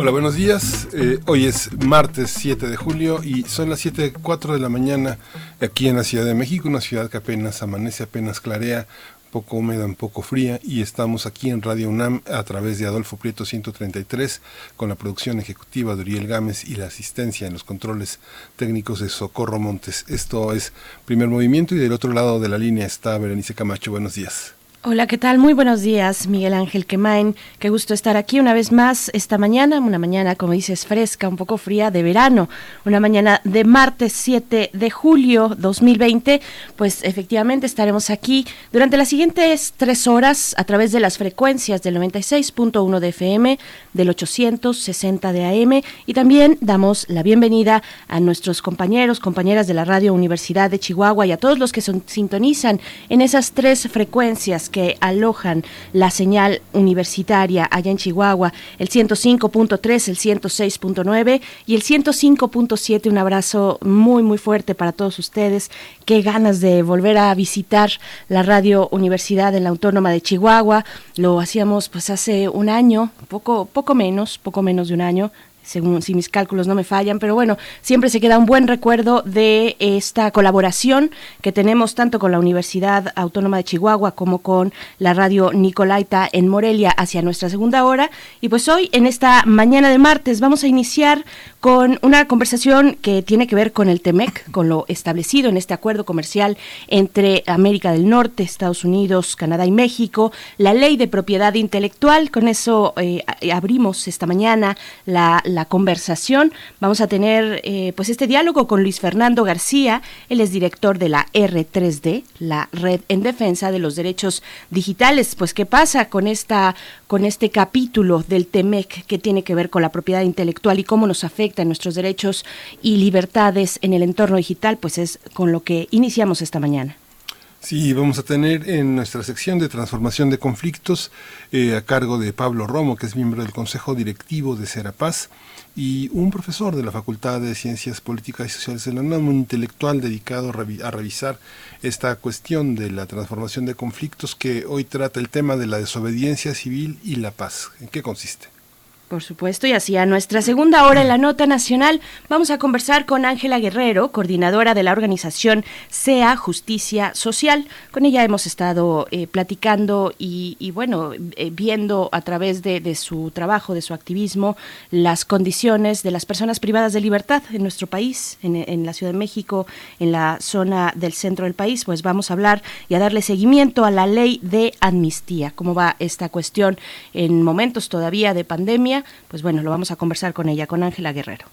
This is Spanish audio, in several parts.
Hola, buenos días. Eh, hoy es martes 7 de julio y son las 7.04 de la mañana aquí en la Ciudad de México, una ciudad que apenas amanece, apenas clarea, poco húmeda, un poco fría y estamos aquí en Radio UNAM a través de Adolfo Prieto 133 con la producción ejecutiva de Uriel Gámez y la asistencia en los controles técnicos de Socorro Montes. Esto es primer movimiento y del otro lado de la línea está Berenice Camacho. Buenos días. Hola, ¿qué tal? Muy buenos días, Miguel Ángel Quemain. Qué gusto estar aquí una vez más esta mañana, una mañana, como dices, fresca, un poco fría de verano, una mañana de martes 7 de julio 2020. Pues efectivamente estaremos aquí durante las siguientes tres horas a través de las frecuencias del 96.1 de FM, del 860 de AM y también damos la bienvenida a nuestros compañeros, compañeras de la Radio Universidad de Chihuahua y a todos los que son, sintonizan en esas tres frecuencias que alojan la señal universitaria allá en Chihuahua, el 105.3, el 106.9 y el 105.7. Un abrazo muy, muy fuerte para todos ustedes. Qué ganas de volver a visitar la Radio Universidad en la Autónoma de Chihuahua. Lo hacíamos pues hace un año, poco, poco menos, poco menos de un año, según si mis cálculos no me fallan, pero bueno, siempre se queda un buen recuerdo de esta colaboración que tenemos tanto con la Universidad Autónoma de Chihuahua como con la radio Nicolaita en Morelia hacia nuestra segunda hora. Y pues hoy, en esta mañana de martes, vamos a iniciar con una conversación que tiene que ver con el TEMEC, con lo establecido en este acuerdo comercial entre América del Norte, Estados Unidos, Canadá y México, la ley de propiedad intelectual. Con eso eh, abrimos esta mañana la la conversación. Vamos a tener eh, pues este diálogo con Luis Fernando García, él es director de la R3D, la Red en Defensa de los Derechos Digitales. Pues qué pasa con esta con este capítulo del TEMEC que tiene que ver con la propiedad intelectual y cómo nos afecta nuestros derechos y libertades en el entorno digital, pues es con lo que iniciamos esta mañana. Sí, vamos a tener en nuestra sección de transformación de conflictos eh, a cargo de Pablo Romo, que es miembro del Consejo Directivo de Serapaz, y un profesor de la Facultad de Ciencias Políticas y Sociales de la UNAM, un intelectual dedicado a revisar esta cuestión de la transformación de conflictos que hoy trata el tema de la desobediencia civil y la paz. ¿En qué consiste? Por supuesto, y así a nuestra segunda hora en la Nota Nacional vamos a conversar con Ángela Guerrero, coordinadora de la organización SEA Justicia Social. Con ella hemos estado eh, platicando y, bueno, eh, viendo a través de, su trabajo, de su activismo, las condiciones de las personas privadas de libertad en nuestro país, en, en la Ciudad de México, en la zona del centro del país. Pues vamos a hablar y a darle seguimiento a la ley de amnistía, cómo va esta cuestión en momentos todavía de pandemia pues bueno, lo vamos a conversar con ella, con Ángela Guerrero.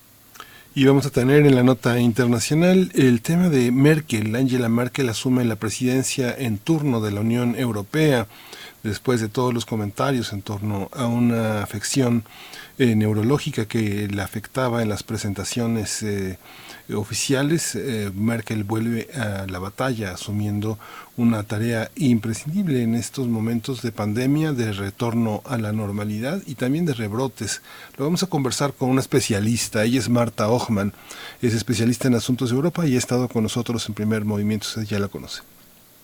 Y vamos a tener en la nota internacional el tema de Merkel. Angela Merkel asume la presidencia en turno de la Unión Europea después de todos los comentarios en torno a una afección eh, neurológica que le afectaba en las presentaciones eh, oficiales, eh, Merkel vuelve a la batalla asumiendo una tarea imprescindible en estos momentos de pandemia, de retorno a la normalidad y también de rebrotes. Lo vamos a conversar con una especialista, ella es Marta Ochman, es especialista en asuntos de Europa y ha estado con nosotros en primer movimiento, usted ya la conoce.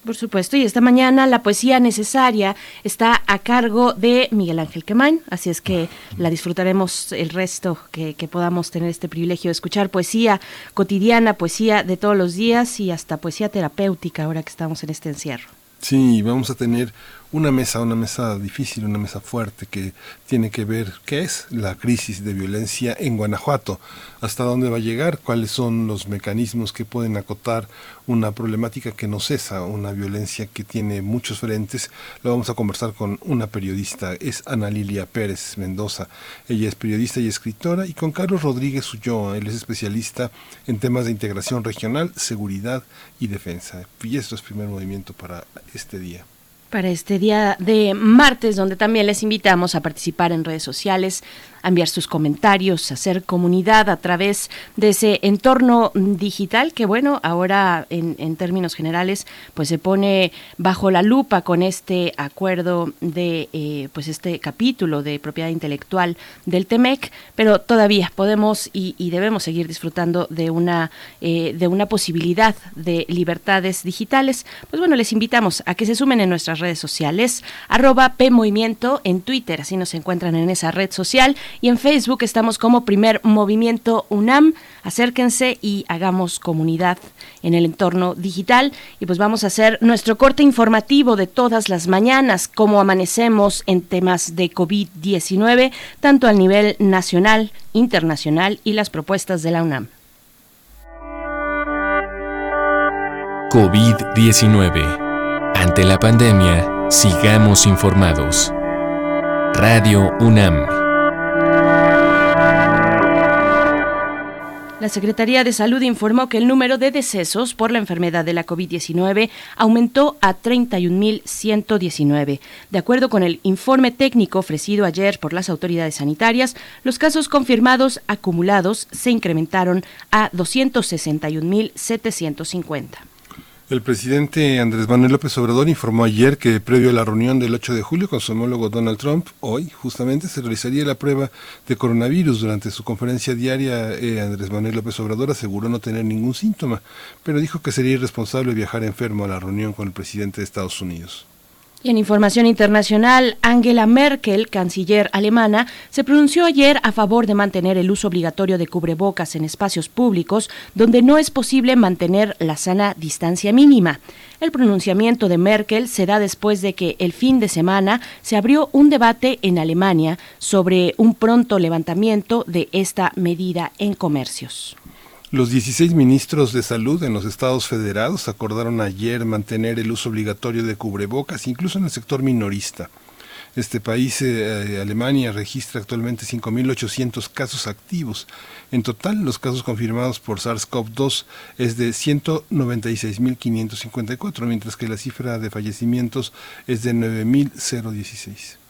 Por supuesto, y esta mañana la poesía necesaria está a cargo de Miguel Ángel Quemain, así es que la disfrutaremos el resto que, que, podamos tener este privilegio de escuchar poesía cotidiana, poesía de todos los días y hasta poesía terapéutica ahora que estamos en este encierro. Sí, vamos a tener una mesa, una mesa difícil, una mesa fuerte que tiene que ver qué es la crisis de violencia en Guanajuato, hasta dónde va a llegar, cuáles son los mecanismos que pueden acotar una problemática que no cesa, una violencia que tiene muchos frentes. Lo vamos a conversar con una periodista, es Ana Lilia Pérez Mendoza. Ella es periodista y escritora y con Carlos Rodríguez Ulloa, él es especialista en temas de integración regional, seguridad y defensa. Y esto es primer movimiento para este día. Para este día de martes, donde también les invitamos a participar en redes sociales, enviar sus comentarios, hacer comunidad a través de ese entorno digital que, bueno, ahora en, términos generales, pues se pone bajo la lupa con este acuerdo de, eh, pues este capítulo de propiedad intelectual del TEMEC, pero todavía podemos y, debemos seguir disfrutando de una, eh, de una posibilidad de libertades digitales. Pues bueno, les invitamos a que se sumen en nuestras redes sociales, arroba PMovimiento en Twitter, así nos encuentran en esa red social, y en Facebook estamos como Primer Movimiento UNAM. Acérquense y hagamos comunidad en el entorno digital. Y pues vamos a hacer nuestro corte informativo de todas las mañanas, cómo amanecemos en temas de COVID-19, tanto a nivel nacional, internacional y las propuestas de la UNAM. COVID-19 ante la pandemia, sigamos informados. Radio UNAM. La Secretaría de Salud informó que el número de decesos por la enfermedad de la COVID-19 aumentó a 31.119. De acuerdo con el informe técnico ofrecido ayer por las autoridades sanitarias, los casos confirmados acumulados se incrementaron a 261.750. El presidente Andrés Manuel López Obrador informó ayer que previo a la reunión del 8 de julio con su homólogo Donald Trump, hoy justamente se realizaría la prueba de coronavirus. Durante su conferencia diaria, eh, Andrés Manuel López Obrador aseguró no tener ningún síntoma, pero dijo que sería irresponsable viajar enfermo a la reunión con el presidente de Estados Unidos. Y en información internacional, Angela Merkel, canciller alemana, se pronunció ayer a favor de mantener el uso obligatorio de cubrebocas en espacios públicos donde no es posible mantener la sana distancia mínima. El pronunciamiento de Merkel se da después de que el fin de semana se abrió un debate en Alemania sobre un pronto levantamiento de esta medida en comercios. Los 16 ministros de salud en los estados federados acordaron ayer mantener el uso obligatorio de cubrebocas, incluso en el sector minorista. Este país, eh, Alemania, registra actualmente 5.800 casos activos. En total, los casos confirmados por SARS-CoV-2 es de 196.554, mientras que la cifra de fallecimientos es de 9.016.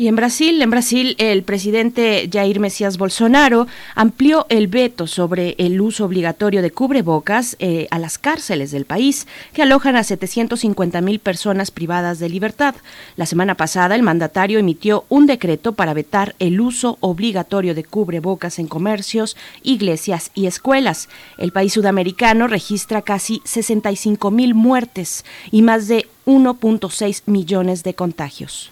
Y en Brasil, en Brasil, el presidente Jair Mesías Bolsonaro amplió el veto sobre el uso obligatorio de cubrebocas eh, a las cárceles del país, que alojan a 750 mil personas privadas de libertad. La semana pasada, el mandatario emitió un decreto para vetar el uso obligatorio de cubrebocas en comercios, iglesias y escuelas. El país sudamericano registra casi 65 mil muertes y más de 1.6 millones de contagios.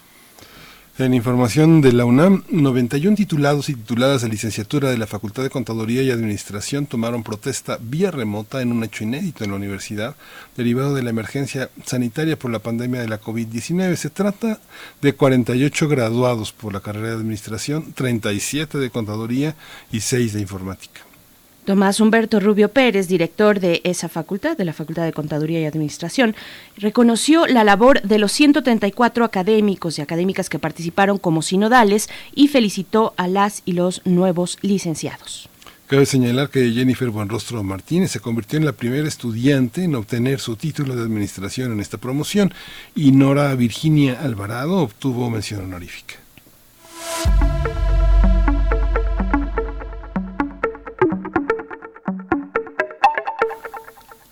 En información de la UNAM, 91 titulados y tituladas de licenciatura de la Facultad de Contaduría y Administración tomaron protesta vía remota en un hecho inédito en la universidad, derivado de la emergencia sanitaria por la pandemia de la COVID-19. Se trata de 48 graduados por la carrera de Administración, 37 de Contaduría y 6 de Informática. Tomás Humberto Rubio Pérez, director de esa facultad, de la Facultad de Contaduría y Administración, reconoció la labor de los 134 académicos y académicas que participaron como sinodales y felicitó a las y los nuevos licenciados. Cabe señalar que Jennifer Buenrostro Martínez se convirtió en la primera estudiante en obtener su título de administración en esta promoción y Nora Virginia Alvarado obtuvo mención honorífica.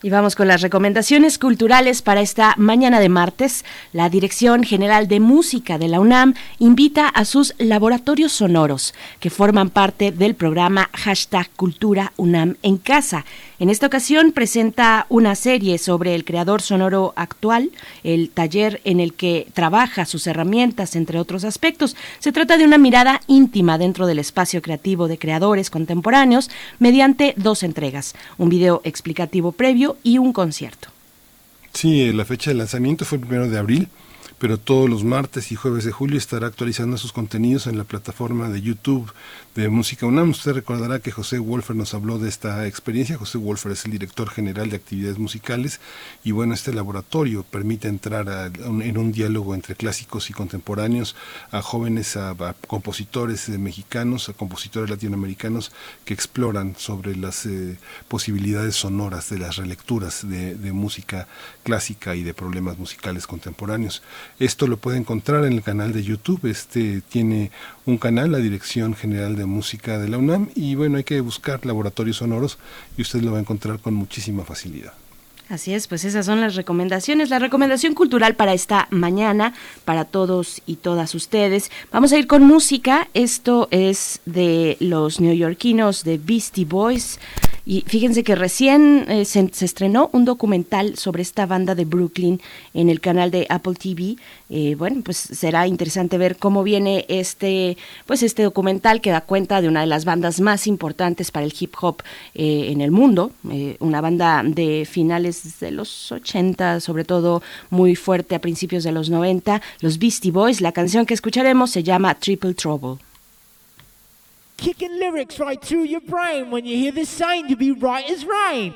Y vamos con las recomendaciones culturales para esta mañana de martes. La Dirección General de Música de la UNAM invita a sus laboratorios sonoros que forman parte del programa hashtag Cultura UNAM en Casa. En esta ocasión presenta una serie sobre el creador sonoro actual, el taller en el que trabaja sus herramientas, entre otros aspectos. Se trata de una mirada íntima dentro del espacio creativo de creadores contemporáneos mediante dos entregas, un video explicativo previo y un concierto. Sí, la fecha de lanzamiento fue el primero de abril pero todos los martes y jueves de julio estará actualizando sus contenidos en la plataforma de YouTube de Música UNAM. Usted recordará que José Wolfer nos habló de esta experiencia. José Wolfer es el director general de actividades musicales y bueno, este laboratorio permite entrar en un diálogo entre clásicos y contemporáneos a jóvenes, a, compositores eh, mexicanos, a compositores latinoamericanos que exploran sobre las eh, posibilidades sonoras de las relecturas de música clásica y de problemas musicales contemporáneos. Esto lo puede encontrar en el canal de YouTube. Este tiene un canal, la Dirección General de Música de la UNAM, y bueno, hay que buscar laboratorios sonoros y usted lo va a encontrar con muchísima facilidad. Así es, pues esas son las recomendaciones, la recomendación cultural para esta mañana, para todos y todas ustedes. Vamos a ir con música, esto es de los neoyorquinos de Beastie Boys. Y fíjense que recién eh, se, estrenó un documental sobre esta banda de Brooklyn en el canal de Apple TV. Eh, bueno, pues será interesante ver cómo viene este, pues este documental que da cuenta de una de las bandas más importantes para el hip hop eh, en el mundo, una banda de finales de los 80, sobre todo muy fuerte a principios de los 90, los Beastie Boys. La canción que escucharemos se llama Triple Trouble. Kicking lyrics right through your brain. When you hear this sign, you'll be right as rain.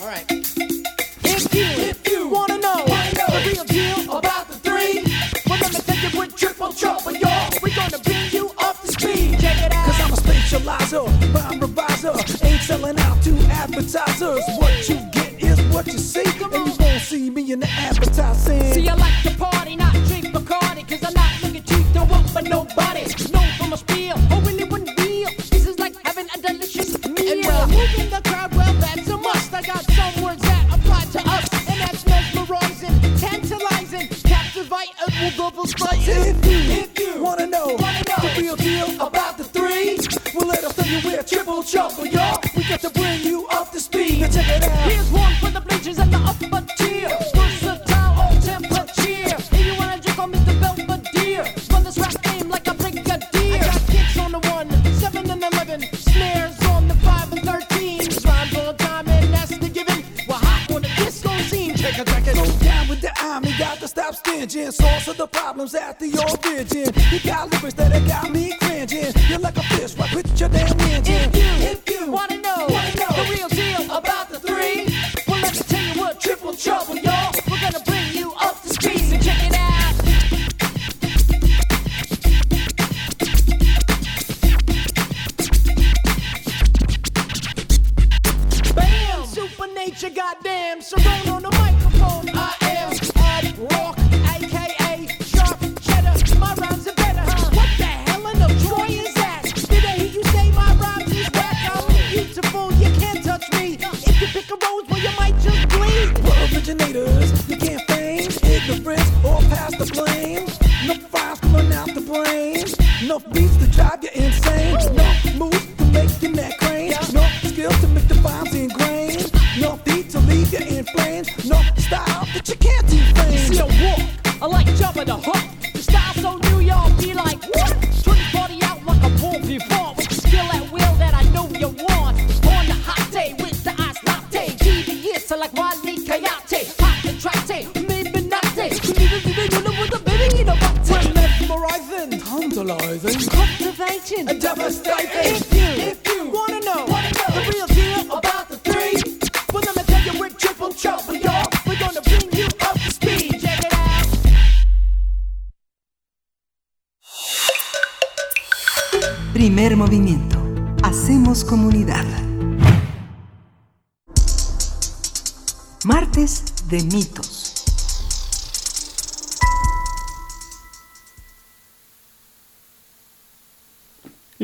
Alright. If you, if you wanna know, know the real deal about the three, well, let me tell you with triple trouble, y'all. We're gonna bring you up to speed. Check it out. Cause I'm a specializer, rhyme reviser. Ain't selling out to advertisers. What you get is what you see. And you won't see me in the advertising. See, I like to party,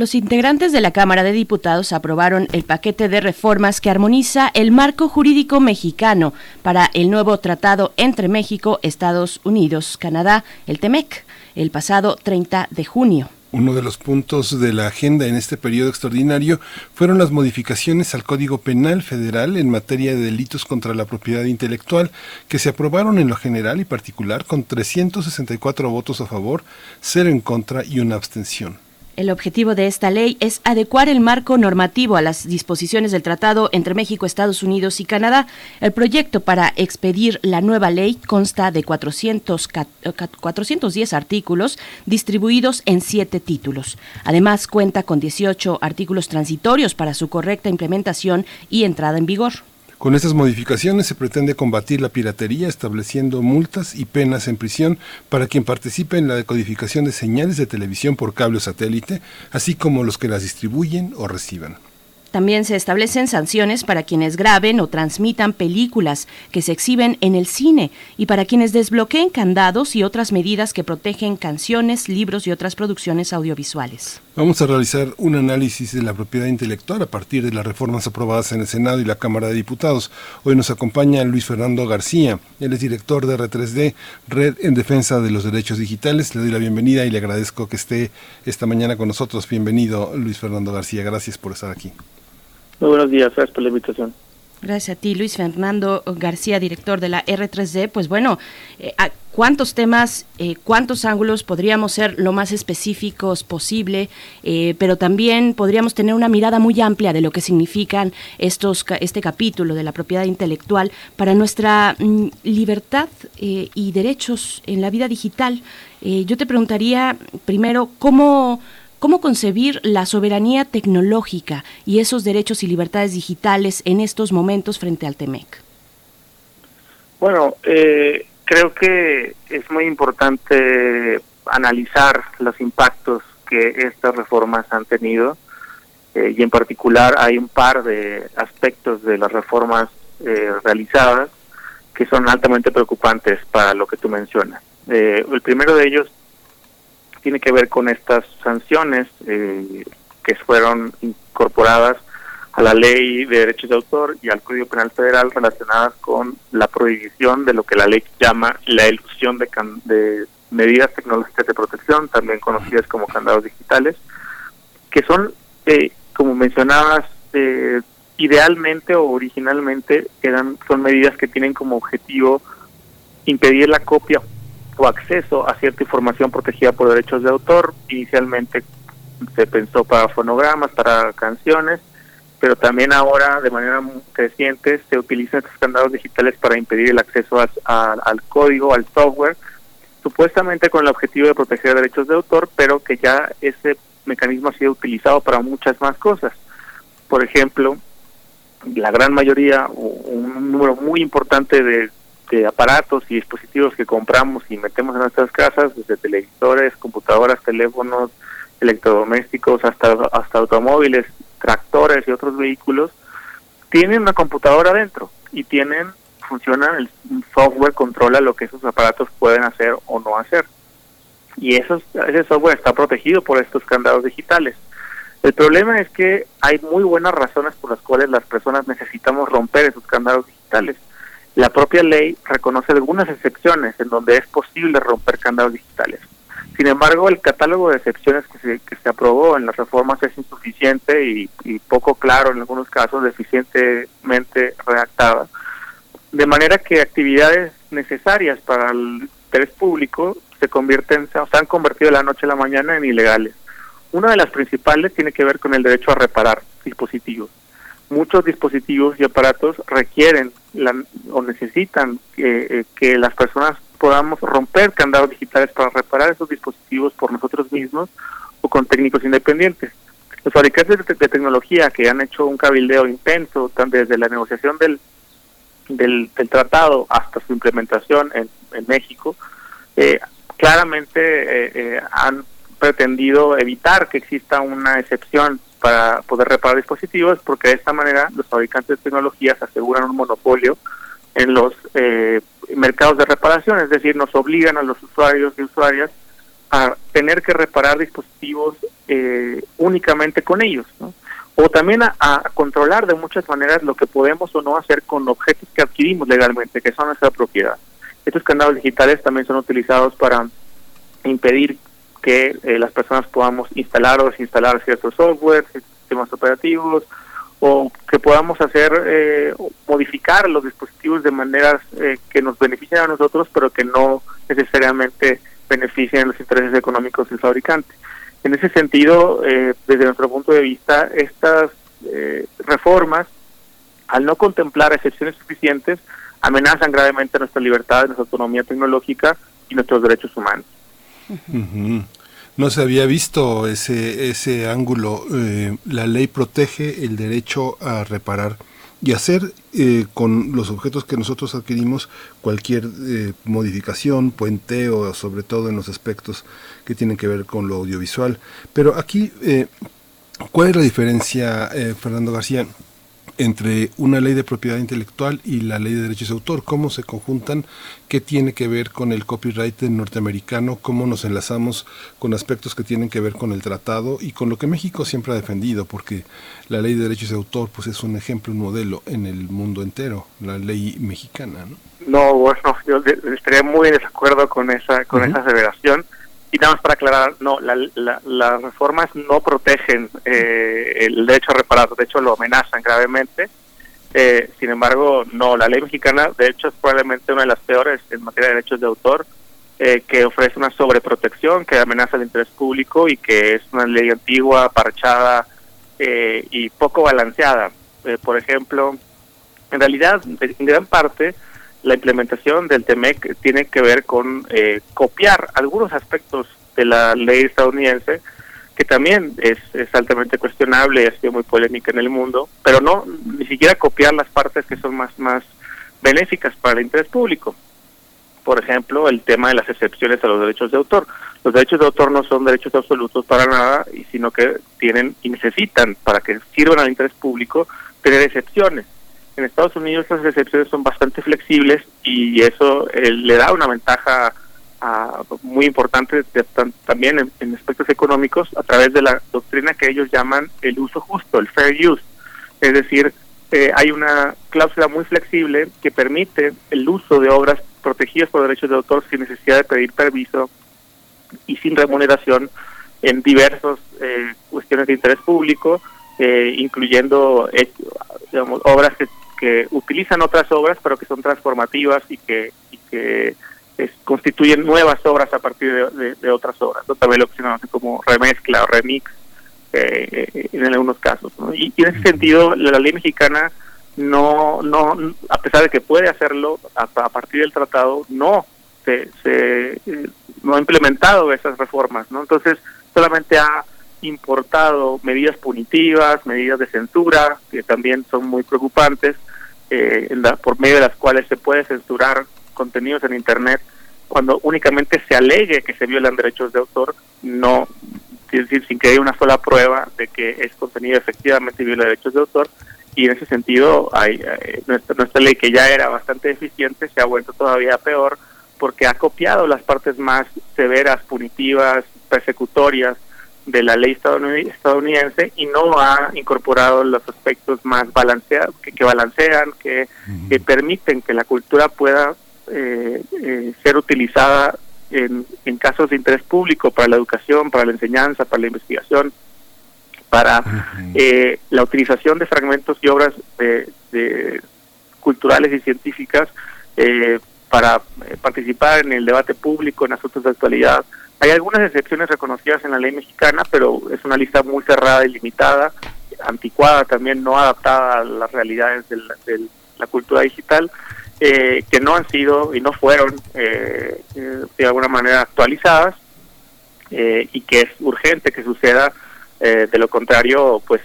Los integrantes de la Cámara de Diputados aprobaron el paquete de reformas que armoniza el marco jurídico mexicano para el nuevo tratado entre México, Estados Unidos, Canadá, el TEMEC, el pasado 30 de junio. Uno de los puntos de la agenda en este periodo extraordinario fueron las modificaciones al Código Penal Federal en materia de delitos contra la propiedad intelectual, que se aprobaron en lo general y particular con 364 votos a favor, cero en contra y una abstención. El objetivo de esta ley es adecuar el marco normativo a las disposiciones del tratado entre México, Estados Unidos y Canadá. El proyecto para expedir la nueva ley consta de 400, 410 artículos distribuidos en siete títulos. Además, cuenta con 18 artículos transitorios para su correcta implementación y entrada en vigor. Con estas modificaciones se pretende combatir la piratería estableciendo multas y penas en prisión para quien participe en la decodificación de señales de televisión por cable o satélite, así como los que las distribuyen o reciban. También se establecen sanciones para quienes graben o transmitan películas que se exhiben en el cine y para quienes desbloqueen candados y otras medidas que protegen canciones, libros y otras producciones audiovisuales. Vamos a realizar un análisis de la propiedad intelectual a partir de las reformas aprobadas en el Senado y la Cámara de Diputados. Hoy nos acompaña Luis Fernando García. Él es director de R3D, Red en Defensa de los Derechos Digitales. Le doy la bienvenida y le agradezco que esté esta mañana con nosotros. Bienvenido, Luis Fernando García. Gracias por estar aquí. Muy buenos días, gracias por la invitación. Gracias a ti, Luis Fernando García, director de la R3D. Pues bueno, eh, ¿cuántos temas, eh, cuántos ángulos podríamos ser lo más específicos posible? Eh, pero también podríamos tener una mirada muy amplia de lo que significan estos, este capítulo de la propiedad intelectual para nuestra mm, libertad y derechos en la vida digital. yo te preguntaría primero, ¿cómo ¿Cómo concebir la soberanía tecnológica y esos derechos y libertades digitales en estos momentos frente al TEMEC? Bueno, eh, creo que es muy importante analizar los impactos que estas reformas han tenido eh, y en particular hay un par de aspectos de las reformas eh, realizadas que son altamente preocupantes para lo que tú mencionas. el primero de ellos tiene que ver con estas sanciones eh, que fueron incorporadas a la ley de derechos de autor y al Código Penal Federal relacionadas con la prohibición de lo que la ley llama la ilusión de, de medidas tecnológicas de protección, también conocidas como candados digitales, que son, eh, como mencionabas, eh, idealmente o originalmente eran son medidas que tienen como objetivo impedir la copia o acceso a cierta información protegida por derechos de autor. Inicialmente se pensó para fonogramas, para canciones, pero también ahora de manera creciente se utilizan estos candados digitales para impedir el acceso al código, al software, supuestamente con el objetivo de proteger derechos de autor, pero que ya ese mecanismo ha sido utilizado para muchas más cosas. Por ejemplo, la gran mayoría, un número muy importante de de aparatos y dispositivos que compramos y metemos en nuestras casas, desde televisores, computadoras, teléfonos, electrodomésticos, hasta, hasta automóviles, tractores y otros vehículos, tienen una computadora dentro y tienen, funciona, el software controla lo que esos aparatos pueden hacer o no hacer. Y eso, ese software está protegido por estos candados digitales. El problema es que hay muy buenas razones por las cuales las personas necesitamos romper esos candados digitales la propia ley reconoce algunas excepciones en donde es posible romper candados digitales. Sin embargo, el catálogo de excepciones que se, que se aprobó en las reformas es insuficiente y, poco claro en algunos casos, deficientemente redactada, de manera que actividades necesarias para el interés público se convierten, se han convertido de la noche a la mañana en ilegales. Una de las principales tiene que ver con el derecho a reparar dispositivos muchos dispositivos y aparatos requieren o necesitan eh, que las personas podamos romper candados digitales para reparar esos dispositivos por nosotros mismos o con técnicos independientes. Los fabricantes de, tecnología que han hecho un cabildeo intenso desde la negociación del, del, tratado hasta su implementación en, México, eh, claramente eh, han pretendido evitar que exista una excepción para poder reparar dispositivos, porque de esta manera los fabricantes de tecnologías aseguran un monopolio en los eh, mercados de reparación, es decir, nos obligan a los usuarios y usuarias a tener que reparar dispositivos eh, únicamente con ellos, o también a, controlar de muchas maneras lo que podemos o no hacer con objetos que adquirimos legalmente, que son nuestra propiedad. Estos candados digitales también son utilizados para impedir que eh, las personas podamos instalar o desinstalar ciertos software, sistemas operativos, o que podamos hacer, eh, modificar los dispositivos de maneras eh, que nos beneficien a nosotros, pero que no necesariamente beneficien los intereses económicos del fabricante. En ese sentido, desde nuestro punto de vista, estas reformas, al no contemplar excepciones suficientes, amenazan gravemente nuestra libertad, nuestra autonomía tecnológica y nuestros derechos humanos. No se había visto ese, ese ángulo. Eh, la ley protege el derecho a reparar y hacer eh, con los objetos que nosotros adquirimos cualquier eh, modificación, puenteo, sobre todo en los aspectos que tienen que ver con lo audiovisual. Pero aquí ¿Cuál es la diferencia, eh, Fernando García, entre una ley de propiedad intelectual y la ley de derechos de autor? ¿Cómo se conjuntan? ¿Qué tiene que ver con el copyright norteamericano? ¿Cómo nos enlazamos con aspectos que tienen que ver con el tratado y con lo que México siempre ha defendido? Porque la ley de derechos de autor pues es un ejemplo, un modelo en el mundo entero, la ley mexicana, ¿no? No, bueno, yo estaría muy en desacuerdo con esa con esa aseveración. Y nada más para aclarar, no, las reformas no protegen eh, el derecho a reparar, de hecho lo amenazan gravemente. Eh, sin embargo, no, la ley mexicana, de hecho, es probablemente una de las peores en materia de derechos de autor, eh, que ofrece una sobreprotección, que amenaza el interés público y que es una ley antigua, parchada y poco balanceada. por ejemplo, en realidad, en gran parte, la implementación del TEMEC tiene que ver con eh, copiar algunos aspectos de la ley estadounidense, que también es, altamente cuestionable y ha sido muy polémica en el mundo, pero no ni siquiera copiar las partes que son más, más benéficas para el interés público. Por ejemplo, el tema de las excepciones a los derechos de autor. Los derechos de autor no son derechos absolutos para nada, sino que tienen y necesitan, para que sirvan al interés público, tener excepciones en Estados Unidos las excepciones son bastante flexibles y eso eh, le da una ventaja muy importante también en, aspectos económicos a través de la doctrina que ellos llaman el uso justo, el fair use. Es decir, eh, hay una cláusula muy flexible que permite el uso de obras protegidas por derechos de autor sin necesidad de pedir permiso y sin remuneración en diversas eh, cuestiones de interés público, incluyendo digamos, obras que que utilizan otras obras, pero que son transformativas y que, y que constituyen nuevas obras a partir de, otras obras. También lo que se conoce como remezcla o remix eh, eh, en algunos casos. Y, en ese sentido, la, ley mexicana no, no, a pesar de que puede hacerlo a, partir del tratado, no se, se no ha implementado esas reformas. ¿no? Entonces, solamente ha importado medidas punitivas, medidas de censura, que también son muy preocupantes, eh, por medio de las cuales se puede censurar contenidos en Internet cuando únicamente se alegue que se violan derechos de autor, no, decir, sin que haya una sola prueba de que es contenido efectivamente viola derechos de autor. Y en ese sentido, hay, eh, nuestra, nuestra ley, que ya era bastante eficiente, se ha vuelto todavía peor porque ha copiado las partes más severas, punitivas, persecutorias de la ley estadounidense y no ha incorporado los aspectos más balanceados, que, balancean, que, permiten que la cultura pueda eh, eh, ser utilizada en, en, casos de interés público para la educación, para la enseñanza, para la investigación, para eh, la utilización de fragmentos y obras de, culturales y científicas para participar en el debate público en asuntos de actualidad, hay algunas excepciones reconocidas en la ley mexicana, pero es una lista muy cerrada y limitada, anticuada también, no adaptada a las realidades de la, cultura digital, eh, que no han sido y no fueron eh, eh, de alguna manera actualizadas y que es urgente que suceda. de lo contrario, pues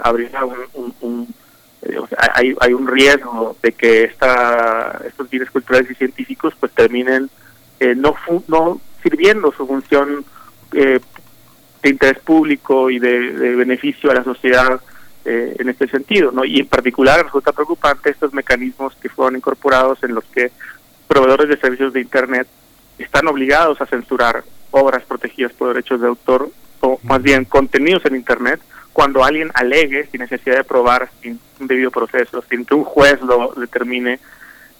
habría un, hay, hay un riesgo de que esta, estos bienes culturales y científicos pues terminen no, no sirviendo su función eh, de interés público y de, beneficio a la sociedad eh, en este sentido, ¿no? Y en particular resulta preocupante estos mecanismos que fueron incorporados en los que proveedores de servicios de Internet están obligados a censurar obras protegidas por derechos de autor o más bien contenidos en Internet cuando alguien alegue sin necesidad de probar, sin un debido proceso, sin que un juez lo determine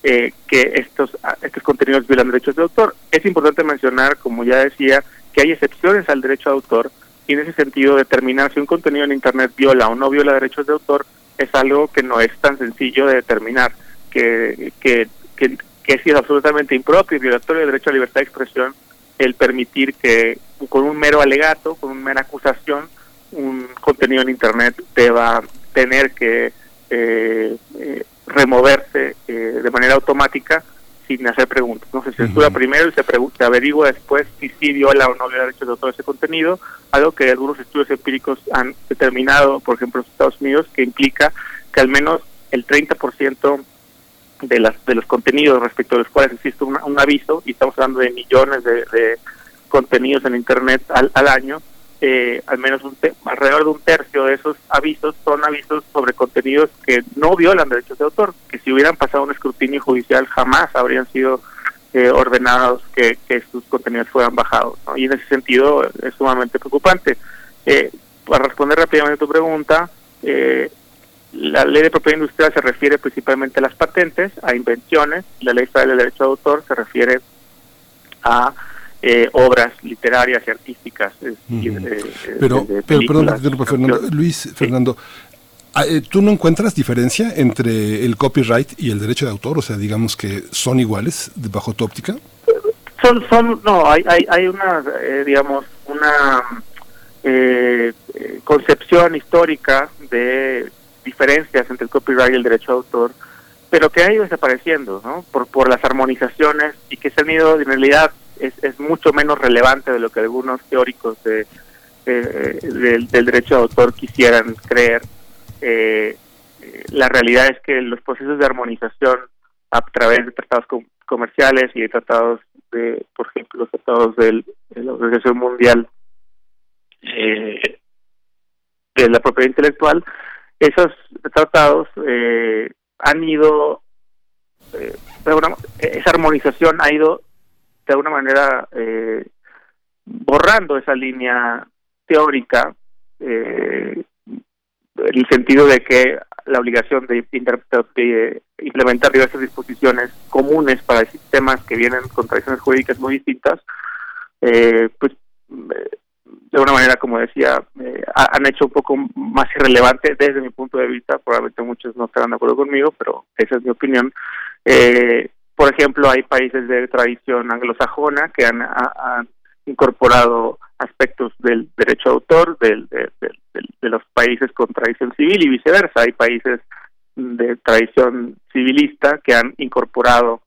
eh, que estos, ah, estos contenidos violan derechos de autor. Es importante mencionar, como ya decía, que hay excepciones al derecho de autor y en ese sentido determinar si un contenido en Internet viola o no viola derechos de autor es algo que no es tan sencillo de determinar, que, que, que, que es absolutamente impropio y violatorio del derecho a libertad de expresión el permitir que con un mero alegato, con una mera acusación, un contenido en Internet deba tener que eh, eh, removerse eh, de manera automática sin hacer preguntas. No se censura primero y se, se averigua después si sí viola o no viola derechos de todo ese contenido, algo que algunos estudios empíricos han determinado, por ejemplo, en Estados Unidos, que implica que al menos el 30% de, las, de los contenidos respecto a los cuales existe un, aviso, y estamos hablando de millones de, contenidos en Internet al, al año, eh, al menos un alrededor de un tercio de esos avisos son avisos sobre contenidos que no violan derechos de autor, que si hubieran pasado un escrutinio judicial jamás habrían sido eh, ordenados que, que sus contenidos fueran bajados. Y en ese sentido es sumamente preocupante. Eh, para responder rápidamente a tu pregunta, eh, la ley de propiedad industrial se refiere principalmente a las patentes, a invenciones, la ley federal del derecho de autor se refiere a eh, obras literarias y artísticas. Es decir, eh, Pero, perdón, Fernando. Luis, Fernando, ah, eh, ¿tú no encuentras diferencia entre el copyright y el derecho de autor? O sea, digamos que son iguales bajo tu óptica. Son, son, no, hay, hay, hay una, eh, digamos, una eh, eh, concepción histórica de diferencias entre el copyright y el derecho de autor, pero que ha ido desapareciendo, ¿no? Por, por las armonizaciones y que se han ido, en realidad, es, es mucho menos relevante de lo que algunos teóricos de, del, derecho de autor quisieran creer. Eh, la realidad es que los procesos de armonización a través de tratados com- comerciales y de tratados de, por ejemplo, los tratados del- de la Organización Mundial eh, de la propiedad intelectual, esos tratados eh, han ido, eh, esa armonización ha ido de alguna manera eh, borrando esa línea teórica eh, el sentido de que la obligación de, de implementar diversas disposiciones comunes para sistemas que vienen con tradiciones jurídicas muy distintas, eh, pues eh, de una manera, como decía, eh, ha- han hecho un poco más irrelevante desde mi punto de vista, probablemente muchos no estarán de acuerdo conmigo, pero esa es mi opinión. Eh, por ejemplo, hay países de tradición anglosajona que han, ha- han incorporado aspectos del derecho de autor del- de, de- de- los países con tradición civil y viceversa. Hay países de tradición civilista que han incorporado,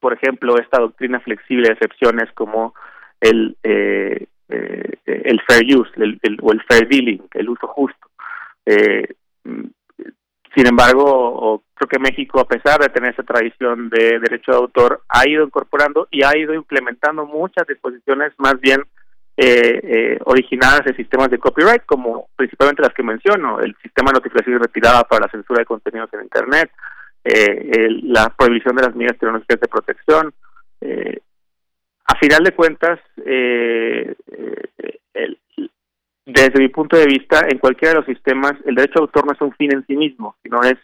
por ejemplo, esta doctrina flexible de excepciones como el eh, eh, el fair use el, o el fair dealing, el uso justo. Eh, mm, sin embargo, creo que México, a pesar de tener esa tradición de derecho de autor, ha ido incorporando y ha ido implementando muchas disposiciones más bien eh, eh, originadas de sistemas de copyright, como principalmente las que menciono, el sistema de notificación y retirada para la censura de contenidos en Internet, eh, el- la prohibición de las medidas tecnológicas de protección. a final de cuentas, el- desde mi punto de vista, en cualquiera de los sistemas, el derecho de autor no es un fin en sí mismo, sino es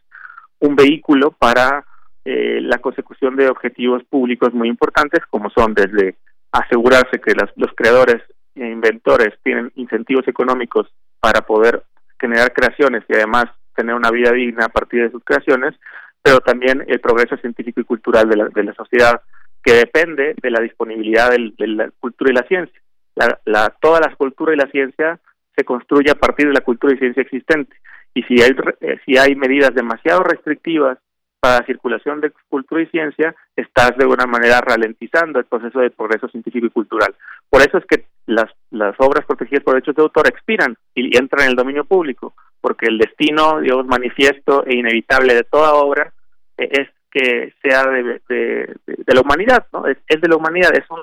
un vehículo para eh, la consecución de objetivos públicos muy importantes, como son desde asegurarse que las- los creadores e inventores tienen incentivos económicos para poder generar creaciones y además tener una vida digna a partir de sus creaciones, pero también el progreso científico y cultural de la, de la sociedad, que depende de la disponibilidad de la cultura y la ciencia. La, la- toda la cultura y la ciencia se construye a partir de la cultura y ciencia existente. Y si hay, eh, si hay medidas demasiado restrictivas para la circulación de cultura y ciencia, estás de alguna manera ralentizando el proceso de progreso científico y cultural. Por eso es que las, las obras protegidas por derechos de autor expiran y, entran en el dominio público, porque el destino, digamos, manifiesto e inevitable de toda obra eh, es que sea de, de, de- la humanidad, ¿no? Es, de la humanidad, es un,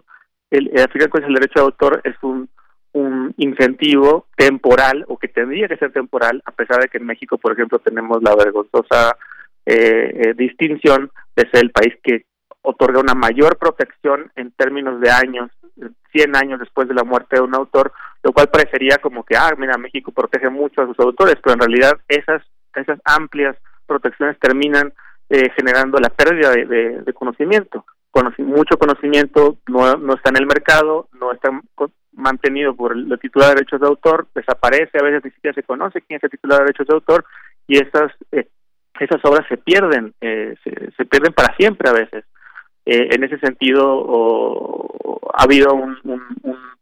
el, cuentas, el derecho de autor es un, un incentivo temporal o que tendría que ser temporal, a pesar de que en México, por ejemplo, tenemos la vergonzosa eh, eh, distinción de ser el país que otorga una mayor protección en términos de años, 100 años después de la muerte de un autor, lo cual parecería como que, ah, mira, México protege mucho a sus autores, pero en realidad esas, esas amplias protecciones terminan eh, generando la pérdida de, de- de conocimiento. Conoci- mucho conocimiento no, no está en el mercado, no está mantenido por el titular de derechos de autor, desaparece, a veces ni siquiera se conoce quién es el titular de derechos de autor y esas eh, esas obras se pierden, eh, se, pierden para siempre a veces. Eh, en ese sentido, ha habido un, un- un-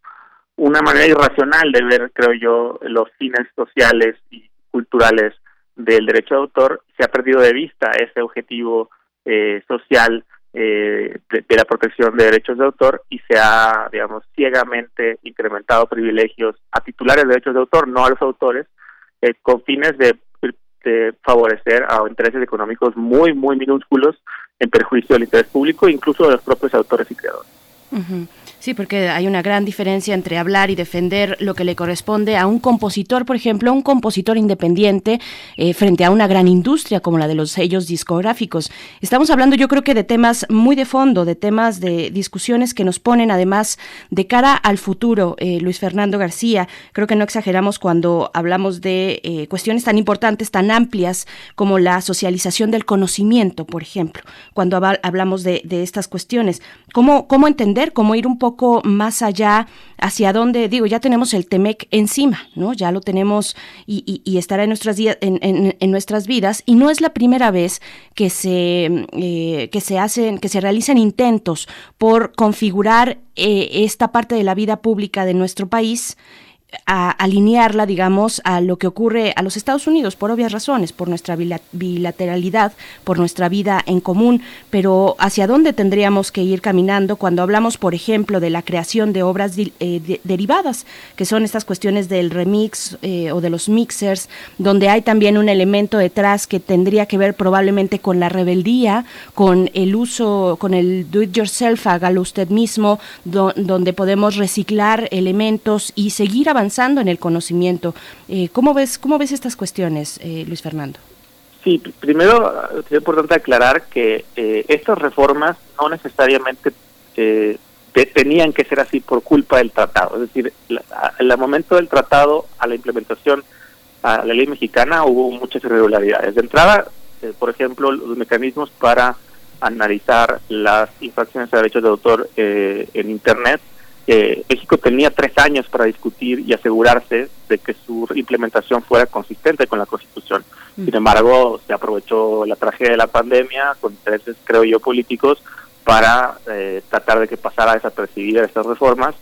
una manera irracional de ver, creo yo, los fines sociales y culturales del derecho de autor. Se ha perdido de vista ese objetivo social eh, de, la protección de derechos de autor y se ha, digamos, ciegamente incrementado privilegios a titulares de derechos de autor, no a los autores, eh, con fines de, de favorecer a intereses económicos muy, muy minúsculos en perjuicio del interés público, incluso de los propios autores y creadores. Sí, porque hay una gran diferencia entre hablar y defender lo que le corresponde a un compositor, por ejemplo, un compositor independiente eh, frente a una gran industria como la de los sellos discográficos. Estamos hablando, yo creo que de temas muy de fondo, de temas de discusiones que nos ponen además de cara al futuro. Eh, Luis Fernando García, creo que no exageramos cuando hablamos de eh, cuestiones tan importantes, tan amplias como la socialización del conocimiento, por ejemplo, cuando hab- hablamos de, de estas cuestiones. ¿Cómo, ¿Cómo entender, cómo ir un poco más allá, hacia dónde, digo, ya tenemos el TEMEC encima, ¿no? Ya lo tenemos y, estará en nuestras, en- en nuestras vidas y no es la primera vez que se, eh, que se hacen, que se realizan intentos por configurar eh, esta parte de la vida pública de nuestro país a alinearla, digamos, a lo que ocurre a los Estados Unidos, por obvias razones, por nuestra bila- bilateralidad, por nuestra vida en común, pero ¿hacia dónde tendríamos que ir caminando cuando hablamos, por ejemplo, de la creación de obras eh, de- derivadas, que son estas cuestiones del remix eh, o de los mixers, donde hay también un elemento detrás que tendría que ver probablemente con la rebeldía, con el uso, con el do it yourself, hágalo usted mismo, do- donde podemos reciclar elementos y seguir avanzando en el conocimiento. Eh, ¿cómo, ves, ¿Cómo ves estas cuestiones, eh, Luis Fernando? Sí, pr- primero eh, es importante aclarar que eh, estas reformas no necesariamente eh, te- tenían que ser así por culpa del tratado. Es decir, al momento del tratado a la implementación a la ley mexicana hubo muchas irregularidades. De entrada, eh, por ejemplo, los mecanismos para analizar las infracciones a derechos de autor eh, en Internet. Eh, México tenía tres años para discutir y asegurarse de que su implementación fuera consistente con la Constitución. Sin embargo, se aprovechó la tragedia de la pandemia con intereses, creo yo, políticos para eh, tratar de que pasara desapercibida estas reformas.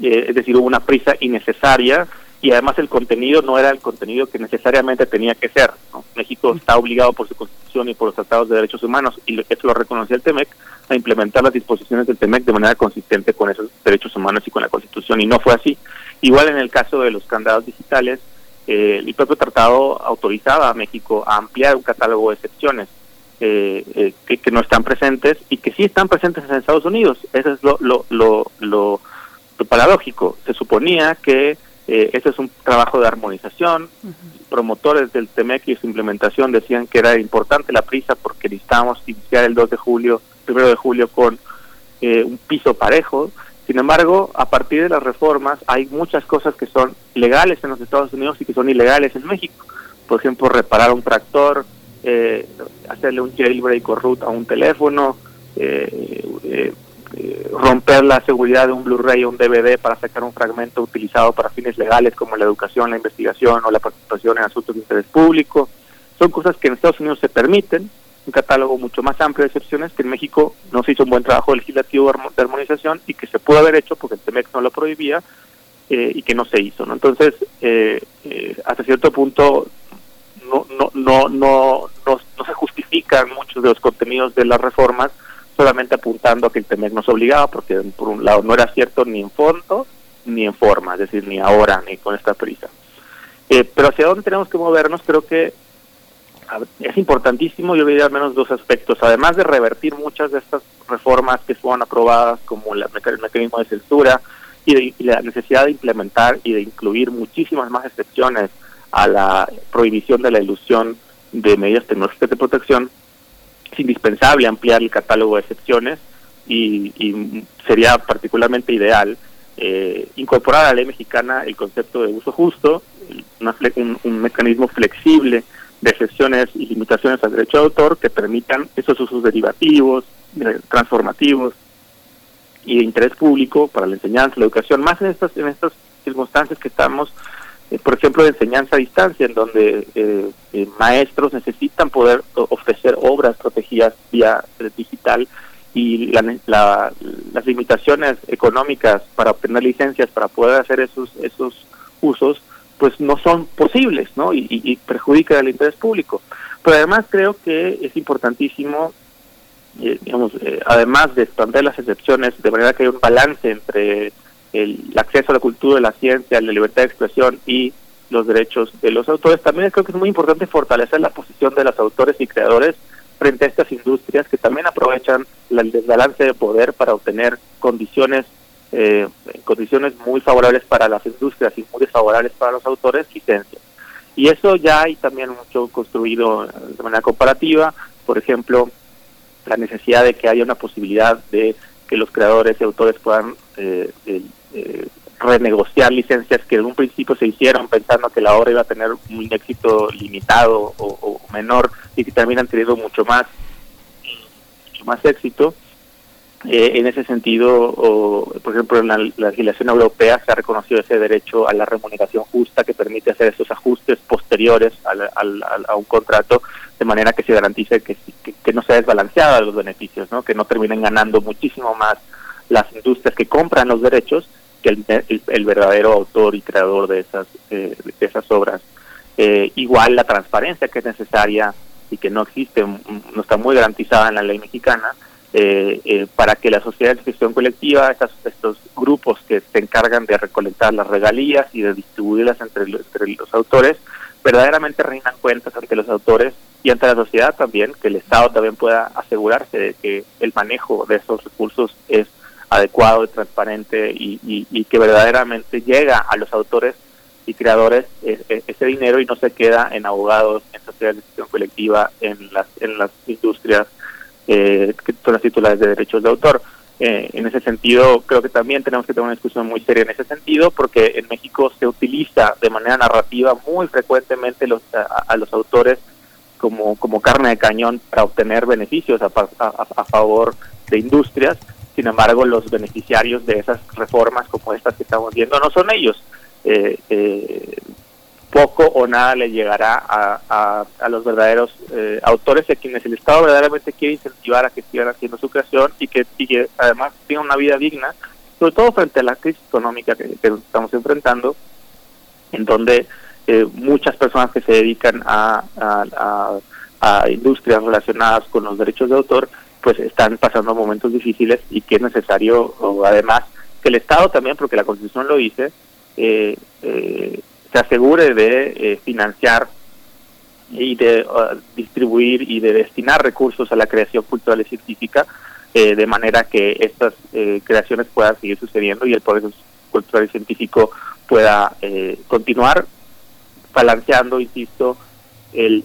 Eh, es decir, hubo una prisa innecesaria y además el contenido no era el contenido que necesariamente tenía que ser. ¿no? México está obligado por su constitución y por los tratados de derechos humanos, y eso lo reconocía el TEMEC, a implementar las disposiciones del TEMEC de manera consistente con esos derechos humanos y con la constitución, y no fue así. Igual en el caso de los candados digitales, eh, el propio tratado autorizaba a México a ampliar un catálogo de excepciones eh, eh, que, que no están presentes y que sí están presentes en Estados Unidos. Eso es lo, lo, lo, lo- lo paradójico. Se suponía que eh, este es un trabajo de armonización. Promotores del TEMEC y su implementación decían que era importante la prisa porque necesitábamos iniciar el 2 de julio, primero de julio con eh, un piso parejo. Sin embargo, a partir de las reformas hay muchas cosas que son legales en los Estados Unidos y que son ilegales en México. Por ejemplo, reparar un tractor, eh, hacerle un jailbreak o root a un teléfono, eh, eh, romper la seguridad de un Blu-ray o un DVD para sacar un fragmento utilizado para fines legales como la educación, la investigación o la participación en asuntos de interés público. Son cosas que en Estados Unidos se permiten, un catálogo mucho más amplio de excepciones que en México no se hizo un buen trabajo legislativo de armo- de armonización y que se pudo haber hecho porque el TEMEC no lo prohibía eh, y que no se hizo. ¿no? Entonces, eh, eh, hasta cierto punto no, no, no, no, no, no se justifican muchos de los contenidos de las reformas solamente apuntando a que el TEMEC nos obligaba, porque por un lado no era cierto ni en fondo ni en forma, es decir, ni ahora ni con esta prisa. Eh, pero hacia dónde tenemos que movernos, creo que es importantísimo, yo diría al menos dos aspectos, además de revertir muchas de estas reformas que fueron aprobadas, como el mecanismo de censura y, de- la necesidad de implementar y de incluir muchísimas más excepciones a la prohibición de la ilusión de medidas tecnológicas de protección, es indispensable ampliar el catálogo de excepciones y, y sería particularmente ideal eh, incorporar a la ley mexicana el concepto de uso justo, una un, un mecanismo flexible de excepciones y limitaciones al derecho de autor que permitan esos usos derivativos, eh, transformativos y de interés público para la enseñanza, la educación, más en estas en estas circunstancias que estamos, eh, por ejemplo, de enseñanza a distancia, en donde eh, eh, maestros necesitan poder ofrecer obras protegidas vía digital y la, la- las limitaciones económicas para obtener licencias para poder hacer esos esos usos pues no son posibles no y, y, perjudican al interés público pero además creo que es importantísimo eh, digamos eh, además de expandir las excepciones de manera que hay un balance entre el, acceso a la cultura, la ciencia, la libertad de expresión y los derechos de los autores. También creo que es muy importante fortalecer la posición de los autores y creadores frente a estas industrias que también aprovechan el desbalance de poder para obtener condiciones eh, condiciones muy favorables para las industrias y muy desfavorables para los autores, licencias. Y eso ya hay también mucho construido de manera comparativa, por ejemplo, la necesidad de que haya una posibilidad de que los creadores y autores puedan eh, eh, renegociar licencias que en un principio se hicieron pensando que la obra iba a tener un éxito limitado o, o menor y que terminan teniendo mucho más mucho más éxito. Eh, en ese sentido, o, por ejemplo, en la, la legislación europea se ha reconocido ese derecho a la remuneración justa que permite hacer esos ajustes posteriores al- a un contrato de manera que se garantice que, que, que no sea desbalanceada los beneficios, ¿no? que no terminen ganando muchísimo más las industrias que compran los derechos que el, el- verdadero autor y creador de esas, eh, de esas obras. Eh, igual la transparencia que es necesaria y que no existe, mm, no está muy garantizada en la ley mexicana, eh, eh, para que la sociedad de gestión colectiva, estas- estos grupos que se encargan de recolectar las regalías y de distribuirlas entre, los- entre los autores, verdaderamente rindan cuentas ante los autores y ante la sociedad también, que el Estado también pueda asegurarse de que el manejo de esos recursos es adecuado y transparente y, y- que verdaderamente llega a los autores y creadores eh, eh, ese dinero y no se queda en abogados, en sociedades de gestión colectiva, en las industrias eh, que son las titulares de derechos de autor. Eh, en ese sentido, creo que también tenemos que tener una discusión muy seria en ese sentido, porque en México se utiliza de manera narrativa muy frecuentemente los, a, los autores como, como carne de cañón para obtener beneficios a, a- a favor de industrias. Sin embargo, los beneficiarios de esas reformas como estas que estamos viendo no son ellos. Eh, eh, poco o nada le llegará a, a, los verdaderos eh, autores y a quienes el Estado verdaderamente quiere incentivar a que sigan haciendo su creación y que, y además tengan una vida digna, sobre todo frente a la crisis económica que, estamos enfrentando, en donde eh, muchas personas que se dedican a, a, a- a industrias relacionadas con los derechos de autor, pues están pasando momentos difíciles y que es necesario, o además, que el Estado también, porque la Constitución lo dice, eh, eh, se asegure de eh, financiar y de uh, distribuir y de destinar recursos a la creación cultural y científica eh, de manera que estas eh, creaciones puedan seguir sucediendo y el proceso cultural y científico pueda eh, continuar balanceando, insisto, el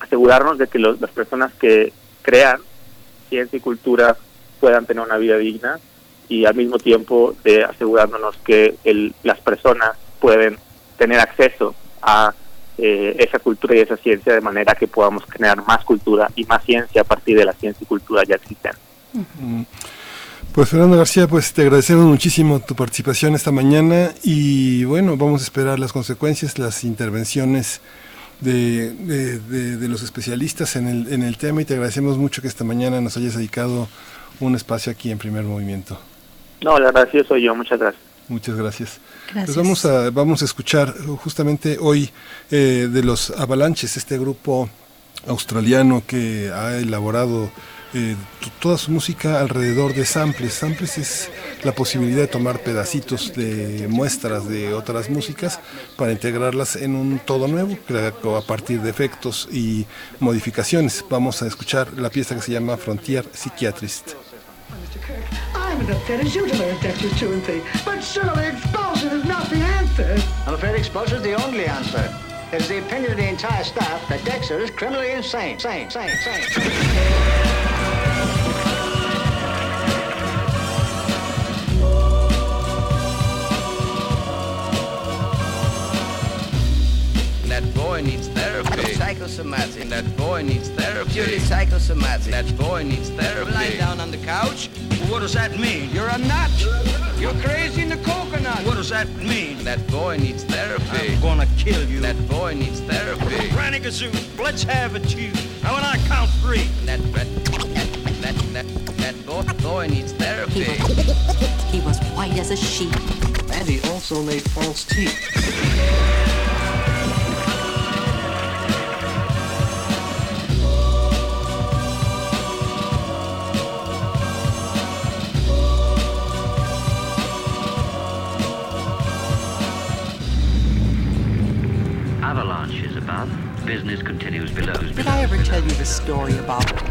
asegurarnos de que los- las personas que crean ciencia y cultura puedan tener una vida digna y al mismo tiempo de asegurándonos que el, las personas pueden tener acceso a eh, esa cultura y esa ciencia de manera que podamos generar más cultura y más ciencia a partir de la ciencia y cultura ya existente. Mm. Pues Fernando García, pues te agradecemos muchísimo tu participación esta mañana y bueno, vamos a esperar las consecuencias, las intervenciones de, de- de- de los especialistas en el, en el tema y te agradecemos mucho que esta mañana nos hayas dedicado un espacio aquí en Primer Movimiento. No, el agradecido soy yo, muchas gracias. Muchas gracias. Pues vamos a, vamos a escuchar justamente hoy eh, de los Avalanches, este grupo australiano que ha elaborado eh, toda su música alrededor de samples. Samples es la posibilidad de tomar pedacitos de muestras de otras músicas para integrarlas en un todo nuevo, a partir de efectos y modificaciones. Vamos a escuchar la pieza que se llama Frontier Psychiatrist. I'm as upset as you to learn Dexter 2 and 3. But surely expulsion is not the answer. I'm afraid expulsion is the only answer. It's the opinion of the entire staff that Dexter is criminally insane. Sane, sane, sane. Psychosomatic. That boy needs therapy. Purely psychosomatic. That boy needs therapy. Lie down on the couch. What does that mean? You're a nut. You're crazy in the coconut. What does that mean? That boy needs therapy. I'm gonna kill you. That boy needs therapy. Granny Gazoo, let's have it, you. Now when I count three. That that that that, that boy, boy needs therapy. He was white as a sheet. And he also made false teeth. Story about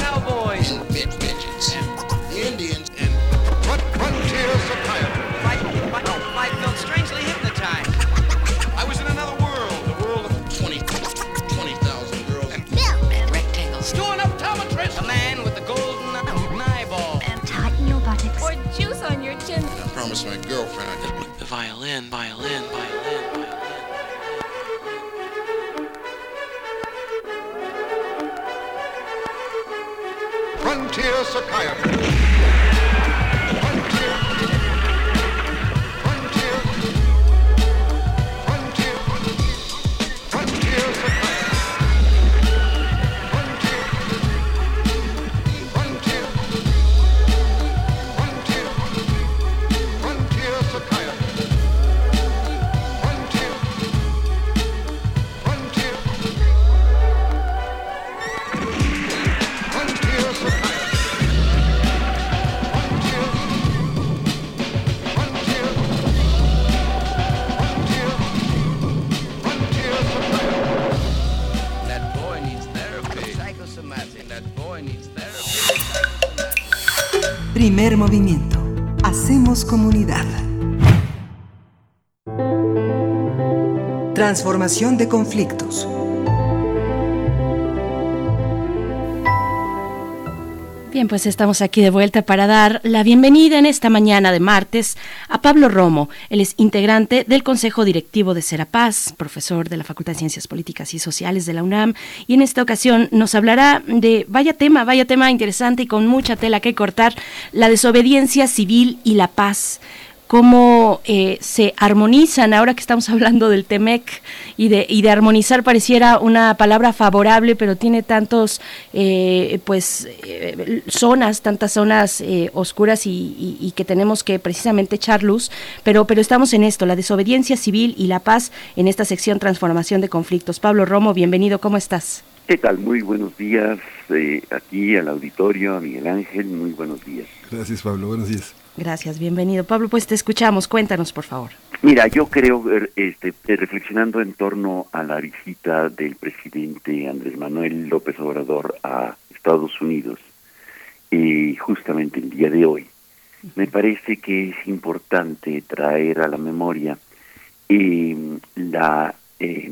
Movimiento. Hacemos comunidad. Transformación de conflictos. Bien, pues estamos aquí de vuelta para dar la bienvenida en esta mañana de martes Pablo Romo. Él es integrante del Consejo Directivo de Serapaz, profesor de la Facultad de Ciencias Políticas y Sociales de la UNAM, y en esta ocasión nos hablará de, vaya tema, vaya tema interesante y con mucha tela que cortar, la desobediencia civil y la paz cómo eh, se armonizan, ahora que estamos hablando del TEMEC y de, y de armonizar pareciera una palabra favorable, pero tiene tantos, eh, pues, eh, zonas, tantas zonas eh, oscuras y, y- y que tenemos que precisamente echar luz, pero, pero estamos en esto, la desobediencia civil y la paz en esta sección Transformación de Conflictos. Pablo Romo, bienvenido, ¿cómo estás? ¿Qué tal? Muy buenos días eh, aquí al auditorio, a Miguel Ángel, muy buenos días. Gracias, Pablo. Buenos días. Gracias, bienvenido. Pablo, pues te escuchamos, cuéntanos, por favor. Mira, yo creo, eh, este, eh, reflexionando en torno a la visita del presidente Andrés Manuel López Obrador a Estados Unidos, eh, justamente el día de hoy, me parece que es importante traer a la memoria eh, la, eh,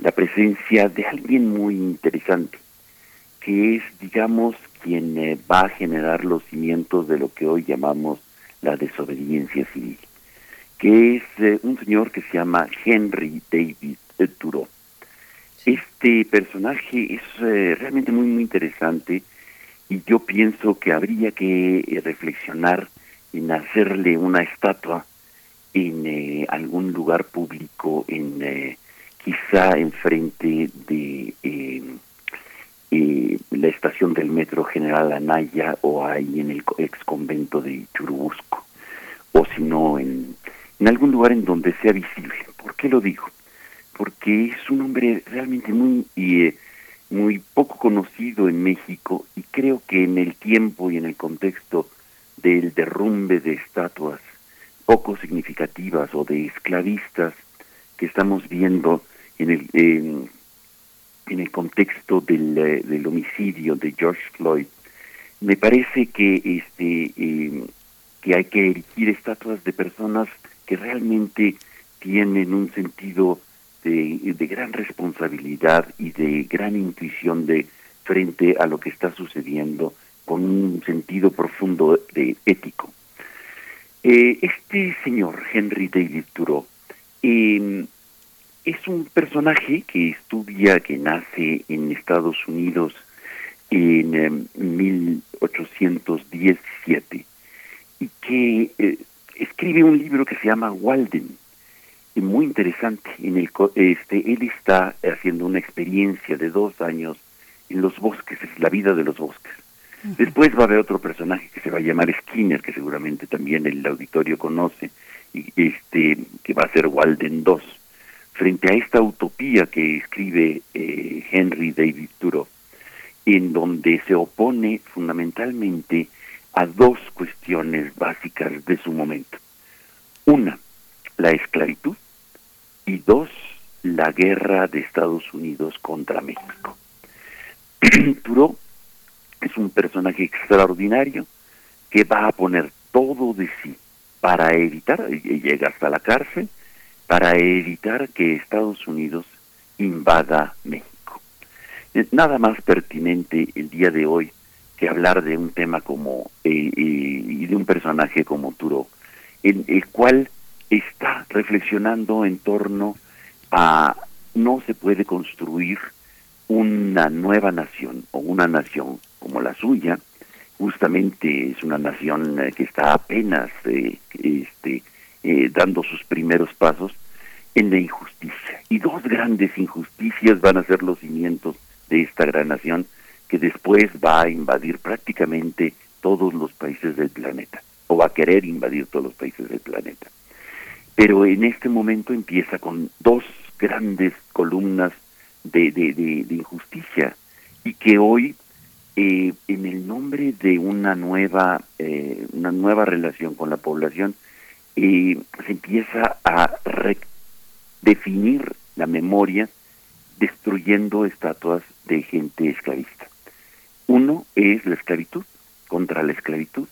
la presencia de alguien muy interesante, que es, digamos, quien eh, va a generar los cimientos de lo que hoy llamamos la desobediencia civil, que es eh, un señor que se llama Henry David Thoreau. Este personaje es eh, realmente muy, muy interesante y yo pienso que habría que eh, reflexionar en hacerle una estatua en algún lugar público, en quizá enfrente de eh, eh, la estación del metro General Anaya o ahí en el ex convento de Churubusco, o si no en, algún lugar en donde sea visible. ¿Por qué lo digo? Porque es un hombre realmente muy eh, muy poco conocido en México y creo que en el tiempo y en el contexto del derrumbe de estatuas poco significativas o de esclavistas que estamos viendo en el en, en el contexto del, eh, del homicidio de George Floyd me parece que este eh, que hay que erigir estatuas de personas que realmente tienen un sentido de, de gran responsabilidad y de gran intuición de frente a lo que está sucediendo con un sentido profundo de ético. Eh, este señor, Henry David Thoreau, eh, es un personaje que estudia, que nace en Estados Unidos en eh, 1817 y que eh, escribe un libro que se llama Walden, y muy interesante. En el este él está haciendo una experiencia de dos años en los bosques, es la vida de los bosques. Después va a haber otro personaje que se va a llamar Skinner, que seguramente también el auditorio conoce, y este que va a ser Walden II. Frente a esta utopía que escribe eh, Henry David Thoreau, en donde se opone fundamentalmente a dos cuestiones básicas de su momento. Una, la esclavitud y dos, la guerra de Estados Unidos contra México. Trudeau es un personaje extraordinario que va a poner todo de sí para evitar, y llega hasta la cárcel, para evitar que Estados Unidos invada México. Es nada más pertinente el día de hoy que hablar de un tema como eh, eh, y de un personaje como Turo, en el cual está reflexionando en torno a no se puede construir una nueva nación o una nación como la suya, justamente es una nación eh, que está apenas eh, este, eh, dando sus primeros pasos en la injusticia. Y dos grandes injusticias van a ser los cimientos de esta gran nación que después va a invadir prácticamente todos los países del planeta, o va a querer invadir todos los países del planeta. Pero en este momento empieza con dos grandes columnas de, de, de, injusticia y que hoy eh, en el nombre de una nueva eh, una nueva relación con la población eh, se empieza a definir la memoria destruyendo estatuas de gente esclavista. Uno es la esclavitud contra la esclavitud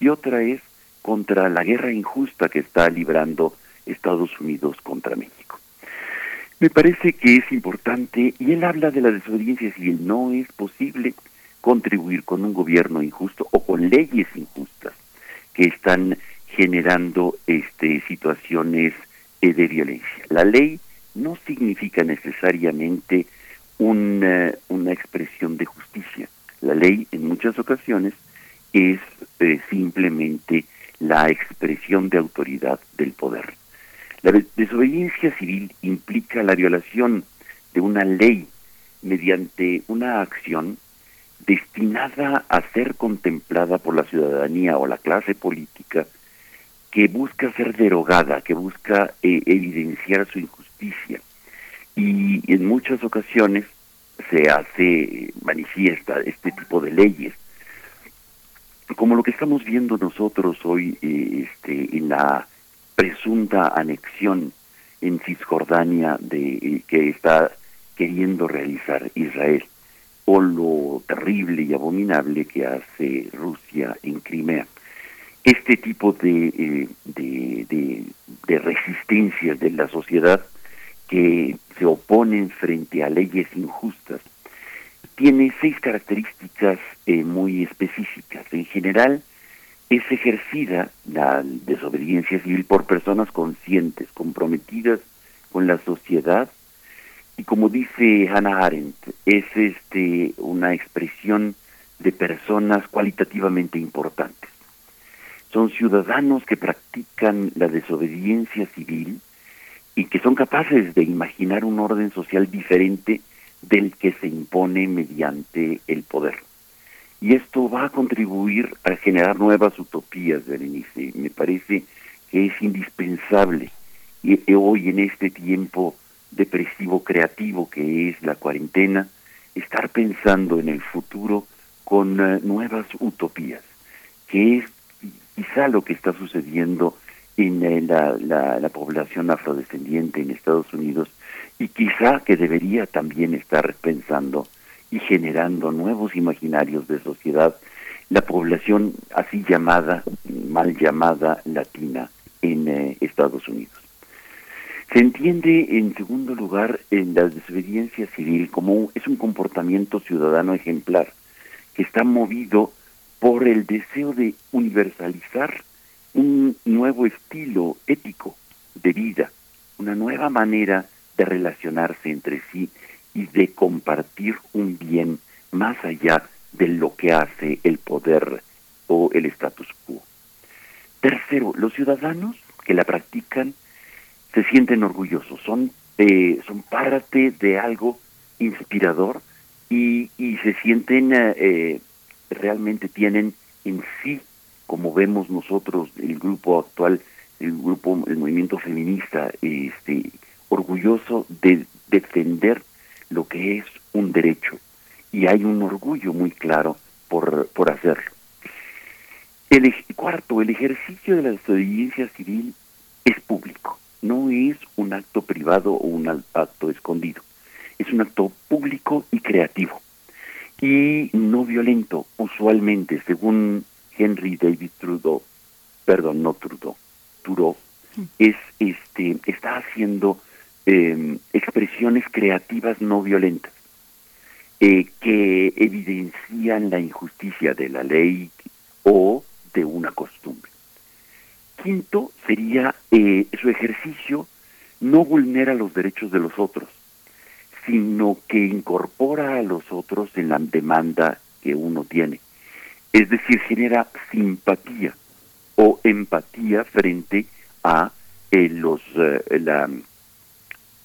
y otra es contra la guerra injusta que está librando Estados Unidos contra México. Me parece que es importante, y él habla de la desobediencia civil, no es posible contribuir con un gobierno injusto o con leyes injustas que están generando este situaciones eh, de violencia. La ley no significa necesariamente una, una expresión de justicia. La ley en muchas ocasiones es eh, simplemente la expresión de autoridad del poder. La desobediencia civil implica la violación de una ley mediante una acción destinada a ser contemplada por la ciudadanía o la clase política que busca ser derogada, que busca eh, evidenciar su injusticia. Y en muchas ocasiones se hace, manifiesta este tipo de leyes. Como lo que estamos viendo nosotros hoy eh, este, en la presunta anexión en Cisjordania de que está queriendo realizar Israel o lo terrible y abominable que hace Rusia en Crimea. Este tipo de, eh, de, resistencias de la sociedad que se oponen frente a leyes injustas tiene seis características eh, muy específicas. En general, es ejercida la desobediencia civil por personas conscientes, comprometidas con la sociedad y como dice Hannah Arendt, es este una expresión de personas cualitativamente importantes. Son ciudadanos que practican la desobediencia civil y que son capaces de imaginar un orden social diferente del que se impone mediante el poder y esto va a contribuir a generar nuevas utopías, Berenice. Me parece que es indispensable y, hoy en este tiempo depresivo creativo que es la cuarentena, estar pensando en el futuro con uh, nuevas utopías, que es quizá lo que está sucediendo en uh, la, la, la población afrodescendiente en Estados Unidos y quizá que debería también estar pensando y generando nuevos imaginarios de sociedad la población así llamada, mal llamada latina en eh, Estados Unidos. Se entiende, en segundo lugar, en la desobediencia civil como es un comportamiento ciudadano ejemplar que está movido por el deseo de universalizar un nuevo estilo ético de vida, una nueva manera de relacionarse entre sí y de compartir un bien más allá de lo que hace el poder o el status quo. Tercero, los ciudadanos que la practican se sienten orgullosos, son, eh, son parte de algo inspirador y, y se sienten, eh, realmente tienen en sí, como vemos nosotros, el grupo actual, el grupo, el movimiento feminista, este, orgulloso de defender lo que es un derecho y hay un orgullo muy claro por, por hacerlo. El cuarto, el ejercicio de la desobediencia civil es público. no es un acto privado o un acto escondido, es un acto público y creativo y no violento, usualmente, según Henry David Trudeau, perdón, no Trudeau, Trudeau, es este está haciendo eh, expresiones creativas no violentas eh, que evidencian la injusticia de la ley o de una costumbre. Quinto sería eh, su ejercicio no vulnera los derechos de los otros, sino que incorpora a los otros en la demanda que uno tiene. Es decir, genera simpatía o empatía frente a eh, los eh, la,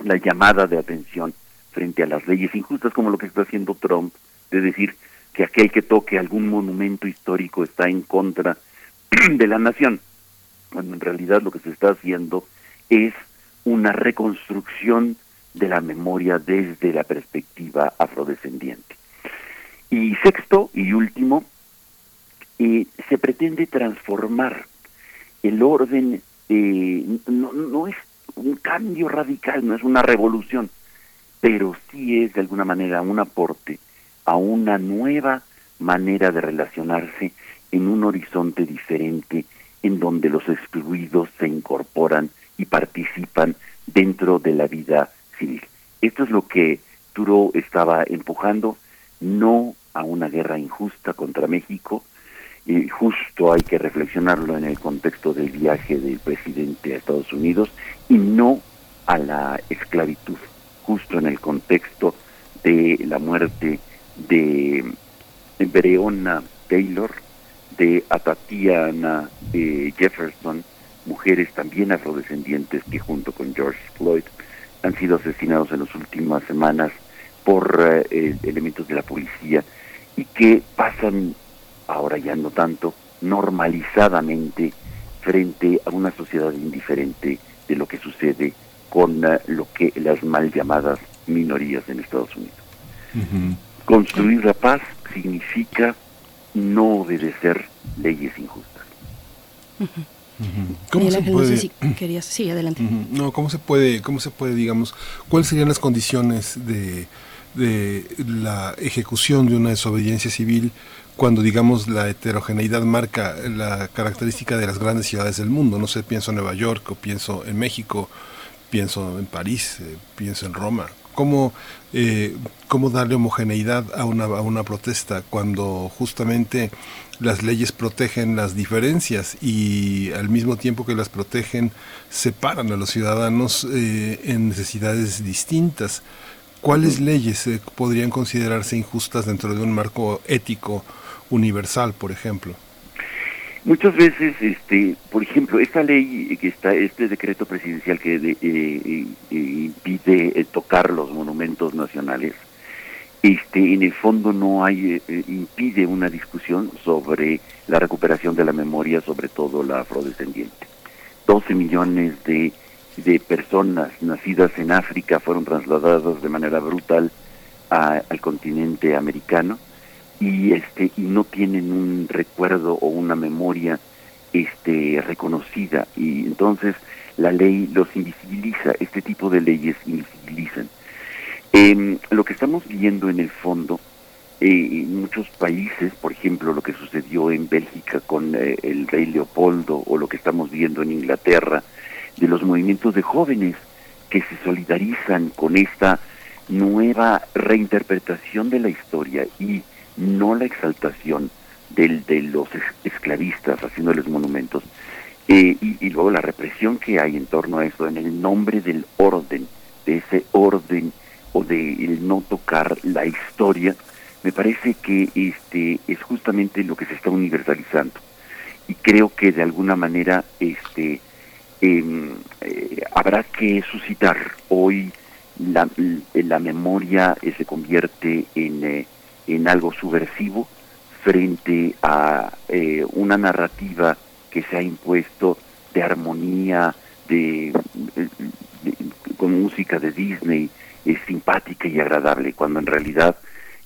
la llamada de atención frente a las leyes injustas como lo que está haciendo Trump, de decir que aquel que toque algún monumento histórico está en contra de la nación, cuando en realidad lo que se está haciendo es una reconstrucción de la memoria desde la perspectiva afrodescendiente. Y sexto y último, eh, se pretende transformar el orden, eh, no, no es un cambio radical, no es una revolución, pero sí es de alguna manera un aporte a una nueva manera de relacionarse en un horizonte diferente en donde los excluidos se incorporan y participan dentro de la vida civil. Esto es lo que Turo estaba empujando, no a una guerra injusta contra México, y justo hay que reflexionarlo en el contexto del viaje del presidente a Estados Unidos, y no a la esclavitud, justo en el contexto de la muerte de Breonna Taylor, de Atatiana eh, Jefferson, mujeres también afrodescendientes que junto con George Floyd han sido asesinados en las últimas semanas por eh, elementos de la policía y que pasan, ahora ya no tanto, normalizadamente frente a una sociedad indiferente de lo que sucede con uh, lo que las mal llamadas minorías en Estados Unidos. Uh -huh. Construir la paz significa no obedecer leyes injustas. Uh -huh. ¿Cómo se puede? No, sé si querías... sí, adelante. no, ¿cómo se puede, cómo se puede, digamos, cuáles serían las condiciones de, de la ejecución de una desobediencia civil cuando, digamos, la heterogeneidad marca la característica de las grandes ciudades del mundo? No sé, pienso en Nueva York o pienso en México, pienso en París, eh, pienso en Roma. ¿Cómo, eh, ¿Cómo darle homogeneidad a una, a una protesta cuando justamente las leyes protegen las diferencias y al mismo tiempo que las protegen separan a los ciudadanos eh, en necesidades distintas? ¿Cuáles leyes eh, podrían considerarse injustas dentro de un marco ético universal, por ejemplo? Muchas veces, este, por ejemplo, esta ley que está, este decreto presidencial que de, eh, eh, impide eh, tocar los monumentos nacionales, este, en el fondo no hay, eh, impide una discusión sobre la recuperación de la memoria, sobre todo la afrodescendiente. 12 millones de, de personas nacidas en África fueron trasladadas de manera brutal al continente americano y este y no tienen un recuerdo o una memoria este reconocida y entonces la ley los invisibiliza este tipo de leyes invisibilizan eh, lo que estamos viendo en el fondo eh, en muchos países por ejemplo lo que sucedió en Bélgica con eh, el rey Leopoldo o lo que estamos viendo en Inglaterra de los movimientos de jóvenes que se solidarizan con esta nueva reinterpretación de la historia y no la exaltación del, de los esclavistas haciéndoles monumentos, eh, y, y, luego la represión que hay en torno a eso, en el nombre del orden, de ese orden o de el no tocar la historia, me parece que este es justamente lo que se está universalizando. Y creo que de alguna manera este eh, eh, habrá que suscitar hoy la, la memoria se convierte en en algo subversivo frente a eh, una narrativa que se ha impuesto de armonía, de con música de Disney, es simpática y agradable, cuando en realidad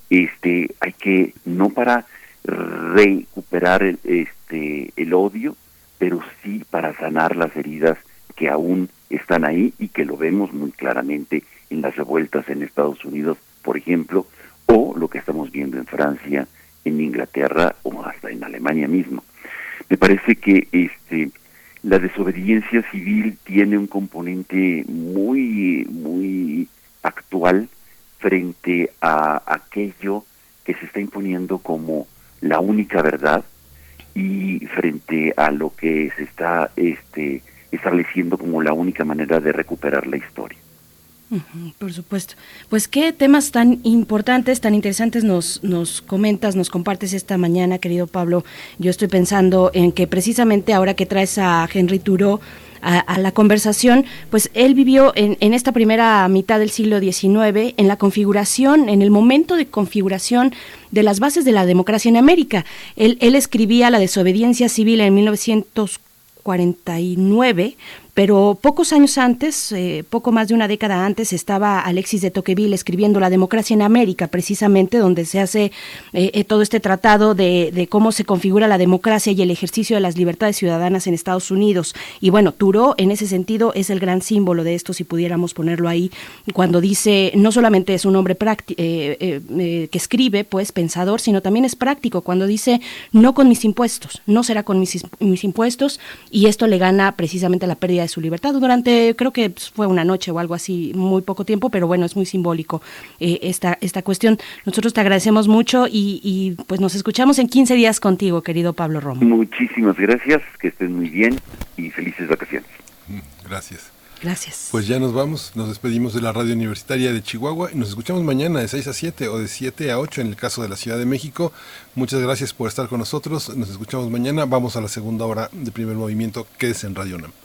este hay que no para recuperar el, este el odio, pero sí para sanar las heridas que aún están ahí y que lo vemos muy claramente en las revueltas en Estados Unidos, por ejemplo, o lo que estamos viendo en Francia, en Inglaterra o hasta en Alemania mismo. Me parece que este la desobediencia civil tiene un componente muy muy actual frente a aquello que se está imponiendo como la única verdad y frente a lo que se está este estableciendo como la única manera de recuperar la historia. por supuesto. Pues qué temas tan importantes, tan interesantes nos, nos comentas, nos compartes esta mañana, querido Pablo. Yo estoy pensando en que precisamente ahora que traes a Henry Thoreau a, la conversación, pues él vivió en, en, esta primera mitad del siglo XIX en la configuración, en el momento de configuración de las bases de la democracia en América. Él, él escribía La desobediencia civil en 1949 pero pocos años antes, eh, poco más de una década antes, estaba Alexis de Tocqueville escribiendo La democracia en América, precisamente donde se hace eh, eh, todo este tratado de, cómo se configura la democracia y el ejercicio de las libertades ciudadanas en Estados Unidos. Y bueno, Turo en ese sentido es el gran símbolo de esto, si pudiéramos ponerlo ahí, cuando dice, no solamente es un hombre que escribe, pues pensador, sino también es práctico, cuando dice, no con mis impuestos, no será con mis, mis impuestos, y esto le gana precisamente la pérdida de su libertad durante, creo que fue una noche o algo así, muy poco tiempo, pero bueno, es muy simbólico eh, esta, esta cuestión. Nosotros te agradecemos mucho y, y, pues nos escuchamos en 15 días contigo, querido Pablo Romo. Muchísimas gracias, que estén muy bien y felices vacaciones. Gracias. Gracias. Pues ya nos vamos, nos despedimos de la radio universitaria de Chihuahua y nos escuchamos mañana de 6 a 7 o de 7 a 8 en el caso de la Ciudad de México. Muchas gracias por estar con nosotros, nos escuchamos mañana, vamos a la segunda hora de primer movimiento, quédese en Radio NAM.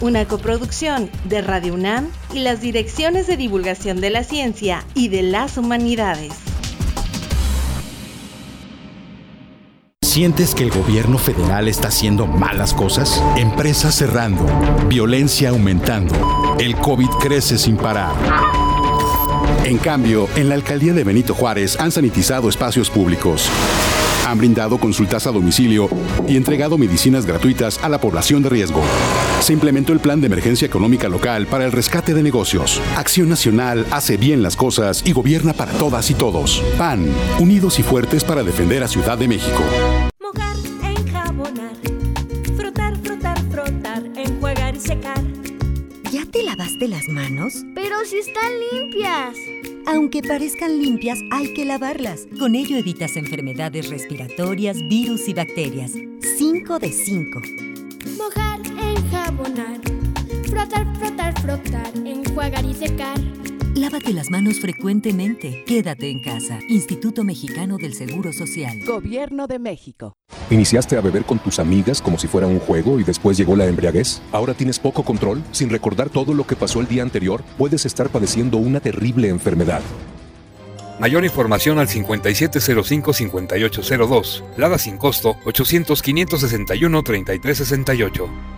Una coproducción de Radio UNAM y las direcciones de divulgación de la ciencia y de las humanidades. ¿Sientes que el gobierno federal está haciendo malas cosas? Empresas cerrando, violencia aumentando, el COVID crece sin parar. En cambio, en la alcaldía de Benito Juárez han sanitizado espacios públicos han brindado consultas a domicilio y entregado medicinas gratuitas a la población de riesgo. Se implementó el Plan de Emergencia Económica Local para el rescate de negocios. Acción Nacional hace bien las cosas y gobierna para todas y todos. PAN, unidos y fuertes para defender a Ciudad de México. Mojar, enjabonar, frotar, frotar, frotar, enjuagar y secar. ¿Ya te lavaste las manos? Pero si están limpias. Aunque parezcan limpias, hay que lavarlas. Con ello evitas enfermedades respiratorias, virus y bacterias. 5 de 5. Mojar, enjabonar. Frotar, frotar, frotar. Enjuagar y secar. Lávate las manos frecuentemente. Quédate en casa. Instituto Mexicano del Seguro Social. Gobierno de México. ¿Iniciaste a beber con tus amigas como si fuera un juego y después llegó la embriaguez? ¿Ahora tienes poco control? Sin recordar todo lo que pasó el día anterior, puedes estar padeciendo una terrible enfermedad. Mayor información al 5705-5802. Lada sin costo 800-561-3368.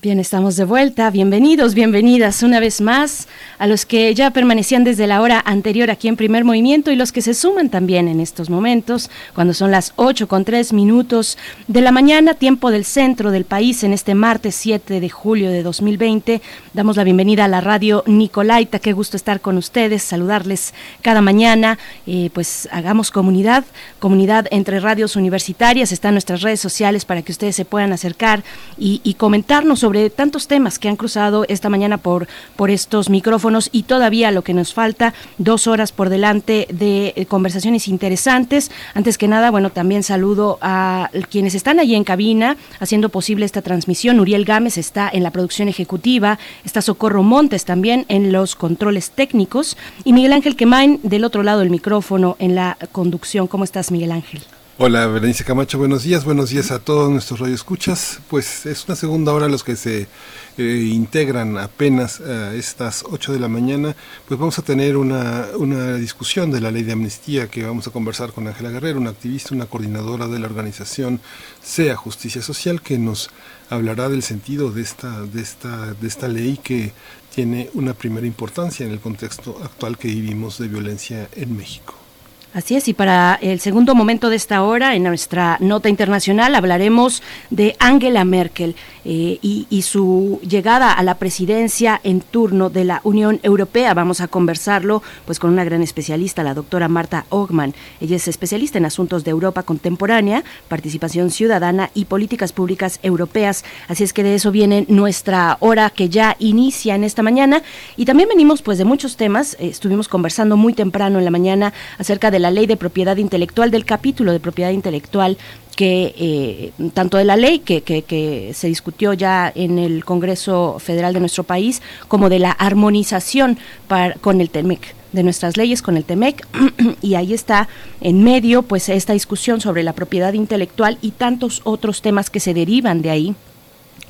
Bien, estamos de vuelta. Bienvenidos, bienvenidas una vez más a los que ya permanecían desde la hora anterior aquí en Primer Movimiento y los que se suman también en estos momentos, cuando son las 8 con 3 minutos de la mañana, tiempo del centro del país, en este martes 7 de julio de 2020. Damos la bienvenida a la radio Nicolaita. Qué gusto estar con ustedes, saludarles cada mañana. Eh, pues hagamos comunidad, comunidad entre radios universitarias. Están nuestras redes sociales para que ustedes se puedan acercar y, y comentarnos sobre tantos temas que han cruzado esta mañana por, por estos micrófonos y todavía lo que nos falta, dos horas por delante de eh, conversaciones interesantes. Antes que nada, bueno, también saludo a quienes están allí en cabina haciendo posible esta transmisión. Uriel Gámez está en la producción ejecutiva, está Socorro Montes también en los controles técnicos y Miguel Ángel Quemain del otro lado del micrófono en la conducción. ¿Cómo estás, Miguel Ángel? Hola, Berenice Camacho, buenos días, buenos días a todos nuestros radioescuchas. Pues es una segunda hora los que se eh, integran apenas a estas 8 de la mañana, pues vamos a tener una, una discusión de la ley de amnistía que vamos a conversar con Ángela Guerrero, una activista, una coordinadora de la organización SEA Justicia Social, que nos hablará del sentido de esta, de esta, de esta ley que tiene una primera importancia en el contexto actual que vivimos de violencia en México. Así es, y para el segundo momento de esta hora, en nuestra nota internacional, hablaremos de Angela Merkel eh, y, su llegada a la presidencia en turno de la Unión Europea. Vamos a conversarlo pues con una gran especialista, la doctora Marta Ogman. Ella es especialista en asuntos de Europa contemporánea, participación ciudadana y políticas públicas europeas. Así es que de eso viene nuestra hora que ya inicia en esta mañana. Y también venimos pues de muchos temas. Eh, estuvimos conversando muy temprano en la mañana acerca de la ley de propiedad intelectual, del capítulo de propiedad intelectual que eh, tanto de la ley que, que, que, se discutió ya en el Congreso Federal de nuestro país, como de la armonización para, con el TEMEC de nuestras leyes con el TEMEC y ahí está en medio pues esta discusión sobre la propiedad intelectual y tantos otros temas que se derivan de ahí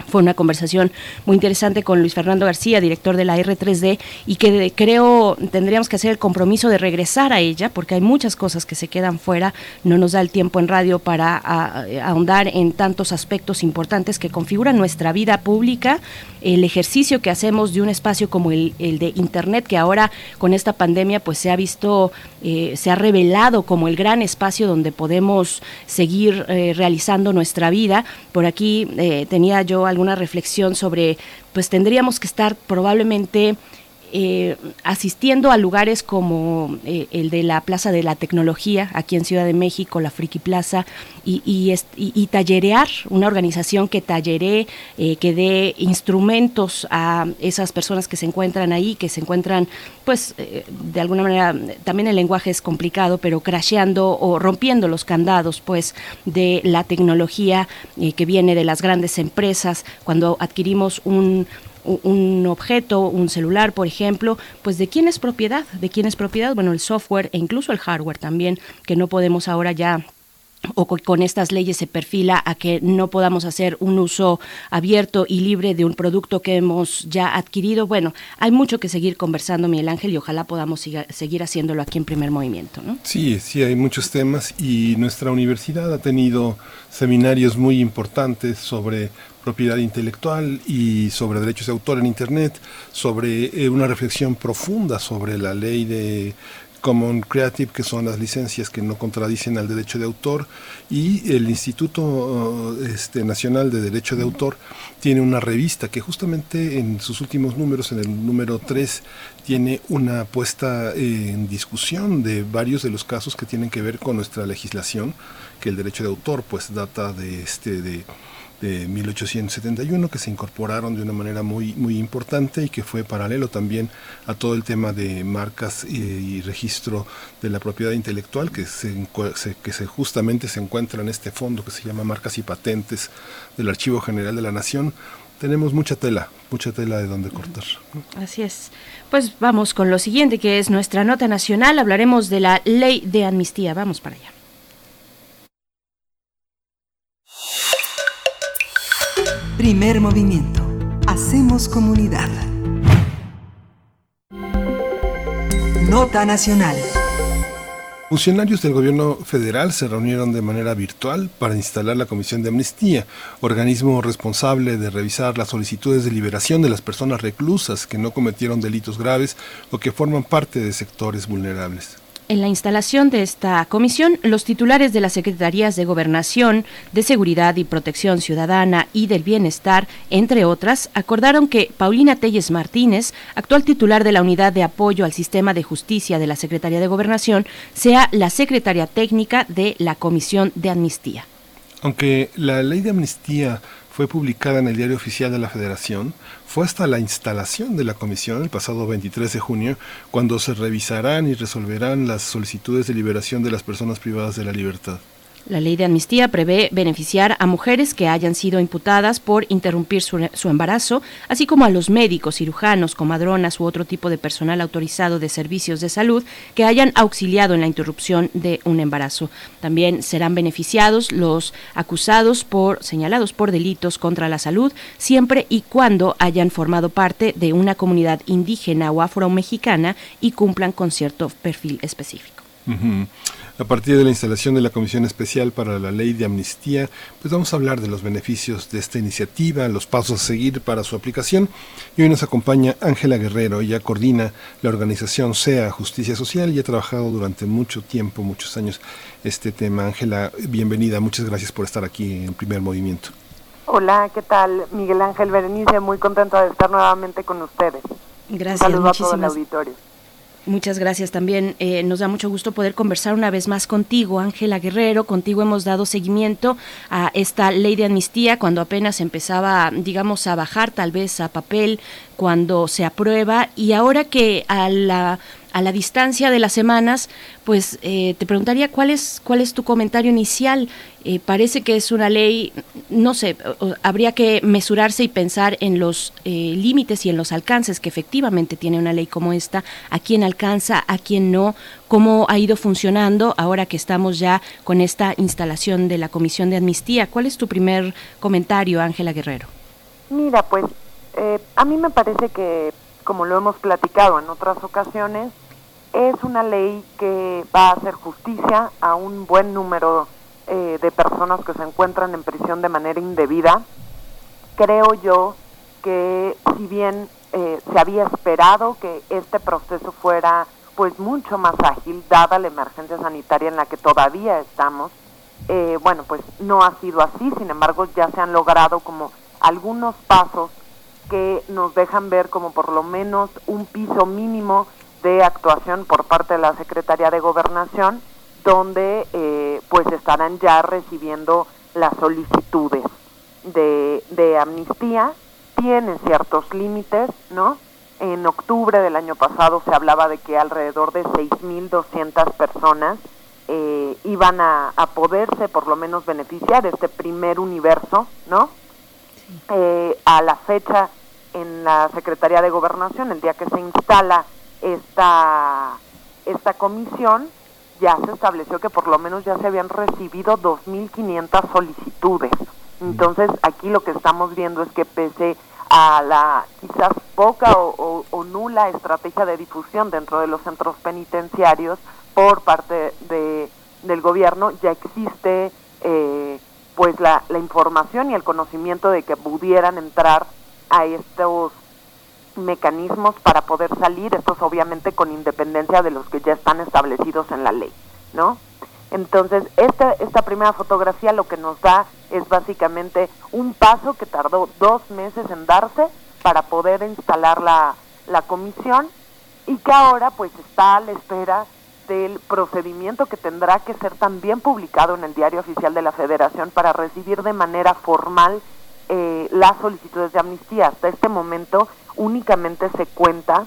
fue una conversación muy interesante con Luis Fernando García, director de la R3D, y que creo tendríamos que hacer el compromiso de regresar a ella, porque hay muchas cosas que se quedan fuera, no nos da el tiempo en radio para ahondar en tantos aspectos importantes que configuran nuestra vida pública, el ejercicio que hacemos de un espacio como el, el de Internet, que ahora con esta pandemia pues se ha visto, eh, se ha revelado como el gran espacio donde podemos seguir eh, realizando nuestra vida. Por aquí eh, tenía yo alguna reflexión sobre, pues tendríamos que estar probablemente eh, asistiendo a lugares como eh, el de la Plaza de la Tecnología, aquí en Ciudad de México, la Friki Plaza, y, tallerear, una organización que talleree, eh, que dé instrumentos a esas personas que se encuentran ahí, que se encuentran, pues, eh, de alguna manera, también el lenguaje es complicado, pero crasheando o rompiendo los candados, pues, de la tecnología que viene de las grandes empresas, cuando adquirimos un un objeto, un celular, por ejemplo, pues de quién es propiedad, de quién es propiedad, bueno, el software e incluso el hardware también, que no podemos ahora ya o con estas leyes se perfila a que no podamos hacer un uso abierto y libre de un producto que hemos ya adquirido. Bueno, hay mucho que seguir conversando, Miguel Ángel, y ojalá podamos seguir haciéndolo aquí en primer movimiento. Sí, sí, hay muchos temas y nuestra universidad ha tenido seminarios muy importantes sobre propiedad intelectual y sobre derechos de autor en Internet, sobre eh, una reflexión profunda sobre la ley de Common Creative, que son las licencias que no contradicen al derecho de autor, y el Instituto este, Nacional de Derecho de Autor tiene una revista que justamente en sus últimos números, en el número 3, tiene una puesta en discusión de varios de los casos que tienen que ver con nuestra legislación, que el derecho de autor pues data de este de de 1871 que se incorporaron de una manera muy muy importante y que fue paralelo también a todo el tema de marcas y, y registro de la propiedad intelectual que se, se, que se justamente se encuentra en este fondo que se llama marcas y patentes del Archivo General de la Nación tenemos mucha tela, mucha tela de donde cortar. Así es. Pues vamos con lo siguiente, que es nuestra nota nacional. Hablaremos de la ley de amnistía. Vamos para allá. Primer movimiento. Hacemos comunidad. Nota nacional. Funcionarios del gobierno federal se reunieron de manera virtual para instalar la Comisión de Amnistía, organismo responsable de revisar las solicitudes de liberación de las personas reclusas que no cometieron delitos graves o que forman parte de sectores vulnerables. En la instalación de esta comisión, los titulares de las Secretarías de Gobernación, de Seguridad y Protección Ciudadana y del Bienestar, entre otras, acordaron que Paulina Telles Martínez, actual titular de la Unidad de Apoyo al Sistema de Justicia de la Secretaría de Gobernación, sea la secretaria técnica de la Comisión de Amnistía. Aunque la ley de amnistía fue publicada en el Diario Oficial de la Federación, fue hasta la instalación de la comisión el pasado 23 de junio cuando se revisarán y resolverán las solicitudes de liberación de las personas privadas de la libertad. La ley de amnistía prevé beneficiar a mujeres que hayan sido imputadas por interrumpir su, embarazo, así como a los médicos, cirujanos, comadronas u otro tipo de personal autorizado de servicios de salud que hayan auxiliado en la interrupción de un embarazo. También serán beneficiados los acusados por señalados por delitos contra la salud, siempre y cuando hayan formado parte de una comunidad indígena o afromexicana y cumplan con cierto perfil específico. A partir de la instalación de la Comisión Especial para la Ley de Amnistía, pues vamos a hablar de los beneficios de esta iniciativa, los pasos a seguir para su aplicación. Y hoy nos acompaña Ángela Guerrero, ella coordina la organización SEA Justicia Social y ha trabajado durante mucho tiempo, muchos años, este tema. Ángela, bienvenida, muchas gracias por estar aquí en Primer Movimiento. Hola, ¿qué tal? Miguel Ángel Berenice, muy contenta de estar nuevamente con ustedes. Gracias, Un saludo a todo el auditorio. Muchas gracias también. Eh, nos da mucho gusto poder conversar una vez más contigo, Ángela Guerrero. Contigo hemos dado seguimiento a esta ley de amnistía cuando apenas empezaba, digamos, a bajar tal vez a papel, cuando se aprueba y ahora que a la a la distancia de las semanas, pues eh, te preguntaría cuál es cuál es tu comentario inicial. Eh, parece que es una ley, no sé, habría que mesurarse y pensar en los eh, límites y en los alcances que efectivamente tiene una ley como esta, a quién alcanza, a quién no, cómo ha ido funcionando ahora que estamos ya con esta instalación de la Comisión de Amnistía. ¿Cuál es tu primer comentario, Ángela Guerrero? Mira, pues a mí me parece que como lo hemos platicado en otras ocasiones, es una ley que va a hacer justicia a un buen número eh, de personas que se encuentran en prisión de manera indebida. Creo yo que si bien eh, se había esperado que este proceso fuera pues mucho más ágil, dada la emergencia sanitaria en la que todavía estamos, eh, bueno, pues no ha sido así, sin embargo ya se han logrado como algunos pasos que nos dejan ver como por lo menos un piso mínimo de actuación por parte de la Secretaría de Gobernación, donde eh, pues estarán ya recibiendo las solicitudes de, de amnistía. Tienen ciertos límites, ¿no? En octubre del año pasado se hablaba de que alrededor de 6.200 personas eh, iban a, a, poderse por lo menos beneficiar de este primer universo, ¿no? Eh, a la fecha en la Secretaría de Gobernación, el día que se instala esta, esta comisión, ya se estableció que por lo menos ya se habían recibido 2.500 solicitudes. Entonces, aquí lo que estamos viendo es que pese a la quizás poca o, nula estrategia de difusión dentro de los centros penitenciarios por parte de, del gobierno, ya existe eh, pues la, la información y el conocimiento de que pudieran entrar a estos mecanismos para poder salir, estos obviamente con independencia de los que ya están establecidos en la ley, ¿no? Entonces, esta, esta primera fotografía lo que nos da es básicamente un paso que tardó dos meses en darse para poder instalar la, la comisión y que ahora pues está a la espera del procedimiento que tendrá que ser también publicado en el diario oficial de la federación para recibir de manera formal eh, las solicitudes de amnistía. Hasta este momento únicamente se cuenta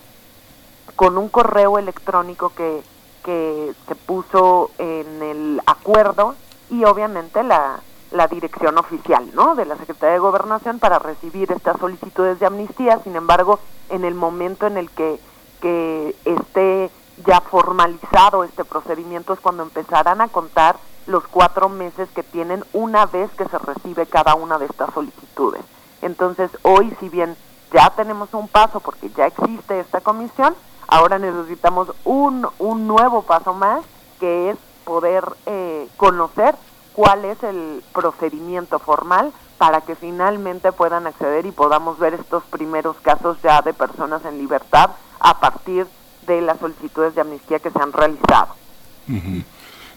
con un correo electrónico que, que se puso en el acuerdo y obviamente la, la dirección oficial ¿no? de la Secretaría de Gobernación para recibir estas solicitudes de amnistía. Sin embargo, en el momento en el que, que esté ya formalizado este procedimiento es cuando empezarán a contar los cuatro meses que tienen una vez que se recibe cada una de estas solicitudes. Entonces, hoy, si bien ya tenemos un paso porque ya existe esta comisión, ahora necesitamos un, un nuevo paso más, que es poder eh, conocer cuál es el procedimiento formal para que finalmente puedan acceder y podamos ver estos primeros casos ya de personas en libertad a partir de las solicitudes de amnistía que se han realizado.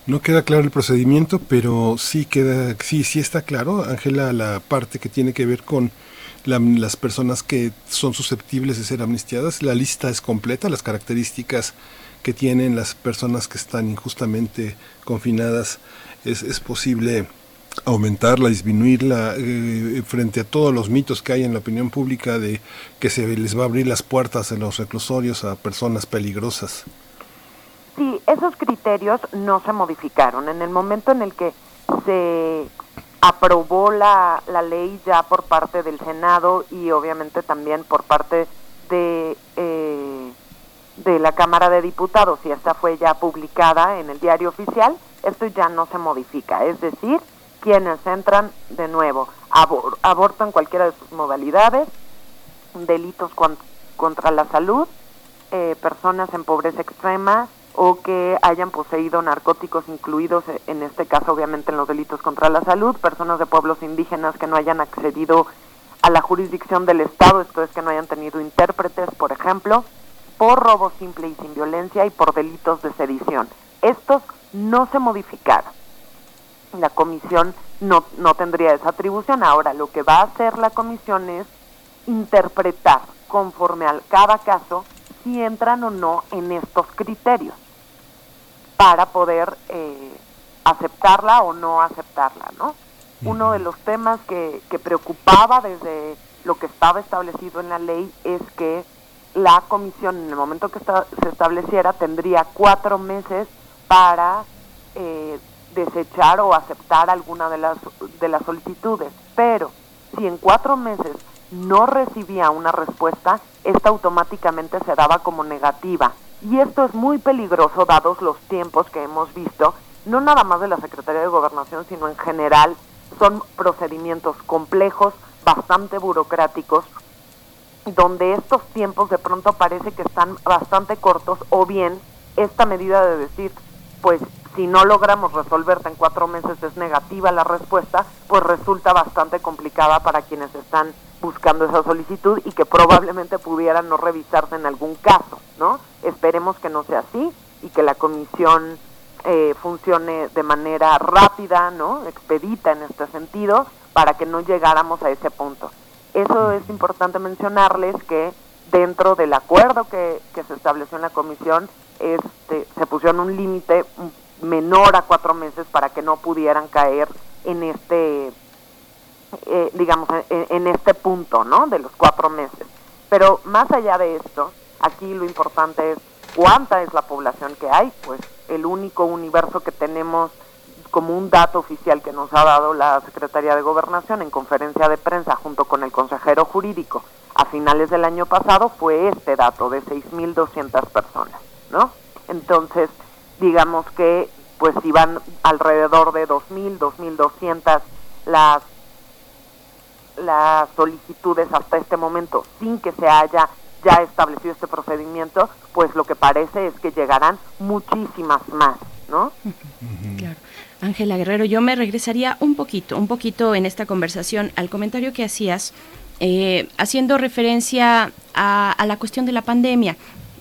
No queda claro el procedimiento, pero sí queda, sí, sí está claro, Ángela, la parte que tiene que ver con las personas que son susceptibles de ser amnistiadas. La lista es completa, las características que tienen las personas que están injustamente confinadas es, es posible aumentarla, disminuirla eh, frente a todos los mitos que hay en la opinión pública de que se les va a abrir las puertas en los reclusorios a personas peligrosas. Sí, esos criterios no se modificaron. En el momento en el que se aprobó la, la ley ya por parte del Senado y obviamente también por parte de, eh, de la Cámara de Diputados y esta fue ya publicada en el diario oficial, esto ya no se modifica. Es decir, quienes entran de nuevo, aborto en cualquiera de sus modalidades, delitos contra la salud, eh, personas en pobreza extrema, o que hayan poseído narcóticos incluidos, eh, en este caso obviamente en los delitos contra la salud, personas de pueblos indígenas que no hayan accedido a la jurisdicción del Estado, esto es que no hayan tenido intérpretes, por ejemplo, por robo simple y sin violencia y por delitos de sedición. Estos no se modificaron. La comisión no, no tendría esa atribución. Ahora, lo que va a hacer la comisión es interpretar conforme a cada caso si entran o no en estos criterios para poder eh, aceptarla o no aceptarla, ¿no? Uno de los temas que, que preocupaba desde lo que estaba establecido en la ley es que la comisión, en el momento que se estableciera, tendría cuatro meses para eh, desechar o aceptar alguna de las, de las solicitudes. Pero si en cuatro meses no recibía una respuesta, esta automáticamente se daba como negativa y esto es muy peligroso dados los tiempos que hemos visto, no nada más de la Secretaría de Gobernación, sino en general. Son procedimientos complejos, bastante burocráticos, donde estos tiempos de pronto parece que están bastante cortos o bien esta medida de decir, pues si no logramos resolverte en cuatro meses es negativa la respuesta, pues resulta bastante complicada para quienes están buscando esa solicitud y que probablemente pudiera no revisarse en algún caso, ¿no? Esperemos que no sea así y que la comisión eh, funcione de manera rápida, ¿no? Expedita en este sentido, para que no llegáramos a ese punto. Eso es importante mencionarles que dentro del acuerdo que, que se estableció en la comisión, este, se pusieron un límite menor a cuatro meses para que no pudieran caer en este eh, digamos, en, este punto, ¿no? De los cuatro meses. Pero más allá de esto, aquí lo importante es cuánta es la población que hay, pues el único universo que tenemos como un dato oficial que nos ha dado la Secretaría de Gobernación en conferencia de prensa junto con el consejero jurídico a finales del año pasado fue este dato de 6.200 personas, ¿no? Entonces, digamos que pues iban alrededor de 2.000, 2.200 las las solicitudes hasta este momento sin que se haya ya establecido este procedimiento, pues lo que parece es que llegarán muchísimas más, ¿no? Claro. Ángela Guerrero, yo me regresaría un poquito, un poquito en esta conversación al comentario que hacías, eh, haciendo referencia a, a, la cuestión de la pandemia.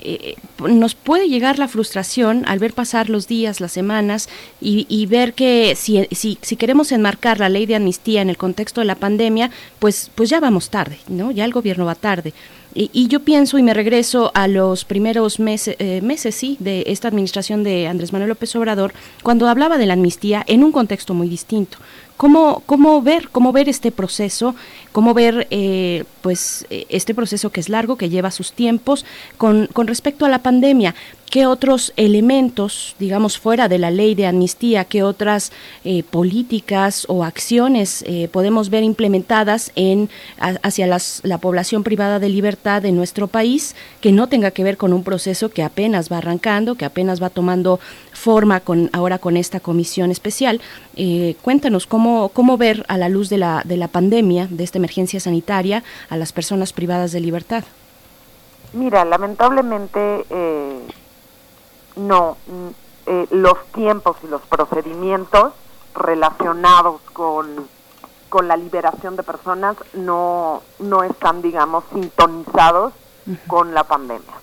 Eh, nos puede llegar la frustración al ver pasar los días, las semanas y, ver que si, si, queremos enmarcar la ley de amnistía en el contexto de la pandemia, pues, pues ya vamos tarde, ¿no? Ya el gobierno va tarde. Y, yo pienso y me regreso a los primeros meses, eh, meses, sí, de esta administración de Andrés Manuel López Obrador, cuando hablaba de la amnistía en un contexto muy distinto. ¿Cómo, cómo ver, cómo ver este proceso, cómo ver eh, pues eh, este proceso que es largo, que lleva sus tiempos, con, con respecto a la pandemia? ¿Qué otros elementos, digamos, fuera de la ley de amnistía, qué otras eh, políticas o acciones podemos ver implementadas en, hacia la población privada de libertad de nuestro país que no tenga que ver con un proceso que apenas va arrancando, que apenas va tomando forma con, ahora con esta comisión especial? Eh, cuéntanos cómo, cómo ver a la luz de la, de la pandemia, de esta emergencia sanitaria, a las personas privadas de libertad. Mira, lamentablemente no, eh, los tiempos y los procedimientos relacionados con, con la liberación de personas no, no están, digamos, sintonizados con la pandemia.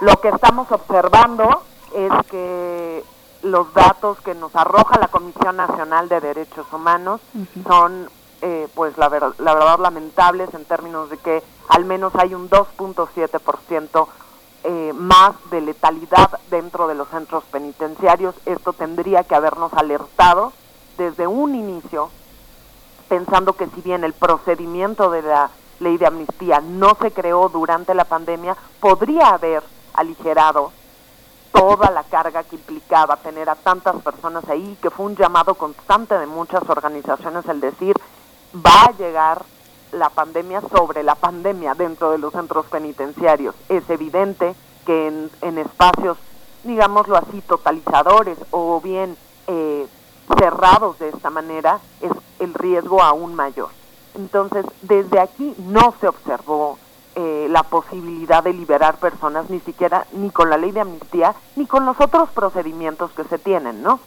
Lo que estamos observando es que los datos que nos arroja la Comisión Nacional de Derechos Humanos son, eh, pues la, ver- la verdad, lamentables en términos de que al menos hay un 2.7% eh, más de letalidad dentro de los centros penitenciarios. Esto tendría que habernos alertado desde un inicio, pensando que si bien el procedimiento de la ley de amnistía no se creó durante la pandemia, podría haber aligerado toda la carga que implicaba tener a tantas personas ahí, que fue un llamado constante de muchas organizaciones el decir, va a llegar la pandemia sobre la pandemia dentro de los centros penitenciarios. Es evidente que en, en espacios, digámoslo así, totalizadores o bien eh, cerrados de esta manera, es el riesgo aún mayor. Entonces, desde aquí no se observó eh, la posibilidad de liberar personas, ni siquiera ni con la ley de amnistía, ni con los otros procedimientos que se tienen, ¿no?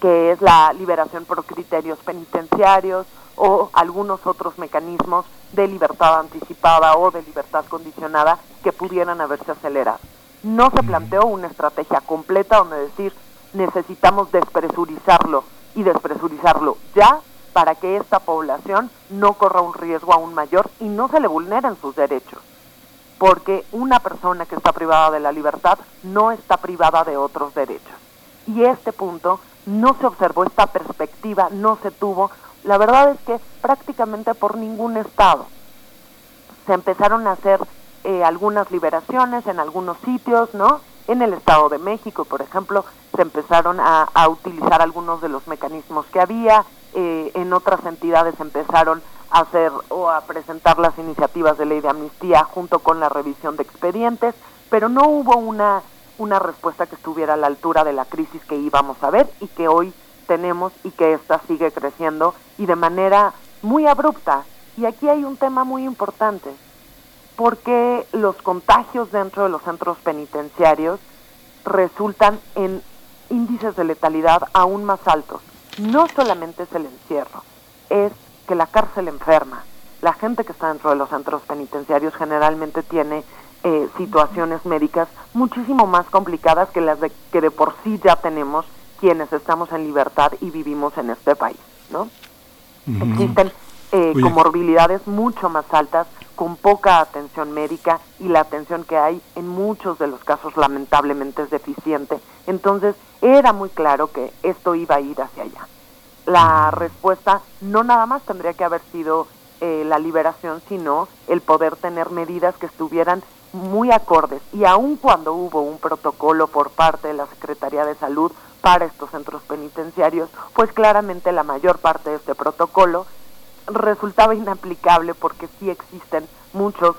Que es la liberación por criterios penitenciarios o algunos otros mecanismos de libertad anticipada o de libertad condicionada que pudieran haberse acelerado. No se planteó una estrategia completa donde decir necesitamos despresurizarlo y despresurizarlo ya para que esta población no corra un riesgo aún mayor y no se le vulneren sus derechos. Porque una persona que está privada de la libertad no está privada de otros derechos. Y este punto no se observó, esta perspectiva no se tuvo. La verdad es que prácticamente por ningún estado se empezaron a hacer eh, algunas liberaciones en algunos sitios, ¿no? En el Estado de México, por ejemplo, se empezaron a, utilizar algunos de los mecanismos que había, eh, en otras entidades empezaron a hacer o a presentar las iniciativas de ley de amnistía junto con la revisión de expedientes, pero no hubo una, una respuesta que estuviera a la altura de la crisis que íbamos a ver y que hoy tenemos y que esta sigue creciendo y de manera muy abrupta. Y aquí hay un tema muy importante, porque los contagios dentro de los centros penitenciarios resultan en índices de letalidad aún más altos. No solamente es el encierro, es que la cárcel enferma. La gente que está dentro de los centros penitenciarios generalmente tiene eh, situaciones médicas muchísimo más complicadas que las de, que de por sí ya tenemos quienes estamos en libertad y vivimos en este país, ¿no? Existen eh, comorbilidades mucho más altas, con poca atención médica y la atención que hay en muchos de los casos lamentablemente es deficiente. Entonces era muy claro que esto iba a ir hacia allá. La respuesta no nada más tendría que haber sido eh, la liberación, sino el poder tener medidas que estuvieran muy acordes. Y aun cuando hubo un protocolo por parte de la Secretaría de Salud para estos centros penitenciarios, pues claramente la mayor parte de este protocolo resultaba inaplicable porque sí existen muchos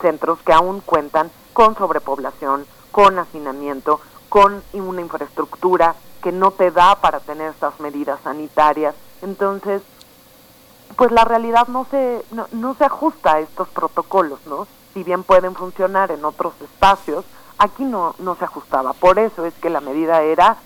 centros que aún cuentan con sobrepoblación, con hacinamiento, con una infraestructura que no te da para tener estas medidas sanitarias. Entonces, pues la realidad no se, no, no se ajusta a estos protocolos, ¿no? Si bien pueden funcionar en otros espacios, aquí no, no se ajustaba. Por eso es que la medida era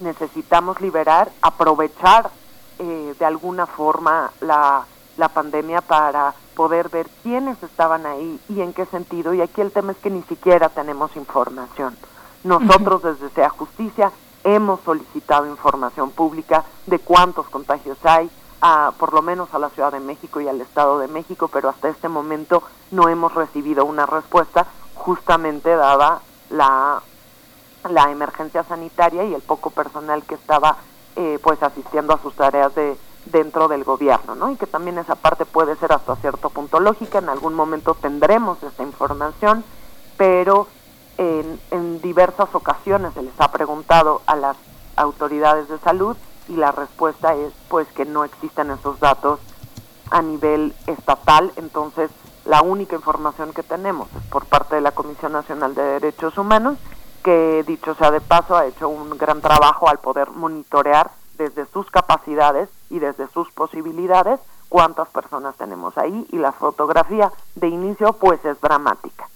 necesitamos liberar, aprovechar eh, de alguna forma la, la pandemia para poder ver quiénes estaban ahí y en qué sentido. Y aquí el tema es que ni siquiera tenemos información. Nosotros desde Sea Justicia hemos solicitado información pública de cuántos contagios hay, a, por lo menos a la Ciudad de México y al Estado de México, pero hasta este momento no hemos recibido una respuesta justamente dada la, la emergencia sanitaria y el poco personal que estaba eh, pues asistiendo a sus tareas de dentro del gobierno, ¿no? Y que también esa parte puede ser hasta cierto punto lógica, en algún momento tendremos esta información, pero en, en diversas ocasiones se les ha preguntado a las autoridades de salud y la respuesta es pues que no existen esos datos a nivel estatal, entonces la única información que tenemos es por parte de la Comisión Nacional de Derechos Humanos, que dicho sea de paso ha hecho un gran trabajo al poder monitorear desde sus capacidades y desde sus posibilidades cuántas personas tenemos ahí y la fotografía de inicio pues es dramática.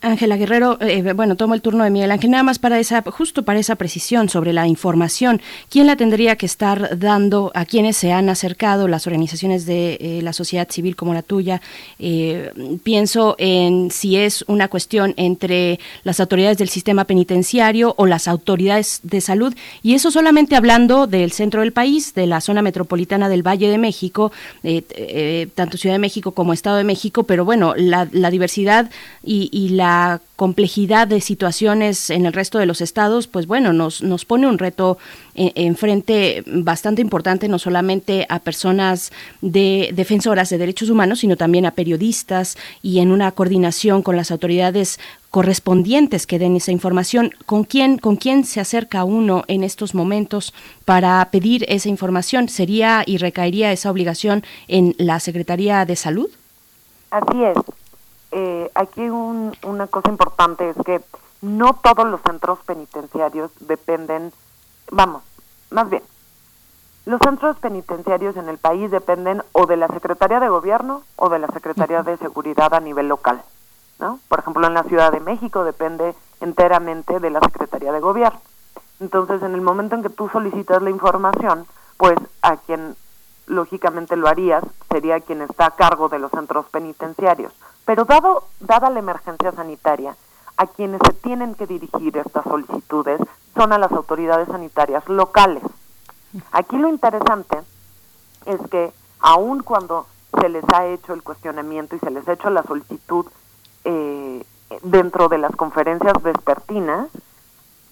Ángela Guerrero, eh, bueno, tomo el turno de Miguel Ángel, nada más para esa, justo para esa precisión sobre la información. ¿Quién la tendría que estar dando a quienes se han acercado, las organizaciones de eh, la sociedad civil como la tuya? Eh, pienso en si es una cuestión entre las autoridades del sistema penitenciario o las autoridades de salud, y eso solamente hablando del centro del país, de la zona metropolitana del Valle de México, tanto Ciudad de México como Estado de México, pero bueno, la, la diversidad y y la complejidad de situaciones en el resto de los estados, pues bueno, nos, nos pone un reto eh, enfrente bastante importante, no solamente a personas de defensoras de derechos humanos, sino también a periodistas y en una coordinación con las autoridades correspondientes que den esa información. ¿Con quién, con quién se acerca uno en estos momentos para pedir esa información? ¿Sería y recaería esa obligación en la Secretaría de Salud? Así es eh, aquí una cosa importante es que no todos los centros penitenciarios dependen, vamos, más bien, los centros penitenciarios en el país dependen o de la Secretaría de Gobierno o de la Secretaría de Seguridad a nivel local. ¿no? Por ejemplo, en la Ciudad de México depende enteramente de la Secretaría de Gobierno. Entonces, en el momento en que tú solicitas la información, pues a quien lógicamente lo harías sería quien está a cargo de los centros penitenciarios. Pero dado, dada la emergencia sanitaria, a quienes se tienen que dirigir estas solicitudes son a las autoridades sanitarias locales. Aquí lo interesante es que aun cuando se les ha hecho el cuestionamiento y se les ha hecho la solicitud eh, dentro de las conferencias vespertinas,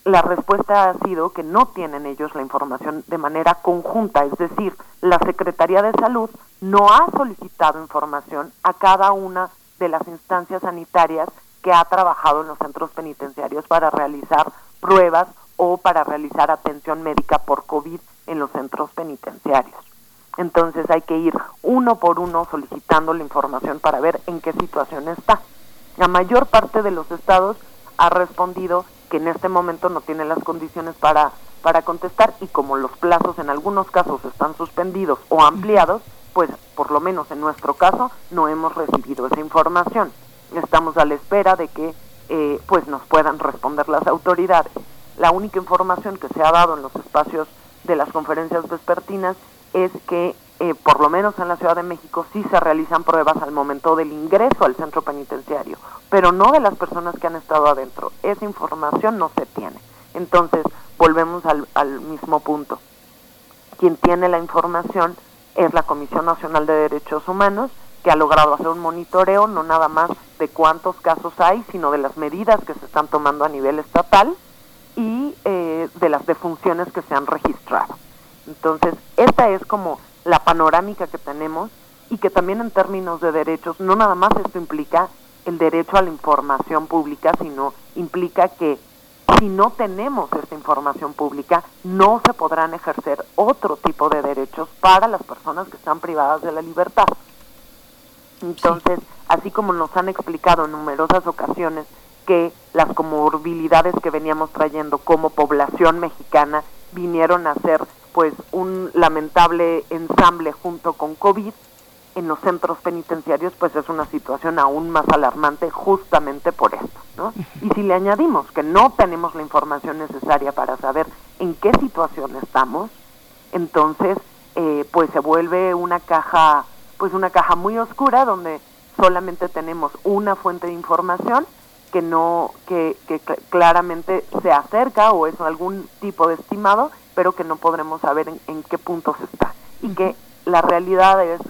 la respuesta ha sido que no tienen ellos la información de manera conjunta, es decir, la Secretaría de Salud no ha solicitado información a cada una de las instancias sanitarias que ha trabajado en los centros penitenciarios para realizar pruebas o para realizar atención médica por COVID en los centros penitenciarios. Entonces hay que ir uno por uno solicitando la información para ver en qué situación está. La mayor parte de los estados ha respondido que en este momento no tiene las condiciones para, para contestar y como los plazos en algunos casos están suspendidos o ampliados, pues por lo menos en nuestro caso no hemos recibido esa información. Estamos a la espera de que eh, pues nos puedan responder las autoridades. La única información que se ha dado en los espacios de las conferencias vespertinas es que eh, por lo menos en la Ciudad de México sí se realizan pruebas al momento del ingreso al centro penitenciario, pero no de las personas que han estado adentro. Esa información no se tiene. Entonces, volvemos al, al mismo punto. Quien tiene la información es la Comisión Nacional de Derechos Humanos, que ha logrado hacer un monitoreo no nada más de cuántos casos hay, sino de las medidas que se están tomando a nivel estatal y eh, de las defunciones que se han registrado. Entonces, esta es como la panorámica que tenemos y que también en términos de derechos, no nada más esto implica el derecho a la información pública, sino implica que si no tenemos esta información pública, no se podrán ejercer otro tipo de derechos para las personas que están privadas de la libertad. Entonces, así como nos han explicado en numerosas ocasiones que las comorbilidades que veníamos trayendo como población mexicana vinieron a ser pues un lamentable ensamble junto con COVID en los centros penitenciarios pues es una situación aún más alarmante justamente por esto, ¿no? Y si le añadimos que no tenemos la información necesaria para saber en qué situación estamos, entonces eh, pues se vuelve una caja pues una caja muy oscura donde solamente tenemos una fuente de información que no que, que claramente se acerca o es algún tipo de estimado pero que no podremos saber en, qué puntos está. Y que la realidad es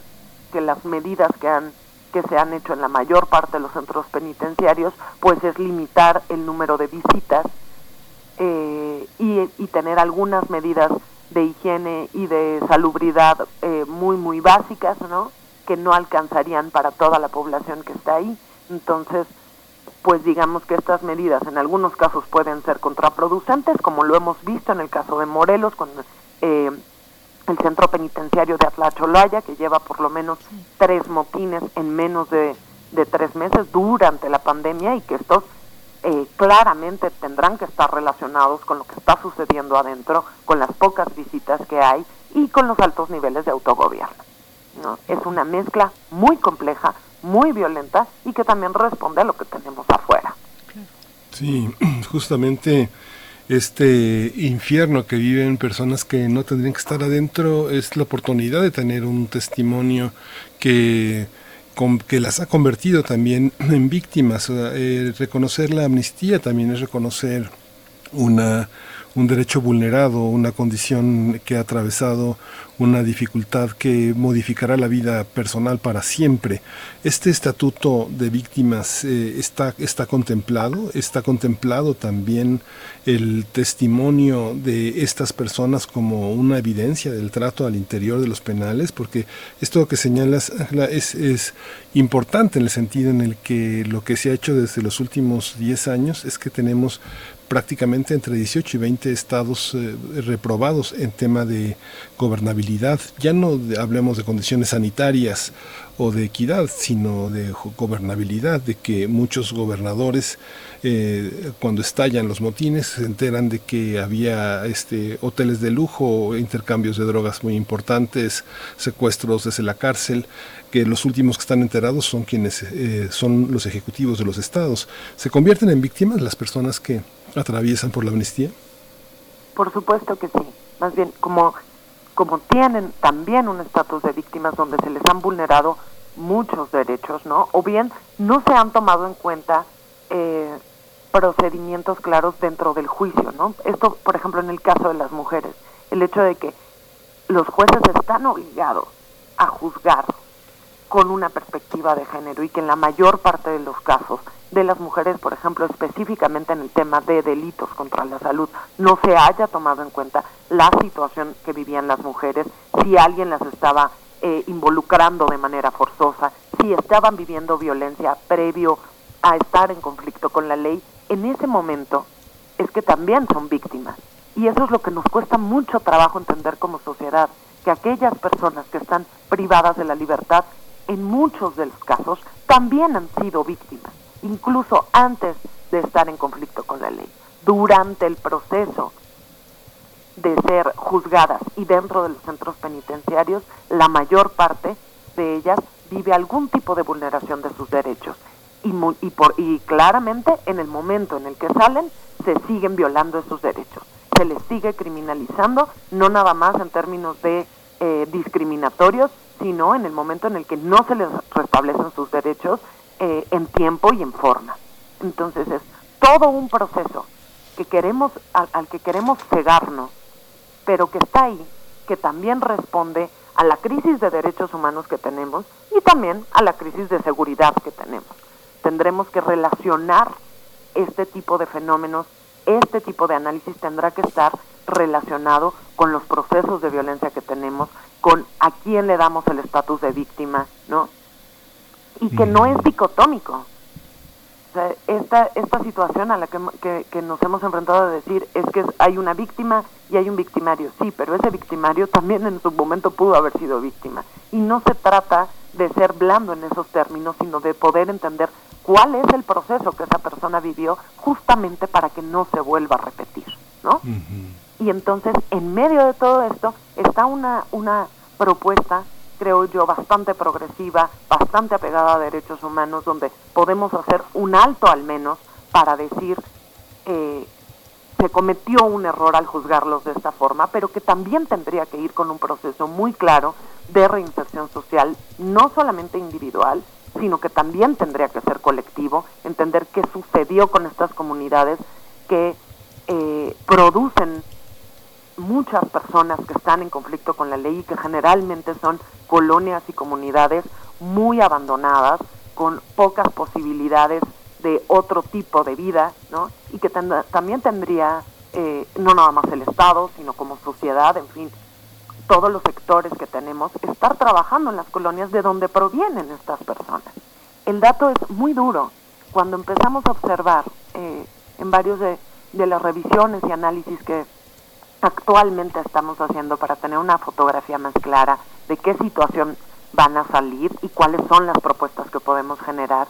que las medidas que han que se han hecho en la mayor parte de los centros penitenciarios, pues es limitar el número de visitas eh, y, tener algunas medidas de higiene y de salubridad eh, muy, muy básicas, ¿no? Que no alcanzarían para toda la población que está ahí. Entonces, pues digamos que estas medidas en algunos casos pueden ser contraproducentes, como lo hemos visto en el caso de Morelos con eh, el centro penitenciario de Atlacholaya, que lleva por lo menos tres motines en menos de, tres meses durante la pandemia y que estos eh, claramente tendrán que estar relacionados con lo que está sucediendo adentro, con las pocas visitas que hay y con los altos niveles de autogobierno. ¿no? Es una mezcla muy compleja, muy violenta y que también responde a lo que tenemos afuera. Sí, justamente este infierno que viven personas que no tendrían que estar adentro es la oportunidad de tener un testimonio que que las ha convertido también en víctimas. Eh, reconocer la amnistía también es reconocer una un derecho vulnerado, una condición que ha atravesado una dificultad que modificará la vida personal para siempre. Este estatuto de víctimas eh, está, está contemplado, está contemplado también el testimonio de estas personas como una evidencia del trato al interior de los penales, porque esto que señalas es, es importante en el sentido en el que lo que se ha hecho desde los últimos 10 años es que tenemos prácticamente entre 18 y 20 estados eh, reprobados en tema de gobernabilidad. Ya no hablemos de condiciones sanitarias o de equidad, sino de gobernabilidad, de que muchos gobernadores eh, cuando estallan los motines se enteran de que había este, hoteles de lujo, intercambios de drogas muy importantes, secuestros desde la cárcel, que los últimos que están enterados son quienes eh, son los ejecutivos de los estados. ¿Se convierten en víctimas las personas que atraviesan por la amnistía? Por supuesto que sí. Más bien, como, como tienen también un estatus de víctimas donde se les han vulnerado muchos derechos, ¿no? O bien no se han tomado en cuenta eh, procedimientos claros dentro del juicio, ¿no? Esto, por ejemplo, en el caso de las mujeres, el hecho de que los jueces están obligados a juzgar con una perspectiva de género y que en la mayor parte de los casos de las mujeres, por ejemplo, específicamente en el tema de delitos contra la salud, no se haya tomado en cuenta la situación que vivían las mujeres, si alguien las estaba eh, involucrando de manera forzosa, si estaban viviendo violencia previo a estar en conflicto con la ley, en ese momento es que también son víctimas. Y eso es lo que nos cuesta mucho trabajo entender como sociedad, que aquellas personas que están privadas de la libertad, en muchos de los casos, también han sido víctimas incluso antes de estar en conflicto con la ley, durante el proceso de ser juzgadas y dentro de los centros penitenciarios, la mayor parte de ellas vive algún tipo de vulneración de sus derechos. Y, claramente en el momento en el que salen, se siguen violando esos derechos. Se les sigue criminalizando, no nada más en términos de eh, discriminatorios, sino en el momento en el que no se les restablecen sus derechos eh, en tiempo y en forma. Entonces es todo un proceso que queremos al, que queremos cegarnos, pero que está ahí, que también responde a la crisis de derechos humanos que tenemos y también a la crisis de seguridad que tenemos. Tendremos que relacionar este tipo de fenómenos, este tipo de análisis tendrá que estar relacionado con los procesos de violencia que tenemos, con a quién le damos el estatus de víctima, ¿no? Y que no es dicotómico. esta, esta situación a la que, que, nos hemos enfrentado a decir es que hay una víctima y hay un victimario, sí, pero ese victimario también en su momento pudo haber sido víctima. Y no se trata de ser blando en esos términos, sino de poder entender cuál es el proceso que esa persona vivió justamente para que no se vuelva a repetir, ¿no? Y entonces, en medio de todo esto, está una, una propuesta creo yo, bastante progresiva, bastante apegada a derechos humanos, donde podemos hacer un alto al menos para decir eh, se cometió un error al juzgarlos de esta forma, pero que también tendría que ir con un proceso muy claro de reinserción social, no solamente individual, sino que también tendría que ser colectivo, entender qué sucedió con estas comunidades que eh, producen muchas personas que están en conflicto con la ley y que generalmente son colonias y comunidades muy abandonadas, con pocas posibilidades de otro tipo de vida, ¿no? Y que también tendría, eh, no nada más el Estado, sino como sociedad, en fin, todos los sectores que tenemos, estar trabajando en las colonias de donde provienen estas personas. El dato es muy duro. Cuando empezamos a observar eh, en varios de las revisiones y análisis que actualmente estamos haciendo para tener una fotografía más clara de qué situación van a salir y cuáles son las propuestas que podemos generar.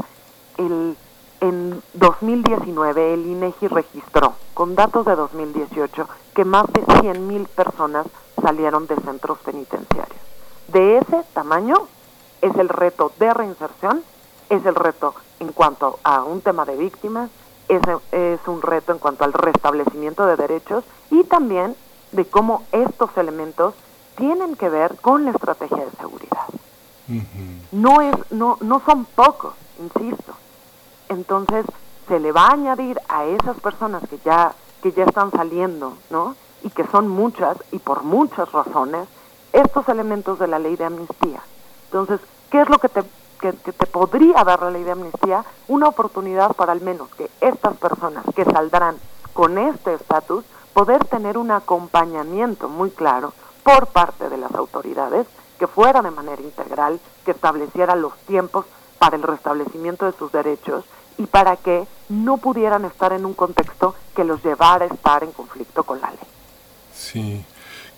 El, en 2019 el INEGI registró, con datos de 2018, que más de 100.000 personas salieron de centros penitenciarios. De ese tamaño es el reto de reinserción, es el reto en cuanto a un tema de víctimas ese es un reto en cuanto al restablecimiento de derechos y también de cómo estos elementos tienen que ver con la estrategia de seguridad. No es no no son pocos, insisto. Entonces, se le va a añadir a esas personas que ya que ya están saliendo, ¿no? Y que son muchas y por muchas razones estos elementos de la ley de amnistía. Entonces, ¿qué es lo que te que, te podría dar la ley de amnistía? Una oportunidad para al menos que estas personas que saldrán con este estatus poder tener un acompañamiento muy claro por parte de las autoridades que fuera de manera integral, que estableciera los tiempos para el restablecimiento de sus derechos y para que no pudieran estar en un contexto que los llevara a estar en conflicto con la ley. Sí.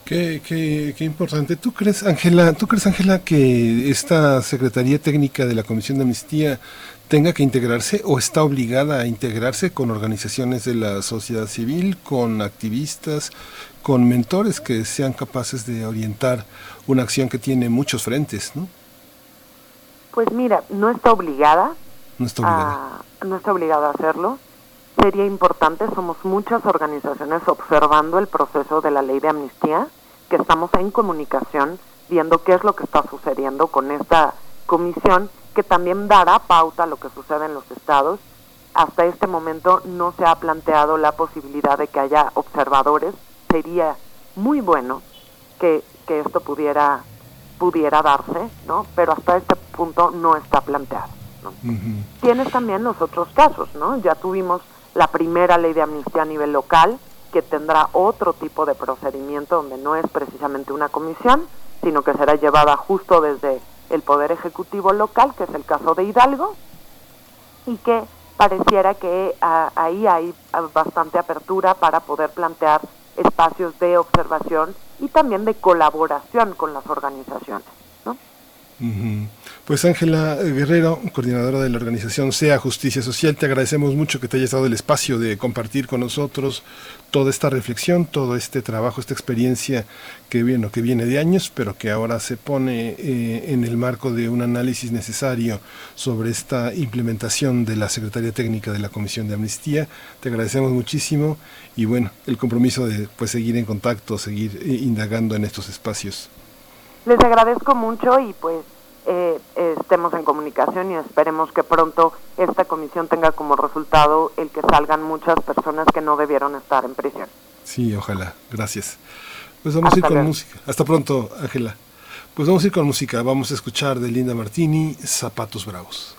Qué, qué, qué importante. ¿Tú crees, Ángela, tú crees, Ángela, que esta Secretaría Técnica de la Comisión de Amnistía tenga que integrarse o está obligada a integrarse con organizaciones de la sociedad civil, con activistas, con mentores que sean capaces de orientar una acción que tiene muchos frentes, ¿no? Pues mira, no está obligada. No está obligada. A, no está obligada a hacerlo. Sería importante, somos muchas organizaciones observando el proceso de la ley de amnistía, que estamos en comunicación, viendo qué es lo que está sucediendo con esta comisión, que también dará pauta a lo que sucede en los estados. Hasta este momento no se ha planteado la posibilidad de que haya observadores. Sería muy bueno que, que esto pudiera pudiera darse, ¿no? Pero hasta este punto no está planteado. ¿no? Tienes también los otros casos, ¿no? Ya tuvimos la primera ley de amnistía a nivel local, que tendrá otro tipo de procedimiento donde no es precisamente una comisión, sino que será llevada justo desde el Poder Ejecutivo local, que es el caso de Hidalgo, y que pareciera que a, ahí hay bastante apertura para poder plantear espacios de observación y también de colaboración con las organizaciones. Pues Ángela Guerrero, coordinadora de la organización SEA Justicia Social, te agradecemos mucho que te hayas dado el espacio de compartir con nosotros toda esta reflexión, todo este trabajo, esta experiencia que viene, que viene de años, pero que ahora se pone eh, en el marco de un análisis necesario sobre esta implementación de la Secretaría Técnica de la Comisión de Amnistía. Te agradecemos muchísimo y bueno, el compromiso de pues seguir en contacto, seguir eh, indagando en estos espacios. Les agradezco mucho y pues eh, estemos en comunicación y esperemos que pronto esta comisión tenga como resultado el que salgan muchas personas que no debieron estar en prisión. Sí, ojalá. Gracias. Pues vamos a ir con música. Hasta pronto, Ángela. Pues vamos a ir con música. Vamos a escuchar de Linda Martini, Zapatos Bravos.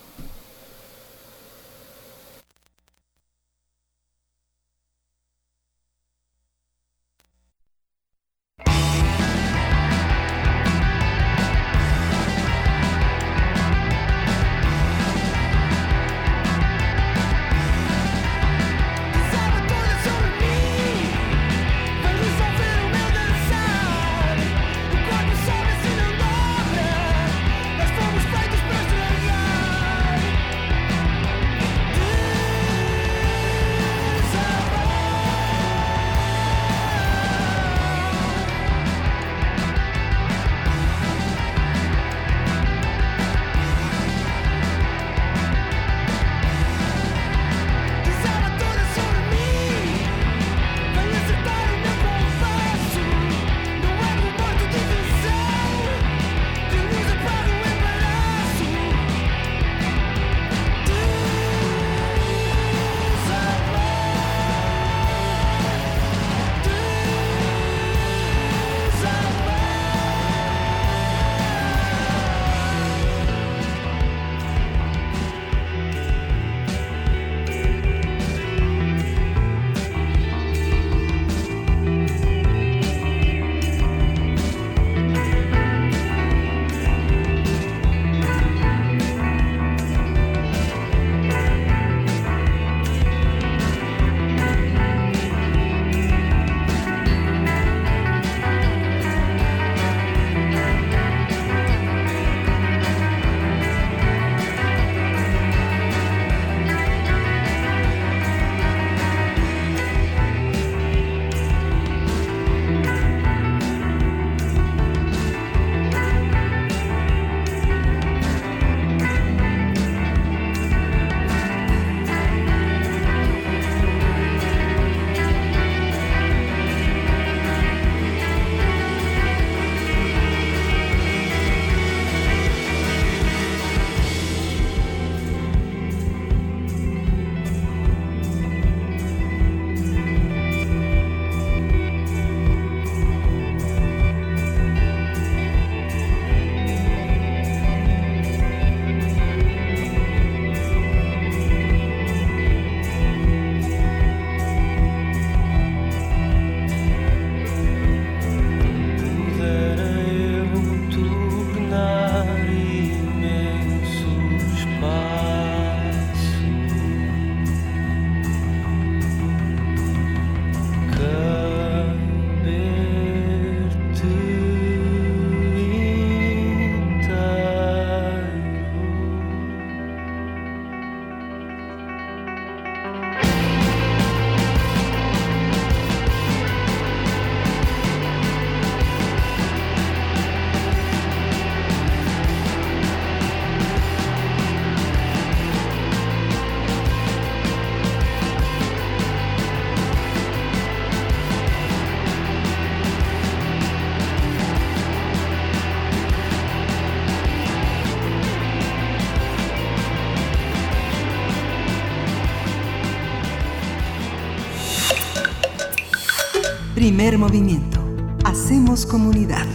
Primer movimiento. Hacemos comunidad.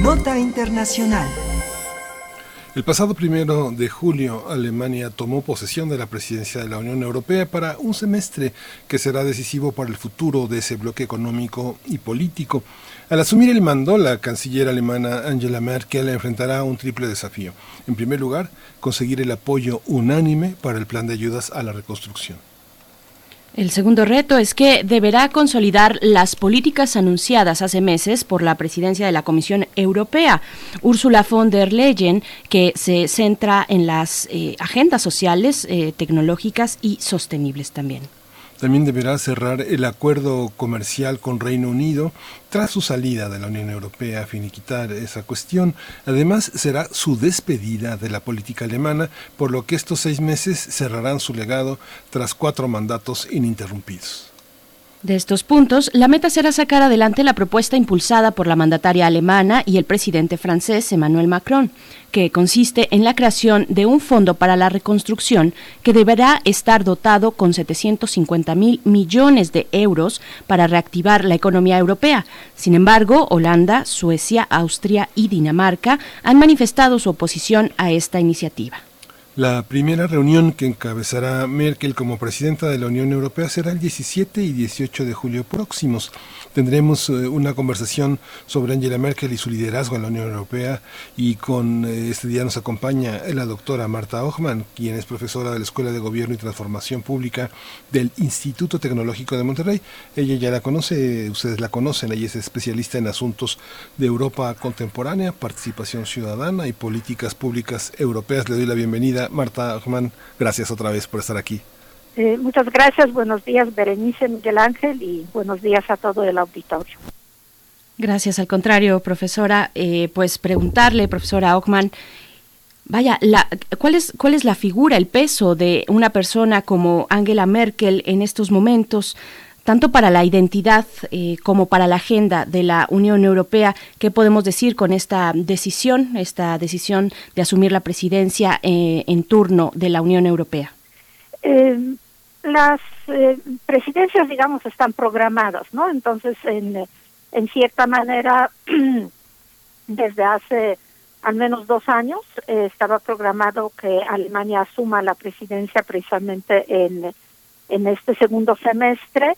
Nota Internacional. El pasado primero de julio, Alemania tomó posesión de la presidencia de la Unión Europea para un semestre que será decisivo para el futuro de ese bloque económico y político. Al asumir el mando, la canciller alemana Angela Merkel enfrentará un triple desafío. En primer lugar, conseguir el apoyo unánime para el plan de ayudas a la reconstrucción. El segundo reto es que deberá consolidar las políticas anunciadas hace meses por la presidencia de la Comisión Europea, Ursula von der Leyen, que se centra en las eh, agendas sociales, eh, tecnológicas y sostenibles también. También deberá cerrar el acuerdo comercial con Reino Unido tras su salida de la Unión Europea a finiquitar esa cuestión. Además, será su despedida de la política alemana, por lo que estos seis meses cerrarán su legado tras cuatro mandatos ininterrumpidos. De estos puntos, la meta será sacar adelante la propuesta impulsada por la mandataria alemana y el presidente francés Emmanuel Macron, que consiste en la creación de un fondo para la reconstrucción que deberá estar dotado con 750 mil millones de euros para reactivar la economía europea. Sin embargo, Holanda, Suecia, Austria y Dinamarca han manifestado su oposición a esta iniciativa. La primera reunión que encabezará Merkel como presidenta de la Unión Europea será el 17 y 18 de julio próximos. Tendremos eh, una conversación sobre Angela Merkel y su liderazgo en la Unión Europea y con eh, este día nos acompaña la doctora Marta Ochman, quien es profesora de la Escuela de Gobierno y Transformación Pública del Instituto Tecnológico de Monterrey. Ella ya la conoce, ustedes la conocen, ella es especialista en asuntos de Europa contemporánea, participación ciudadana y políticas públicas europeas. Le doy la bienvenida, Marta Ochman. Gracias otra vez por estar aquí. Eh, muchas gracias, buenos días Berenice, Miguel Ángel y buenos días a todo el auditorio. Gracias, al contrario, profesora, eh, pues preguntarle, profesora Ockman, vaya, la, ¿cuál, es, ¿cuál es la figura, el peso de una persona como Angela Merkel en estos momentos? Tanto para la identidad eh, como para la agenda de la Unión Europea. ¿Qué podemos decir con esta decisión, esta decisión de asumir la presidencia eh, en turno de la Unión Europea? Eh, las presidencias, digamos, están programadas, ¿no? Entonces, en, cierta manera, desde hace al menos dos años estaba programado que Alemania asuma la presidencia precisamente en, en este segundo semestre,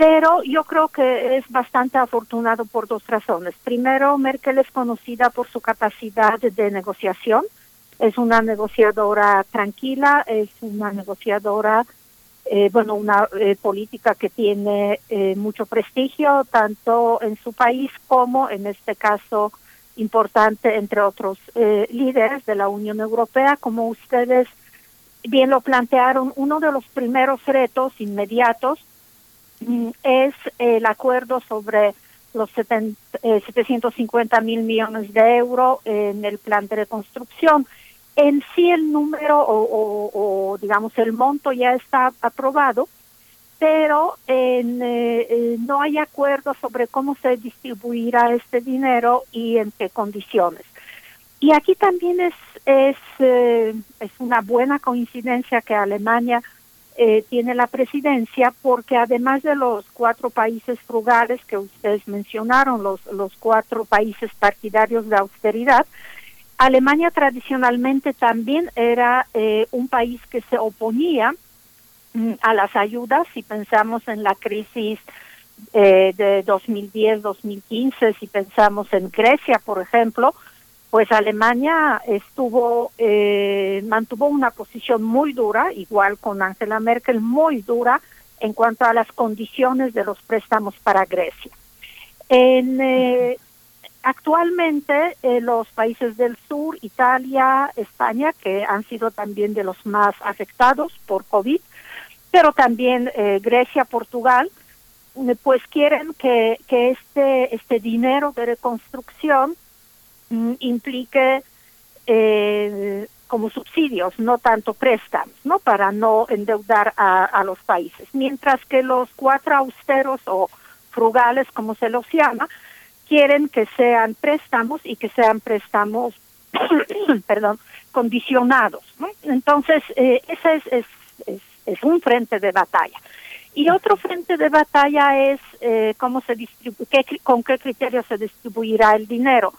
pero yo creo que es bastante afortunado por dos razones. Primero, Merkel es conocida por su capacidad de negociación, es una negociadora tranquila, es una negociadora eh, bueno, una eh, política que tiene eh, mucho prestigio tanto en su país como en este caso importante entre otros eh, líderes de la Unión Europea. Como ustedes bien lo plantearon, uno de los primeros retos inmediatos es el acuerdo sobre los seten, eh, 750 mil millones de euros en el plan de reconstrucción en sí el número o, o, digamos el monto ya está aprobado, pero en, eh, no hay acuerdo sobre cómo se distribuirá este dinero y en qué condiciones. Y aquí también es es, eh, es una buena coincidencia que Alemania eh, tiene la presidencia porque además de los cuatro países frugales que ustedes mencionaron, los, los cuatro países partidarios de austeridad, Alemania tradicionalmente también era eh, un país que se oponía mm, a las ayudas, si pensamos en la crisis eh, de 2010-2015, si pensamos en Grecia, por ejemplo, pues Alemania estuvo eh, mantuvo una posición muy dura, igual con Angela Merkel, muy dura en cuanto a las condiciones de los préstamos para Grecia. En, eh, Actualmente eh, los países del sur, Italia, España, que han sido también de los más afectados por COVID, pero también eh, Grecia, Portugal, eh, pues quieren que, este, este dinero de reconstrucción implique eh, como subsidios, no tanto préstamos, ¿no? Para no endeudar a, a los países. Mientras que los cuatro austeros o frugales, como se los llama, quieren que sean préstamos y que sean préstamos, perdón, condicionados. Entonces, eh, ese es, es, es, es, un frente de batalla. Y otro frente de batalla es eh, cómo se distribu qué, con qué criterio se distribuirá el dinero.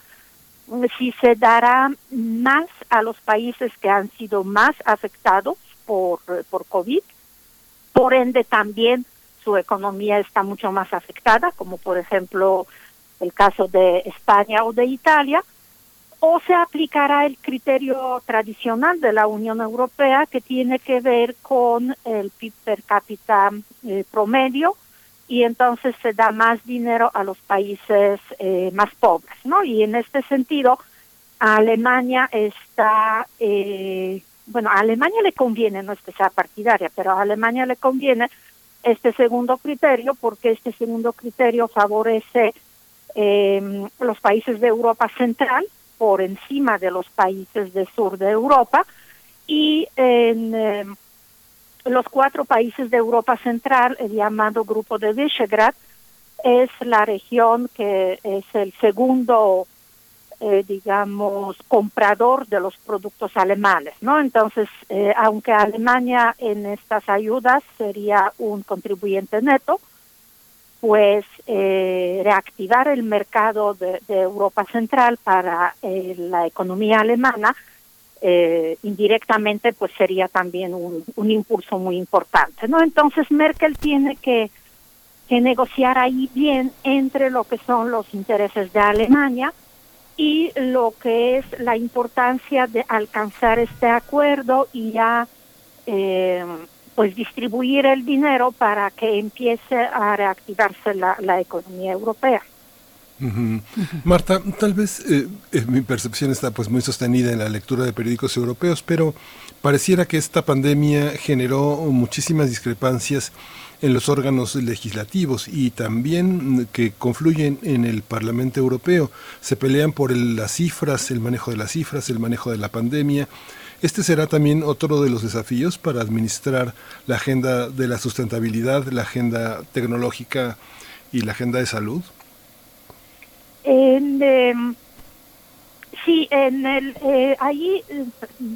Si se dará más a los países que han sido más afectados por, por COVID, por ende también su economía está mucho más afectada, como por ejemplo el caso de España o de Italia, o se aplicará el criterio tradicional de la Unión Europea que tiene que ver con el PIB per cápita eh, promedio y entonces se da más dinero a los países eh, más pobres, ¿no? Y en este sentido, a Alemania está, eh, bueno, a Alemania le conviene, no es que sea partidaria, pero a Alemania le conviene este segundo criterio porque este segundo criterio favorece eh, los países de Europa Central por encima de los países del sur de Europa y en eh, los cuatro países de Europa Central, el llamado Grupo de Visegrad, es la región que es el segundo, eh, digamos, comprador de los productos alemanes, ¿no? Entonces, eh, aunque Alemania en estas ayudas sería un contribuyente neto, pues eh, reactivar el mercado de, Europa Central para eh, la economía alemana eh, indirectamente pues sería también un, impulso muy importante no entonces Merkel tiene que negociar ahí bien entre lo que son los intereses de Alemania y lo que es la importancia de alcanzar este acuerdo y ya eh, pues distribuir el dinero para que empiece a reactivarse la economía europea. Marta, tal vez eh, eh, mi percepción está pues muy sostenida en la lectura de periódicos europeos, pero pareciera que esta pandemia generó muchísimas discrepancias en los órganos legislativos y también mm, que confluyen en el Parlamento Europeo. Se pelean por el- las cifras, el manejo de las cifras, el manejo de la pandemia. Este será también otro de los desafíos para administrar la agenda de la sustentabilidad, la agenda tecnológica y la agenda de salud. En, em, sí, en el, eh, ahí, eh,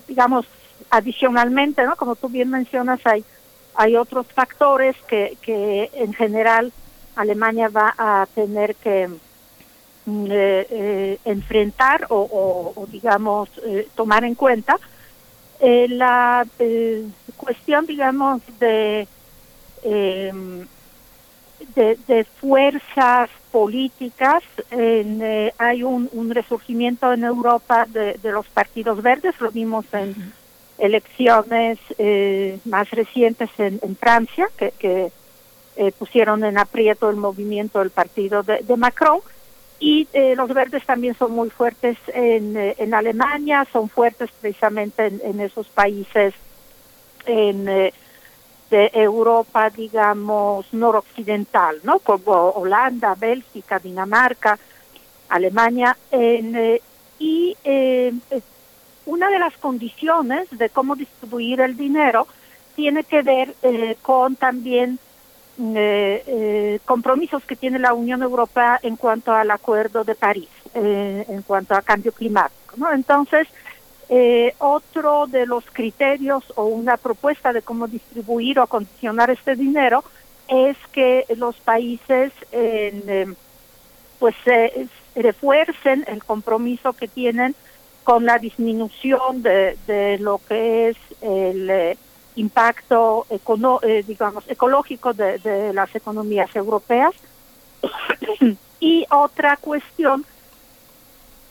digamos, adicionalmente, ¿no? Como tú bien mencionas, hay, hay otros factores que, que en general Alemania va a tener que mm, eh, eh, enfrentar o, o- o, digamos, eh, tomar en cuenta. Eh, la eh, cuestión, digamos, de, em, de, de fuerzas políticas. En, eh, hay un, resurgimiento en Europa de, los partidos verdes, lo vimos en elecciones eh, más recientes en, Francia, que, eh, pusieron en aprieto el movimiento del partido de, de Macron. Y eh, los verdes también son muy fuertes en, en Alemania, son fuertes precisamente en, en esos países en, de Europa, digamos, noroccidental, ¿no? Como Holanda, Bélgica, Dinamarca, Alemania. Eh, y eh, una de las condiciones de cómo distribuir el dinero tiene que ver eh, con también eh, eh, compromisos que tiene la Unión Europea en cuanto al Acuerdo de París, en cuanto a cambio climático. ¿no? Entonces, eh, otro de los criterios o una propuesta de cómo distribuir o condicionar este dinero es que los países eh, pues eh, refuercen el compromiso que tienen con la disminución de, de lo que es el eh, impacto econo- eh, digamos ecológico de, de las economías europeas. Y otra cuestión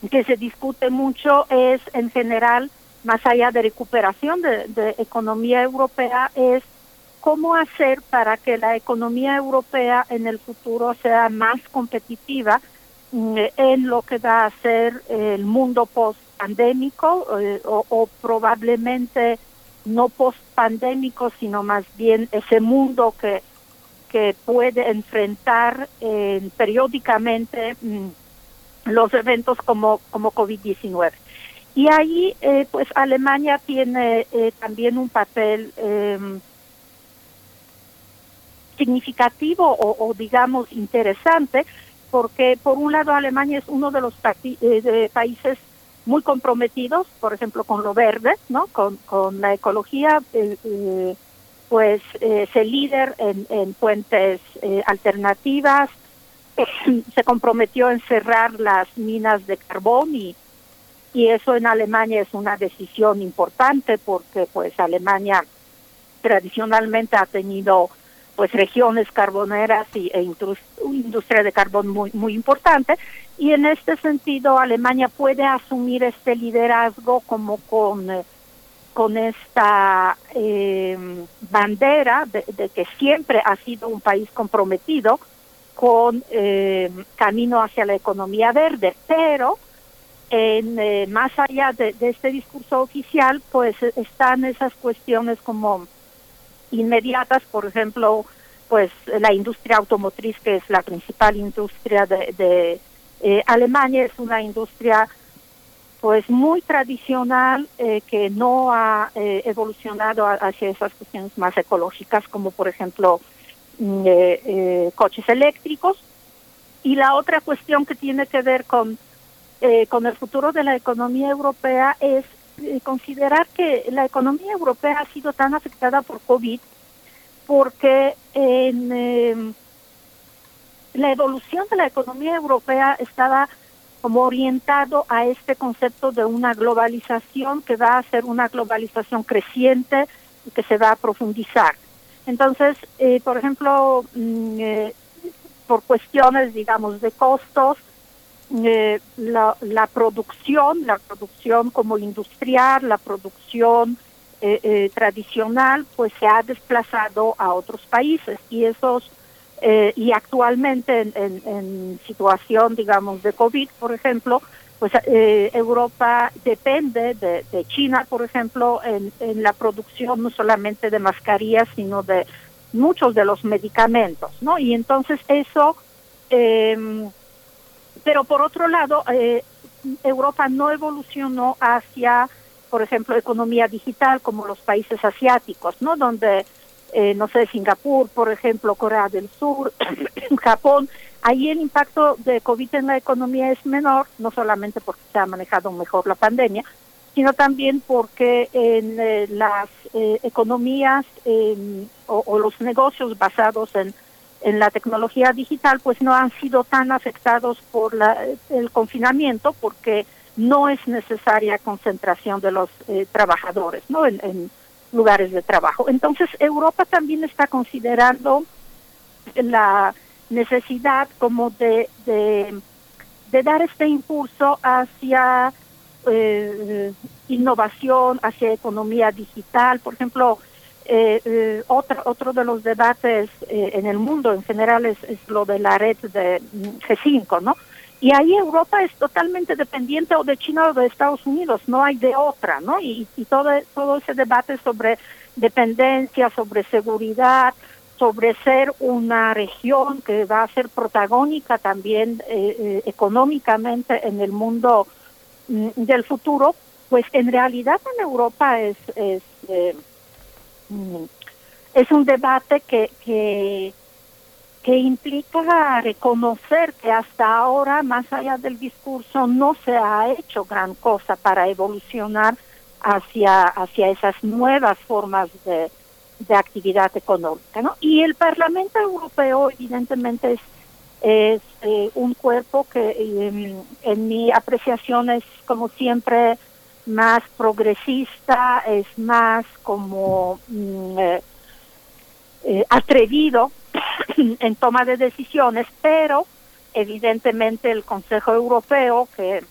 que se discute mucho es en general más allá de recuperación de, economía europea es cómo hacer para que la economía europea en el futuro sea más competitiva mm, en lo que va a ser el mundo post pandémico o, probablemente no post pandémico sino más bien ese mundo que que puede enfrentar eh, periódicamente mm, los eventos como como COVID-19 y ahí eh, pues Alemania tiene eh, también un papel eh, significativo o, digamos interesante porque por un lado Alemania es uno de los eh, países muy comprometidos, por ejemplo, con lo verde, ¿no? Con, con la ecología, eh, eh, pues es el líder en, en fuentes alternativas, se comprometió en cerrar las minas de carbón y, y eso en Alemania es una decisión importante porque pues Alemania tradicionalmente ha tenido pues regiones carboneras y, e industria de carbón muy muy importante. Y en este sentido Alemania puede asumir este liderazgo como con eh, con esta eh, bandera de, de, que siempre ha sido un país comprometido con eh, camino hacia la economía verde, pero en, eh, más allá de, este discurso oficial, pues están esas cuestiones como inmediatas, por ejemplo, pues la industria automotriz, que es la principal industria de, eh, Alemania, es una industria pues muy tradicional que no ha evolucionado hacia esas cuestiones más ecológicas, como por ejemplo eh, eh, coches eléctricos. Y la otra cuestión que tiene que ver con, eh, con el futuro de la economía europea es eh, considerar que la economía europea ha sido tan afectada por COVID porque en eh, la evolución de la economía europea estaba como orientado a este concepto de una globalización que va a ser una globalización creciente y que se va a profundizar. Entonces, eh, por ejemplo, mm, eh, por cuestiones, digamos, de costos, eh, la, la, producción, la producción como industrial, la producción eh, tradicional, pues se ha desplazado a otros países y esos y actualmente en, en, en, situación, digamos, de COVID, por ejemplo, pues eh, Europa depende de, China, por ejemplo, en, en, la producción no solamente de mascarillas, sino de muchos de los medicamentos, ¿no? Y entonces eso, eh, pero por otro lado, eh, Europa no evolucionó hacia, por ejemplo, economía digital como los países asiáticos, ¿no? Donde eh, no sé, Singapur, por ejemplo, Corea del Sur, Japón, ahí el impacto de COVID en la economía es menor, no solamente porque se ha manejado mejor la pandemia, sino también porque en eh, las eh, economías eh, o, los negocios basados en, en la tecnología digital pues no han sido tan afectados por la, el confinamiento porque no es necesaria concentración de los eh, trabajadores, ¿no? En, lugares de trabajo. Entonces, Europa también está considerando la necesidad como de, de, dar este impulso hacia eh, innovación, hacia economía digital. Por ejemplo, eh, eh, otro, otro de los debates eh, en el mundo en general es, es, lo de la red de G5, ¿no? Y ahí Europa es totalmente dependiente o de China o de Estados Unidos, no hay de otra, ¿no? Y, y todo, todo ese debate sobre dependencia, sobre seguridad, sobre ser una región que va a ser protagónica también eh, eh, económicamente en el mundo mm, del futuro, pues en realidad en Europa es, es, eh, mm, es un debate que, que que implica reconocer que hasta ahora, más allá del discurso, no se ha hecho gran cosa para evolucionar hacia, hacia esas nuevas formas de, de actividad económica. ¿no? Y el Parlamento Europeo, evidentemente, es, es eh, un cuerpo que eh, en mi apreciación es, como siempre, más progresista, es más como mm, eh, eh, atrevido en toma de decisiones, pero evidentemente el Consejo Europeo, que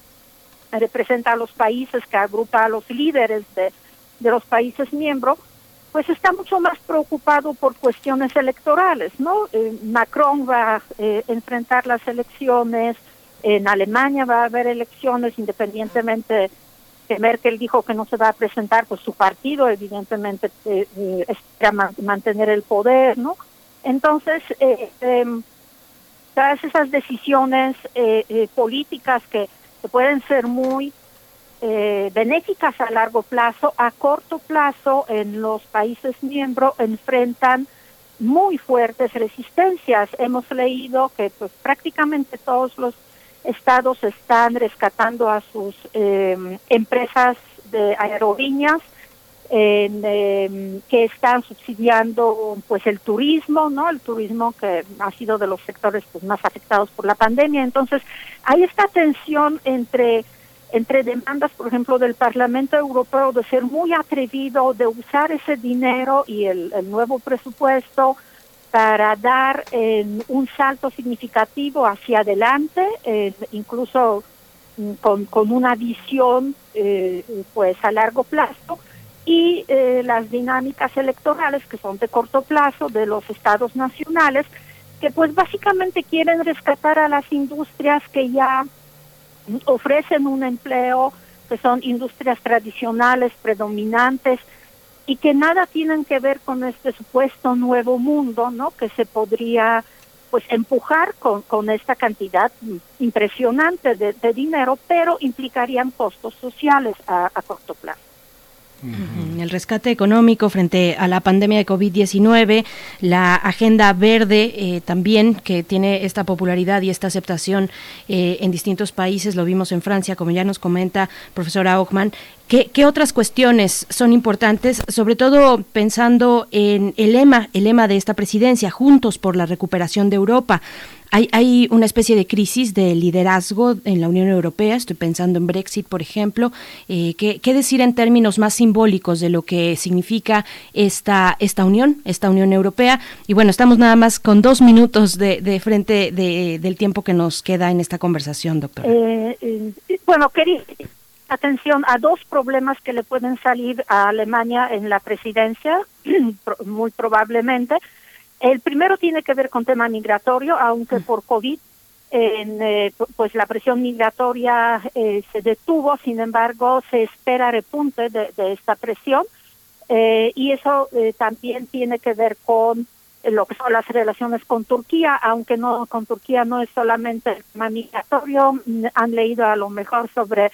representa a los países, que agrupa a los líderes de, de los países miembros, pues está mucho más preocupado por cuestiones electorales, ¿no? Eh, Macron va a eh, enfrentar las elecciones, en Alemania va a haber elecciones independientemente que Merkel dijo que no se va a presentar, pues su partido evidentemente eh, eh espera man mantener el poder, ¿no? Entonces, eh, eh, todas esas decisiones políticas que, pueden ser muy eh, benéficas a largo plazo, a corto plazo en los países miembros enfrentan muy fuertes resistencias. Hemos leído que pues prácticamente todos los estados están rescatando a sus eh, empresas de aerolíneas en, eh, que están subsidiando pues el turismo, ¿no? El turismo que ha sido de los sectores pues, más afectados por la pandemia. Entonces, hay esta tensión entre entre demandas, por ejemplo, del Parlamento Europeo de ser muy atrevido, de usar ese dinero y el, nuevo presupuesto para dar eh, un salto significativo hacia adelante, incluso mm, con, con, una visión eh, pues a largo plazo y eh, las dinámicas electorales que son de corto plazo de los estados nacionales que pues básicamente quieren rescatar a las industrias que ya ofrecen un empleo, que son industrias tradicionales predominantes y que nada tienen que ver con este supuesto nuevo mundo, ¿no? Que se podría pues empujar con, esta cantidad impresionante de, dinero, pero implicarían costos sociales a corto plazo. El rescate económico frente a la pandemia de COVID-19, la agenda verde eh, también que tiene esta popularidad y esta aceptación eh, en distintos países, lo vimos en Francia, como ya nos comenta profesora Ochman. ¿Qué, ¿Qué, otras cuestiones son importantes, sobre todo pensando en el el lema de esta presidencia, juntos por la recuperación de Europa? Hay, hay, una especie de crisis de liderazgo en la Unión Europea, estoy pensando en Brexit, por ejemplo. Eh, ¿qué, ¿qué, decir en términos más simbólicos de lo que significa esta, esta unión, esta Unión Europea? Y bueno, estamos nada más con dos minutos de, de frente de, del tiempo que nos queda en esta conversación, doctora. Eh, eh, bueno, quería atención a dos problemas que le pueden salir a Alemania en la presidencia, muy probablemente. El primero tiene que ver con tema migratorio, aunque por COVID en, eh, pues la presión migratoria eh, se detuvo, sin embargo se espera repunte de, de esta presión eh, y eso también tiene que ver con lo que son las relaciones con Turquía, aunque no con Turquía no es solamente el tema migratorio, han leído a lo mejor sobre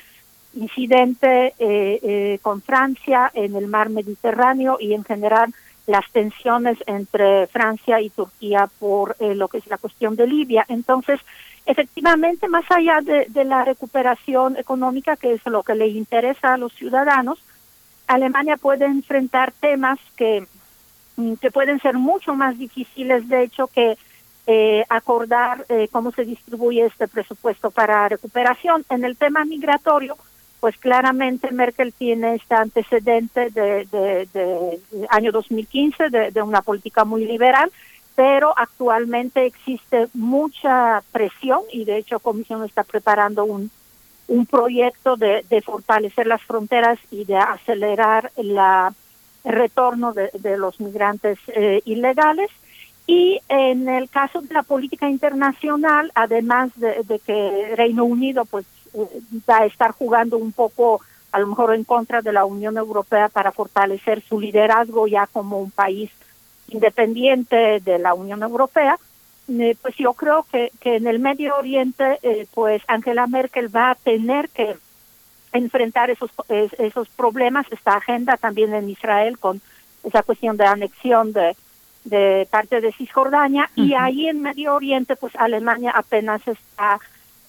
incidente con Francia en el mar Mediterráneo y en general las tensiones entre Francia y Turquía por eh, lo que es la cuestión de Libia. Entonces, efectivamente, más allá de, la recuperación económica, que es lo que le interesa a los ciudadanos, Alemania puede enfrentar temas que, que pueden ser mucho más difíciles, de hecho, que eh, acordar eh, cómo se distribuye este presupuesto para recuperación. En el tema migratorio, pues claramente Merkel tiene este antecedente de, de, de, año 2015 de, una política muy liberal, pero actualmente existe mucha presión y de hecho Comisión está preparando un, un proyecto de, fortalecer las fronteras y de acelerar la, el retorno de, los migrantes eh, ilegales. Y en el caso de la política internacional, además de, de que Reino Unido pues va a estar jugando un poco a lo mejor en contra de la Unión Europea para fortalecer su liderazgo ya como un país independiente de la Unión Europea, eh, pues yo creo que, que en el Medio Oriente, eh, pues Angela Merkel va a tener que enfrentar esos, esos problemas, esta agenda también en Israel con esa cuestión de anexión de, de parte de Cisjordania, uh -huh. y ahí en Medio Oriente, pues Alemania apenas está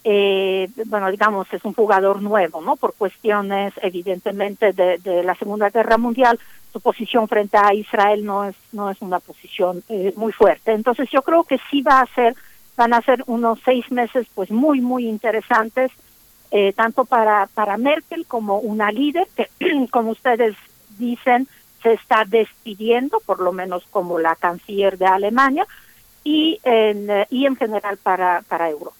eh, bueno, digamos, es un jugador nuevo, ¿no? Por cuestiones, evidentemente, de, la Segunda Guerra Mundial, su posición frente a Israel no es, no es una posición eh, muy fuerte. Entonces, yo creo que sí va a ser, van a ser unos seis meses, pues, muy, muy interesantes, eh, tanto para, para Merkel como una líder que, como ustedes dicen, se está despidiendo, por lo menos como la canciller de Alemania, y en, y en general para, para Europa.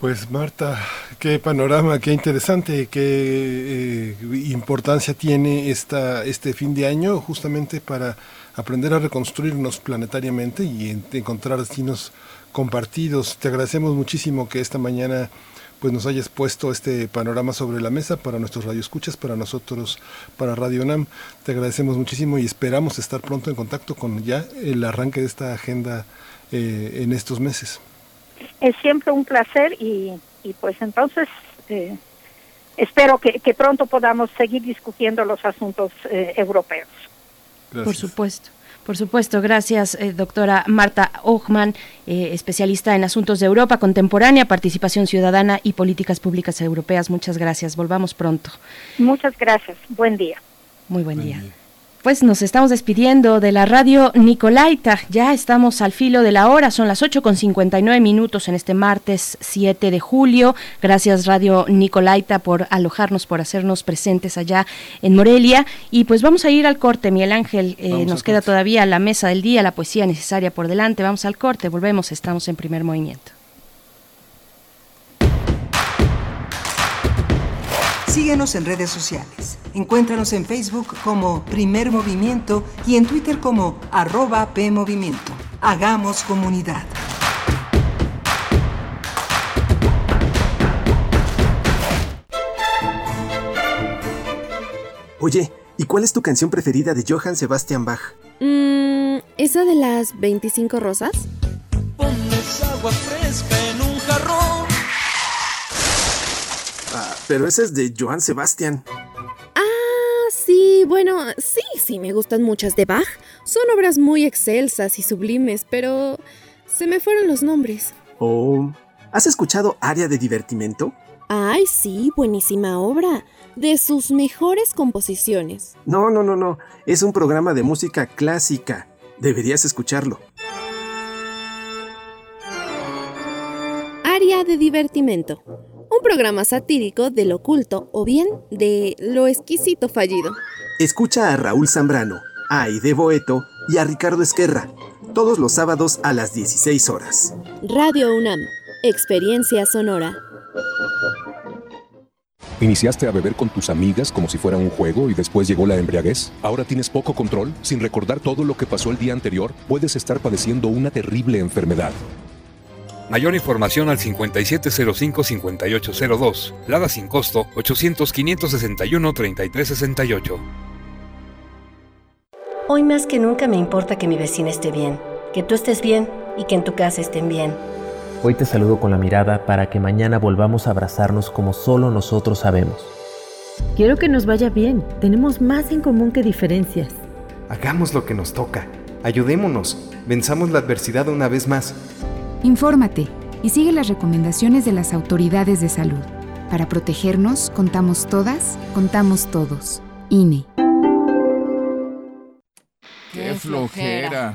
Pues Marta, qué panorama, qué interesante, qué eh, importancia tiene esta, este fin de año justamente para aprender a reconstruirnos planetariamente y en, encontrar destinos compartidos. Te agradecemos muchísimo que esta mañana pues nos hayas puesto este panorama sobre la mesa para nuestros radioescuchas, para nosotros, para Radio NAM. Te agradecemos muchísimo y esperamos estar pronto en contacto con ya el arranque de esta agenda eh, en estos meses es siempre un placer y, y pues entonces eh, espero que, que, pronto podamos seguir discutiendo los asuntos eh, europeos. Gracias. Por supuesto. Por supuesto, gracias, eh, doctora Marta Ochman, eh, especialista en asuntos de Europa contemporánea, participación ciudadana y políticas públicas europeas. Muchas gracias. Volvamos pronto. Muchas gracias. Buen día. Muy buen, día. Pues nos estamos despidiendo de la radio Nicolaita. Ya estamos al filo de la hora. Son las 8 con 59 minutos en este martes 7 de julio. Gracias, Radio Nicolaita, por alojarnos, por hacernos presentes allá en Morelia. Y pues vamos a ir al corte, Miguel Ángel. Eh, nos queda todavía la mesa del día, la poesía necesaria por delante. Vamos al corte, volvemos. Estamos en primer movimiento. Síguenos en redes sociales. Encuéntranos en Facebook como Primer Movimiento y en Twitter como arroba PMovimiento. Hagamos comunidad. Oye, ¿y cuál es tu canción preferida de Johann Sebastian Bach? Mmm, ¿esa de las 25 rosas? Pones agua fresca en un jarrón. Pero esa es de Johann Sebastian. Ah, sí, bueno, sí, sí, me gustan muchas de Bach. Son obras muy excelsas y sublimes, pero se me fueron los nombres. Oh, ¿has escuchado Área de Divertimento? Ay, sí, buenísima obra. De sus mejores composiciones. No, no, no, no. Es un programa de música clásica. Deberías escucharlo. Área de Divertimento. Un programa satírico del oculto o bien de lo exquisito fallido. Escucha a Raúl Zambrano, a Aide Boeto y a Ricardo Esquerra. Todos los sábados a las 16 horas. Radio UNAM. Experiencia sonora. ¿Iniciaste a beber con tus amigas como si fuera un juego y después llegó la embriaguez? ¿Ahora tienes poco control? Sin recordar todo lo que pasó el día anterior, puedes estar padeciendo una terrible enfermedad. Mayor información al 5705-5802. Lada sin costo 800-561-3368. Hoy más que nunca me importa que mi vecina esté bien, que tú estés bien y que en tu casa estén bien. Hoy te saludo con la mirada para que mañana volvamos a abrazarnos como solo nosotros sabemos. Quiero que nos vaya bien. Tenemos más en común que diferencias. Hagamos lo que nos toca. Ayudémonos. Venzamos la adversidad una vez más. Infórmate y sigue las recomendaciones de las autoridades de salud. Para protegernos, contamos todas, contamos todos. INE. ¡Qué flojera!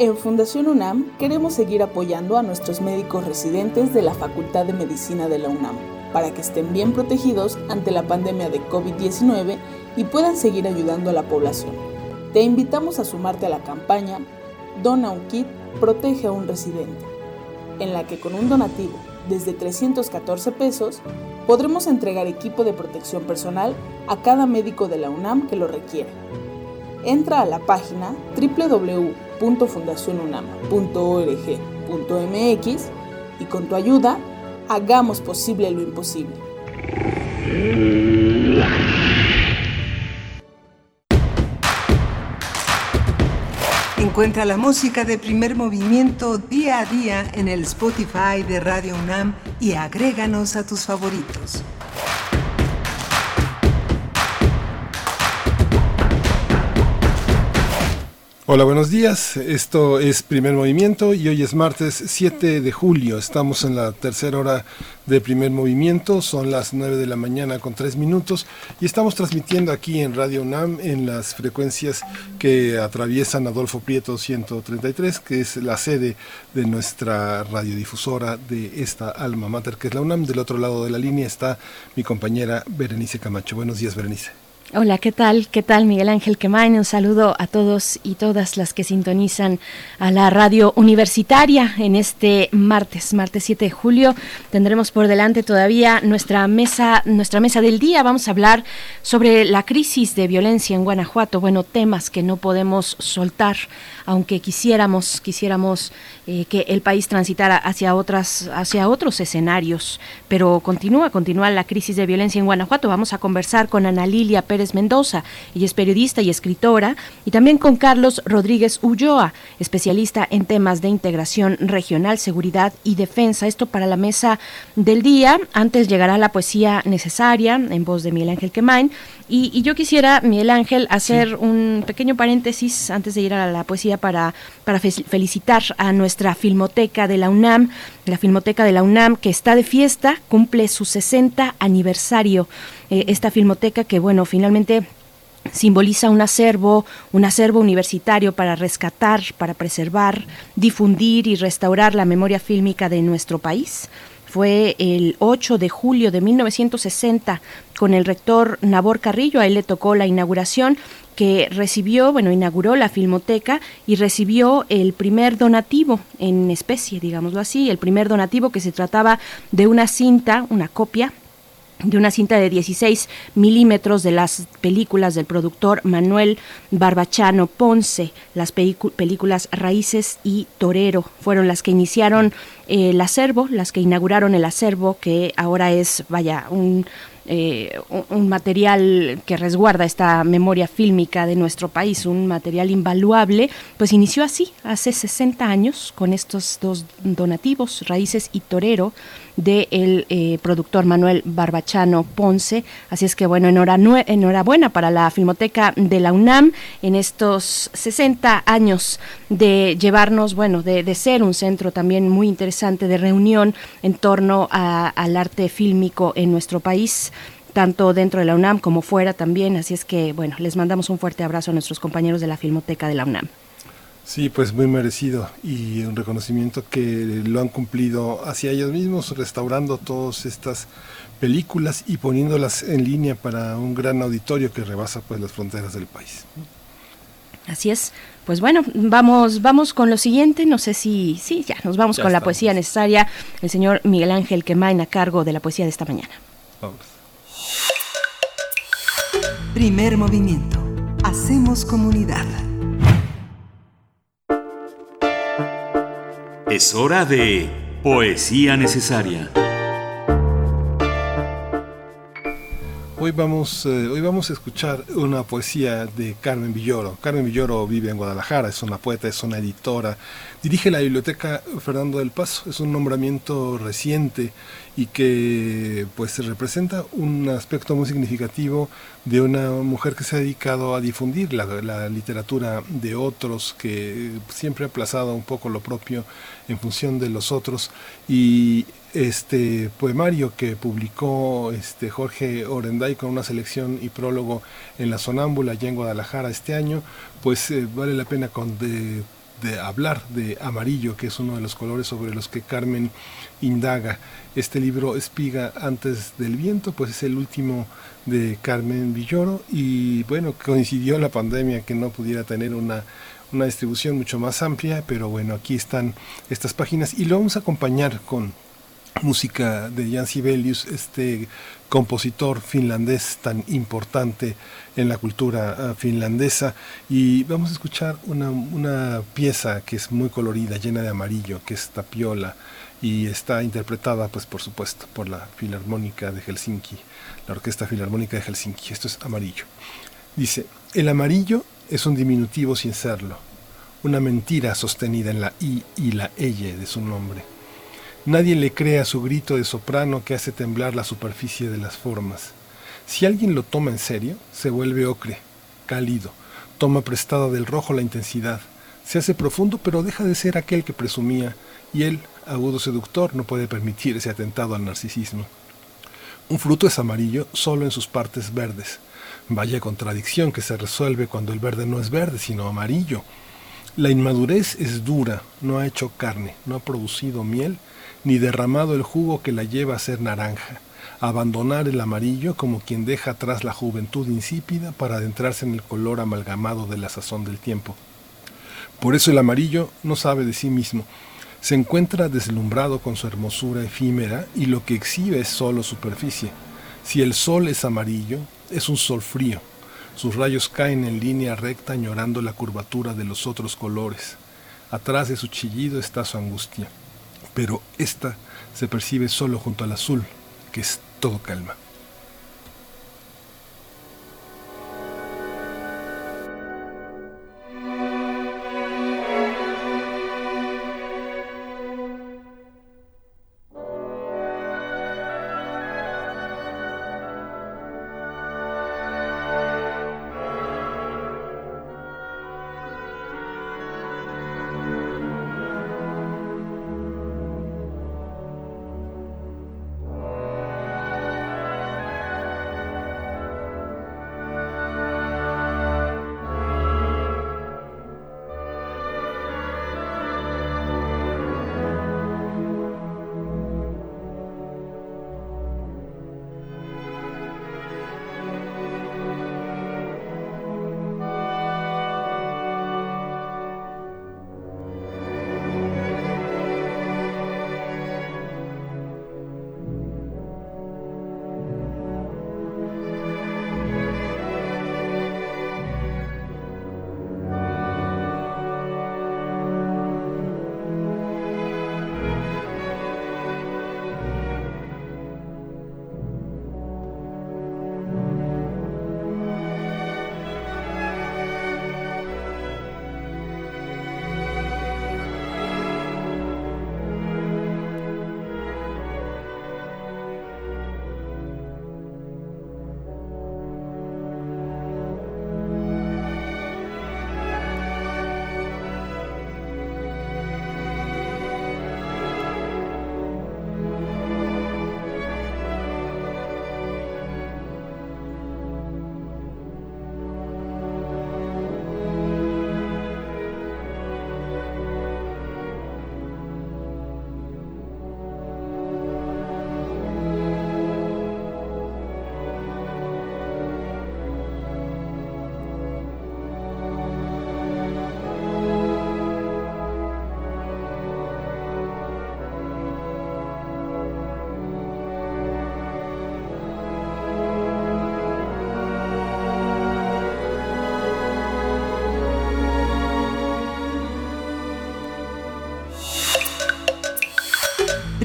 En Fundación UNAM queremos seguir apoyando a nuestros médicos residentes de la Facultad de Medicina de la UNAM para que estén bien protegidos ante la pandemia de COVID-19 y puedan seguir ayudando a la población. Te invitamos a sumarte a la campaña Dona un kit, protege a un residente, en la que con un donativo desde 314 pesos podremos entregar equipo de protección personal a cada médico de la UNAM que lo requiera. Entra a la página www.fundacionunam.org.mx y con tu ayuda hagamos posible lo imposible. Encuentra la música de primer movimiento día a día en el Spotify de Radio UNAM y agréganos a tus favoritos. Hola, buenos días. Esto es Primer Movimiento y hoy es martes 7 de julio. Estamos en la tercera hora de Primer Movimiento. Son las 9 de la mañana con 3 minutos y estamos transmitiendo aquí en Radio UNAM en las frecuencias que atraviesan Adolfo Prieto 133, que es la sede de nuestra radiodifusora de esta alma mater que es la UNAM. Del otro lado de la línea está mi compañera Berenice Camacho. Buenos días, Berenice. Hola, ¿qué tal? ¿Qué tal Miguel Ángel Quemain? Un saludo a todos y todas las que sintonizan a la radio universitaria en este martes, martes 7 de julio. Tendremos por delante todavía nuestra mesa, nuestra mesa del día. Vamos a hablar sobre la crisis de violencia en Guanajuato. Bueno, temas que no podemos soltar, aunque quisiéramos, quisiéramos eh, que el país transitara hacia otras, hacia otros escenarios. Pero continúa, continúa la crisis de violencia en Guanajuato. Vamos a conversar con Ana Lilia Pérez Mendoza. Ella es periodista y escritora, y también con Carlos Rodríguez Ulloa, especialista en temas de integración regional, seguridad y defensa. Esto para la mesa del día. Antes llegará la poesía necesaria en voz de Miguel Ángel Quemain. Y, yo quisiera, Miguel Ángel, hacer un pequeño paréntesis antes de ir a la poesía para, para felicitar a nuestra Filmoteca de la UNAM, la Filmoteca de la UNAM que está de fiesta, cumple su 60 aniversario. Eh, esta Filmoteca que, bueno, finalmente simboliza un acervo, un acervo universitario para rescatar, para preservar, difundir y restaurar la memoria fílmica de nuestro país. Fue el 8 de julio de 1960 con el rector Nabor Carrillo, a él le tocó la inauguración que recibió, bueno, inauguró la Filmoteca y recibió el primer donativo en especie, digámoslo así, el primer donativo que se trataba de una cinta, una copia de una cinta de 16 milímetros de las películas del productor Manuel Barbachano Ponce. Las películas Raíces y Torero fueron las que iniciaron el acervo, las que inauguraron el acervo, que ahora es, vaya, un, eh, un material que resguarda esta memoria fílmica de nuestro país, un material invaluable, pues inició así, hace 60 años, con estos dos donativos, Raíces y Torero, del eh, productor Manuel Barbachano Ponce. Así es que bueno, enhorabuena para la Filmoteca de la UNAM en estos 60 años de llevarnos, bueno, de, ser un centro también muy interesante de reunión en torno al arte fílmico en nuestro país tanto dentro de la UNAM como fuera también. Así es que, bueno, les mandamos un fuerte abrazo a nuestros compañeros de la Filmoteca de la UNAM. Sí, pues muy merecido y un reconocimiento que lo han cumplido hacia ellos mismos, restaurando todas estas películas y poniéndolas en línea para un gran auditorio que rebasa pues las fronteras del país. Así es. Pues bueno, vamos, vamos con lo siguiente. No sé si, sí, ya nos vamos con la poesía necesaria. El señor Miguel Ángel Quemain a cargo de la poesía de esta mañana. Vamos. Primer movimiento. Hacemos comunidad. Es hora de Poesía Necesaria. Hoy vamos, eh, hoy vamos a escuchar una poesía de Carmen Villoro. Carmen Villoro vive en Guadalajara, es una poeta, es una editora, dirige la biblioteca Fernando del Paso, es un nombramiento reciente y que pues representa un aspecto muy significativo de una mujer que se ha dedicado a difundir la, literatura de otros, que siempre ha aplazado un poco lo propio en función de los otros. Y este poemario que publicó este Jorge Orenday con una selección y prólogo en la Sonámbula allá en Guadalajara este año, pues eh, vale la pena con de, de hablar de amarillo, que es uno de los colores sobre los que Carmen indaga. Este libro, Espiga antes del viento, pues es el último de Carmen Villoro y bueno, coincidió la pandemia que no pudiera tener una, una distribución mucho más amplia, pero bueno, aquí están estas páginas y lo vamos a acompañar con música de Jan Sibelius, este compositor finlandés tan importante en la cultura ah, finlandesa. Y vamos a escuchar una, una, pieza que es muy colorida, llena de amarillo, que es Tapiola, y está interpretada, pues por supuesto, por la Filarmónica de Helsinki, la Orquesta Filarmónica de Helsinki. Esto es amarillo. Dice, el amarillo es un diminutivo sin serlo, una mentira sostenida en la I y la L de su nombre. Nadie le cree a su grito de soprano que hace temblar la superficie de las formas. Si alguien lo toma en serio, se vuelve ocre, cálido, toma prestada del rojo la intensidad, se hace profundo pero deja de ser aquel que presumía, y él, agudo seductor, no puede permitir ese atentado al narcisismo. Un fruto es amarillo solo en sus partes verdes. Vaya contradicción que se resuelve cuando el verde no es verde, sino amarillo. La inmadurez es dura, no ha hecho carne, no ha producido miel, ni derramado el jugo que la lleva a ser naranja. abandonar el amarillo como quien deja atrás la juventud insípida para adentrarse en el color amalgamado de la sazón del tiempo. Por eso el amarillo no sabe de sí mismo, se encuentra deslumbrado con su hermosura efímera y lo que exhibe es solo superficie. Si el sol es amarillo, es un sol frío. Sus rayos caen en línea recta añorando la curvatura de los otros colores. Atrás de su chillido está su angustia, pero esta se percibe solo junto al azul, que es todo calma.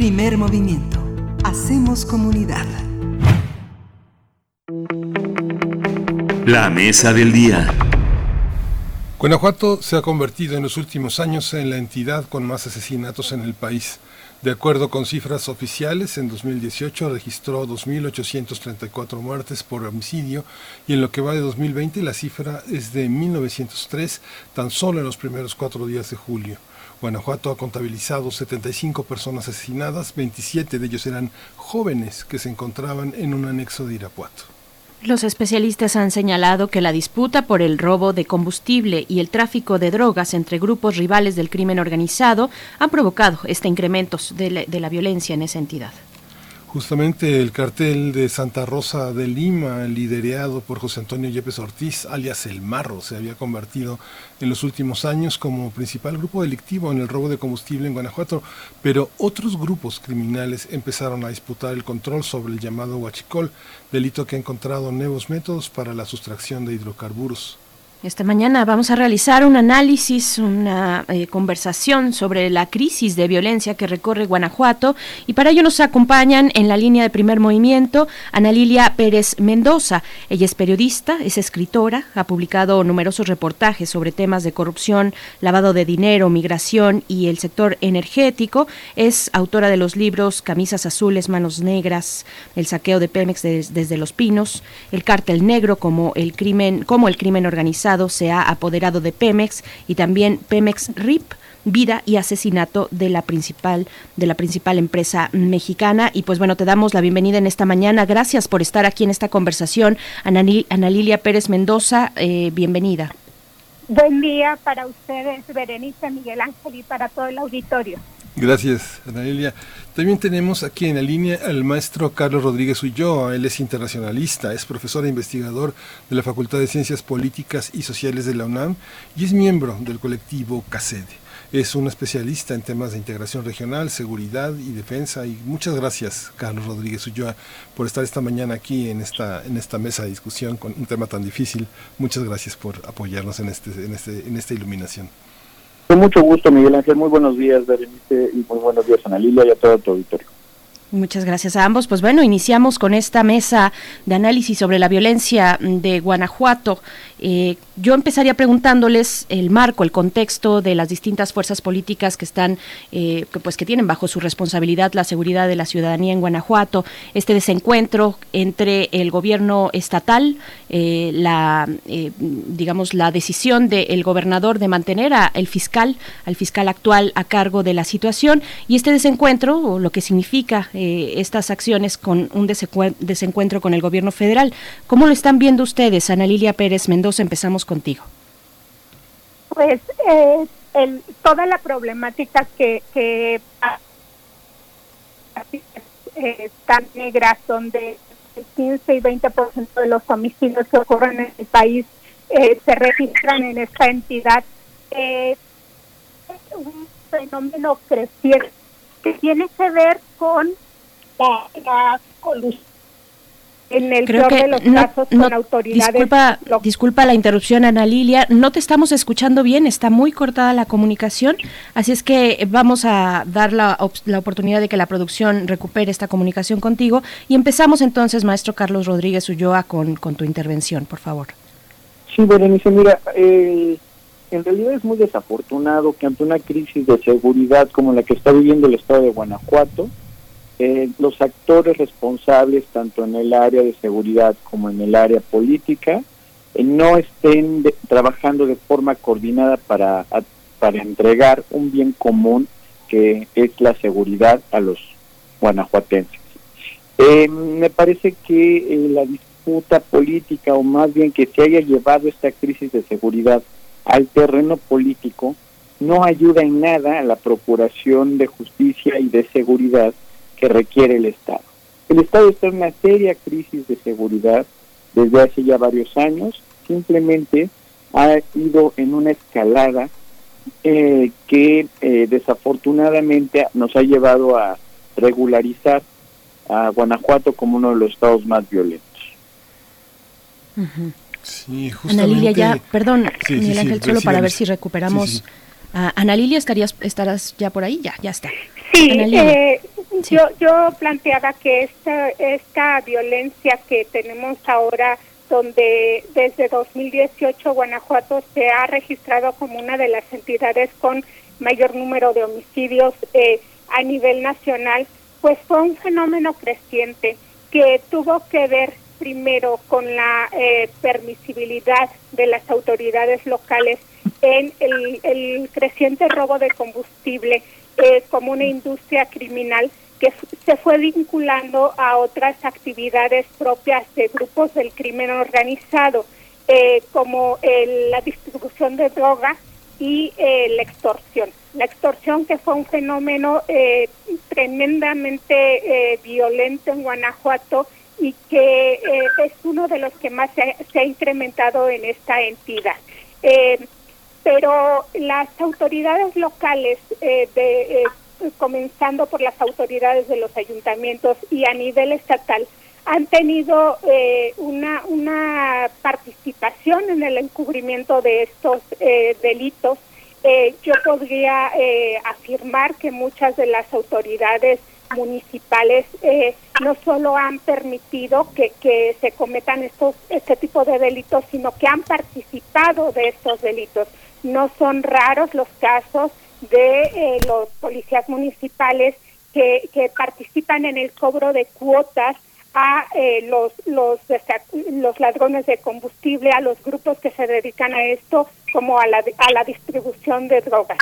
Primer movimiento. Hacemos comunidad. La mesa del día. Guanajuato se ha convertido en los últimos años en la entidad con más asesinatos en el país. De acuerdo con cifras oficiales, en 2018 registró 2.834 muertes por homicidio y en lo que va de 2020 la cifra es de 1.903 tan solo en los primeros cuatro días de julio. Guanajuato ha contabilizado 75 personas asesinadas, 27 de ellos eran jóvenes que se encontraban en un anexo de Irapuato. Los especialistas han señalado que la disputa por el robo de combustible y el tráfico de drogas entre grupos rivales del crimen organizado han provocado este incremento de la, de la violencia en esa entidad. Justamente el cartel de Santa Rosa de Lima, liderado por José Antonio Yepes Ortiz, alias El Marro, se había convertido en los últimos años como principal grupo delictivo en el robo de combustible en Guanajuato, pero otros grupos criminales empezaron a disputar el control sobre el llamado huachicol, delito que ha encontrado nuevos métodos para la sustracción de hidrocarburos. Esta mañana vamos a realizar un análisis, una eh, conversación sobre la crisis de violencia que recorre Guanajuato y para ello nos acompañan en la línea de primer movimiento Ana Lilia Pérez Mendoza. Ella es periodista, es escritora, ha publicado numerosos reportajes sobre temas de corrupción, lavado de dinero, migración y el sector energético. Es autora de los libros Camisas Azules, Manos Negras, El saqueo de Pemex desde Los Pinos, El cártel negro como el crimen, como el crimen organizado se ha apoderado de Pemex y también Pemex RIP vida y asesinato de la principal de la principal empresa mexicana. Y pues bueno te damos la bienvenida en esta mañana. Gracias por estar aquí en esta conversación. Ana, Ana Lilia Pérez Mendoza eh, bienvenida. Buen día para ustedes Berenice Miguel Ángel y para todo el auditorio Gracias, Anaelia. También tenemos aquí en la línea al maestro Carlos Rodríguez Ulloa. Él es internacionalista, es profesor e investigador de la Facultad de Ciencias Políticas y Sociales de la UNAM y es miembro del colectivo CACEDE. Es un especialista en temas de integración regional, seguridad y defensa. Y muchas gracias, Carlos Rodríguez Ulloa, por estar esta mañana aquí en esta, en esta mesa de discusión con un tema tan difícil. Muchas gracias por apoyarnos en, este, en, este, en esta iluminación. Con mucho gusto, Miguel Ángel. Muy buenos días, Berenice, y muy buenos días, Ana Lilia, y a todo tu auditorio. Muchas gracias a ambos. Pues bueno, iniciamos con esta mesa de análisis sobre la violencia de Guanajuato. Eh, yo empezaría preguntándoles el marco, el contexto de las distintas fuerzas políticas que están, eh, que, pues que tienen bajo su responsabilidad la seguridad de la ciudadanía en Guanajuato. Este desencuentro entre el gobierno estatal, eh, la, digamos, la decisión del gobernador de mantener al fiscal, al fiscal actual a cargo de la situación y este desencuentro, o lo que significa estas acciones con un desencuentro con el gobierno federal. ¿Cómo lo están viendo ustedes, Ana Lilia Pérez Mendoza? Empezamos contigo. Pues eh, el, toda la problemática que, que eh, tan negra son de 15 y 20% de los homicidios que ocurren en el país eh, se registran en esta entidad. es un fenómeno creciente que tiene que ver con la, en el Creo que de los casos con autoridades. Disculpa, disculpa la interrupción, Ana Lilia. No te estamos escuchando bien, está muy cortada la comunicación, así es que vamos a dar la, la oportunidad de que la producción recupere esta comunicación contigo. Y empezamos entonces, maestro Carlos Rodríguez Ulloa, con, con tu intervención, por favor. Sí, Berenice, mira, eh, en realidad es muy desafortunado que ante una crisis de seguridad como la que está viviendo el estado de Guanajuato, eh, los actores responsables, tanto en el área de seguridad como en el área política, eh, no estén trabajando de forma coordinada para, para entregar un bien común que es la seguridad a los guanajuatenses. Eh, me parece que la disputa política, o más bien que se haya llevado esta crisis de seguridad al terreno político, no ayuda en nada a la procuración de justicia y de seguridad que requiere el Estado. El Estado está en una seria crisis de seguridad desde hace ya varios años, simplemente ha ido en una escalada eh, que eh, desafortunadamente nos ha llevado a regularizar a Guanajuato como uno de los estados más violentos. Ana Lilia, ya, perdón, Miguel Ángel, solo para ver si recuperamos. Ana Lilia, estarías, estarás ya por ahí, ya, ya está. Sí, eh, Yo, yo planteaba que esta, esta violencia que tenemos ahora, donde desde 2018 Guanajuato se ha registrado como una de las entidades con mayor número de homicidios eh, a nivel nacional, pues fue un fenómeno creciente que tuvo que ver primero con la eh, permisibilidad de las autoridades locales en el, el creciente robo de combustible eh, como una industria criminal que se fue vinculando a otras actividades propias de grupos del crimen organizado, eh, como la distribución de droga y eh, la extorsión. La extorsión que fue un fenómeno tremendamente violento en Guanajuato y que es uno de los que más se, se ha incrementado en esta entidad pero las autoridades locales, eh, de, eh, comenzando por las autoridades de los ayuntamientos y a nivel estatal, han tenido eh, una, una participación en el encubrimiento de estos delitos. yo podría afirmar que muchas de las autoridades municipales no solo han permitido que, que se cometan estos este tipo de delitos, sino que han participado de estos delitos. No son raros los casos de eh, los policías municipales que, que, participan en el cobro de cuotas a eh, los, los, los ladrones de combustible, a los grupos que se dedican a esto, como a la, a la distribución de drogas.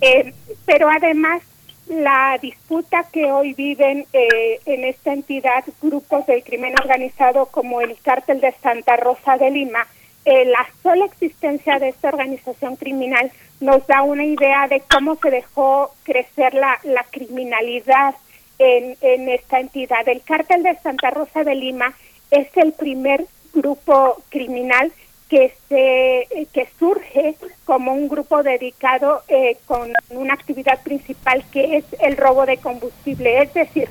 Eh, pero además, la disputa que hoy viven en esta entidad grupos del crimen organizado como el cártel de Santa Rosa de Lima, eh, la sola existencia de esta organización criminal nos da una idea de cómo se dejó crecer la, criminalidad en, en esta entidad. El cártel de Santa Rosa de Lima es el primer grupo criminal que se que surge como un grupo dedicado eh, con una actividad principal que es el robo de combustible, es decir,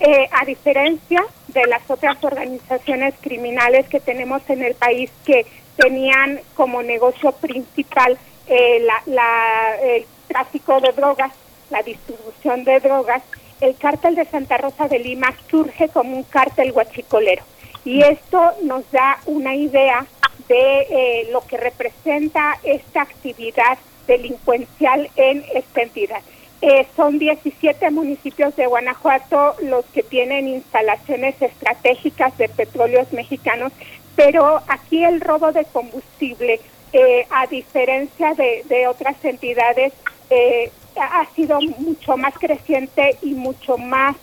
eh, a diferencia de las otras organizaciones criminales que tenemos en el país que tenían como negocio principal eh, la, el tráfico de drogas, la distribución de drogas, el cártel de Santa Rosa de Lima surge como un cártel guachicolero. Y esto nos da una idea de eh, lo que representa esta actividad delincuencial en esta entidad. Eh, son 17 municipios de Guanajuato los que tienen instalaciones estratégicas de petróleos mexicanos, pero aquí el robo de combustible, eh, a diferencia de, otras entidades, ha sido mucho más creciente y mucho más